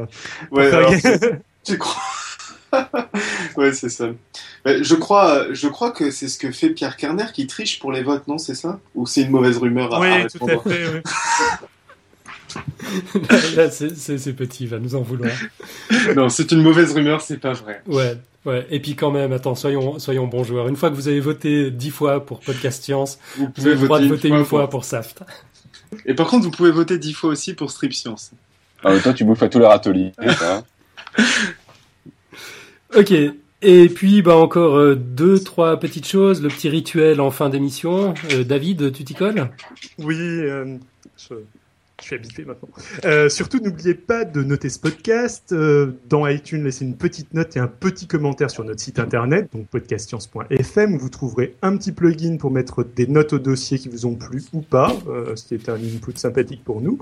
pour ouais, alors, tu crois? *laughs* ouais, c'est ça. Je crois, je crois que c'est ce que fait Pierre Kerner qui triche pour les votes, non C'est ça? Ou c'est une mauvaise rumeur à Oui, à tout à fait. Oui. *laughs* Là, c'est petit, il va nous en vouloir. *laughs* Non, c'est une mauvaise rumeur, c'est pas vrai. Ouais, ouais. Et puis quand même, attends, soyons, soyons bons joueurs. Une fois que vous avez voté dix fois pour Podcast Science, vous, vous avez le droit de voter une fois pour, pour Saft. Et par contre, vous pouvez voter dix fois aussi pour Strip Science. Ah, toi, tu bouffes à tous les râteliers. Ok. Et puis, bah encore euh, deux, trois petites choses. Le petit rituel en fin d'émission. Euh, David, tu t'y colles? Oui. Euh. Je suis maintenant. Euh, surtout, n'oubliez pas de noter ce podcast. Euh, dans iTunes, laissez une petite note et un petit commentaire sur notre site internet, donc podcastscience.fm, vous trouverez un petit plugin pour mettre des notes au dossier qui vous ont plu ou pas, euh, ce un input sympathique pour nous.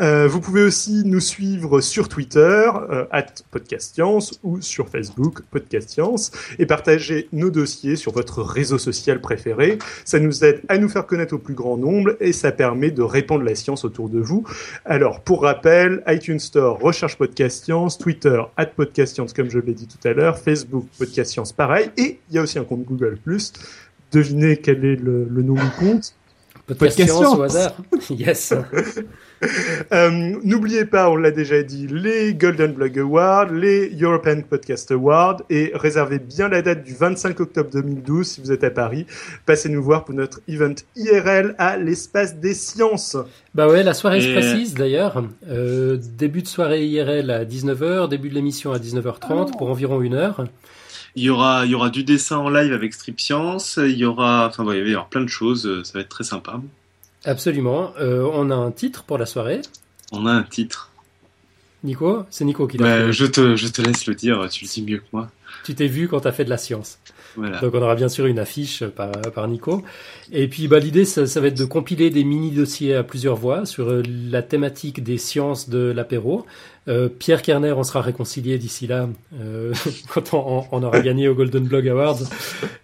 Euh, vous pouvez aussi nous suivre sur Twitter, at podcastscience, ou sur Facebook, podcastscience, et partager nos dossiers sur votre réseau social préféré. Ça nous aide à nous faire connaître au plus grand nombre et ça permet de répandre la science autour de vous. Alors, pour rappel, iTunes Store, recherche Podcast Science, Twitter, at Podcast Science, comme je l'ai dit tout à l'heure, Facebook, Podcast Science, pareil, et il y a aussi un compte Google+. Devinez quel est le, le nom du compte Podcast, Podcast Science, au hasard. *laughs* yes. *laughs* *laughs* euh, N'oubliez pas, on l'a déjà dit, les Golden Blog Awards, les European Podcast Awards, et réservez bien la date du 25 octobre 2012 si vous êtes à Paris. Passez nous voir pour notre event IRL à l'espace des sciences. Bah ouais, la soirée se précise d'ailleurs. Euh, début de soirée IRL à 19h, début de l'émission à 19h30 oh. pour environ une heure. Il y aura, il y aura du dessin en live avec Strip Science. Il y aura, enfin, ouais, il va y avoir plein de choses. Ça va être très sympa. Absolument. Euh, on a un titre pour la soirée. On a un titre. Nico C'est Nico qui l'a bah. Je te, je te laisse le dire, tu le dis mieux que moi. Tu t'es vu quand tu as fait de la science. Voilà. Donc on aura bien sûr une affiche par, par Nico. Et puis bah, l'idée, ça, ça, va être de compiler des mini-dossiers à plusieurs voix sur la thématique des sciences de l'apéro. Euh, Pierre Kerner, on sera réconcilié d'ici là, euh, *laughs* quand on, on, aura gagné au Golden Blog Awards.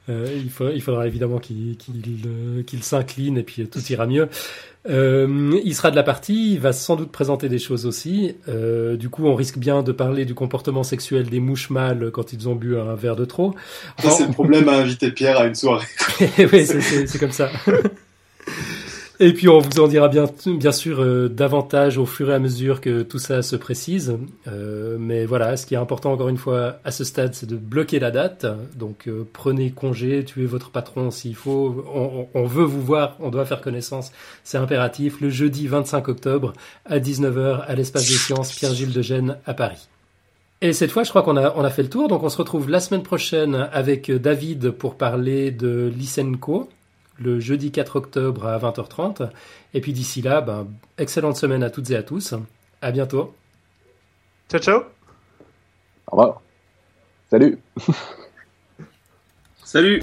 Euh, il, il, faudra évidemment qu'il qu qu s'incline et puis tout ira mieux. Euh, il sera de la partie, il va sans doute présenter des choses aussi. Euh, du coup, on risque bien de parler du comportement sexuel des mouches mâles quand ils ont bu un verre de trop. Enfin, c'est le problème à inviter Pierre à une soirée. *laughs* oui, c'est comme ça. *laughs* Et puis on vous en dira bien, bien sûr euh, davantage au fur et à mesure que tout ça se précise. Euh, mais voilà, ce qui est important encore une fois à ce stade, c'est de bloquer la date. Donc euh, prenez congé, tuez votre patron s'il faut. On, on, veut vous voir, on doit faire connaissance, c'est impératif. Le jeudi 25 octobre à 19h à l'espace des sciences Pierre-Gilles de Gênes à Paris. Et cette fois, je crois qu'on a, on a fait le tour. Donc on se retrouve la semaine prochaine avec David pour parler de Lysenko le jeudi 4 octobre à 20h30. Et puis d'ici là, ben, excellente semaine à toutes et à tous. À bientôt. Ciao, ciao. Au revoir. Salut Salut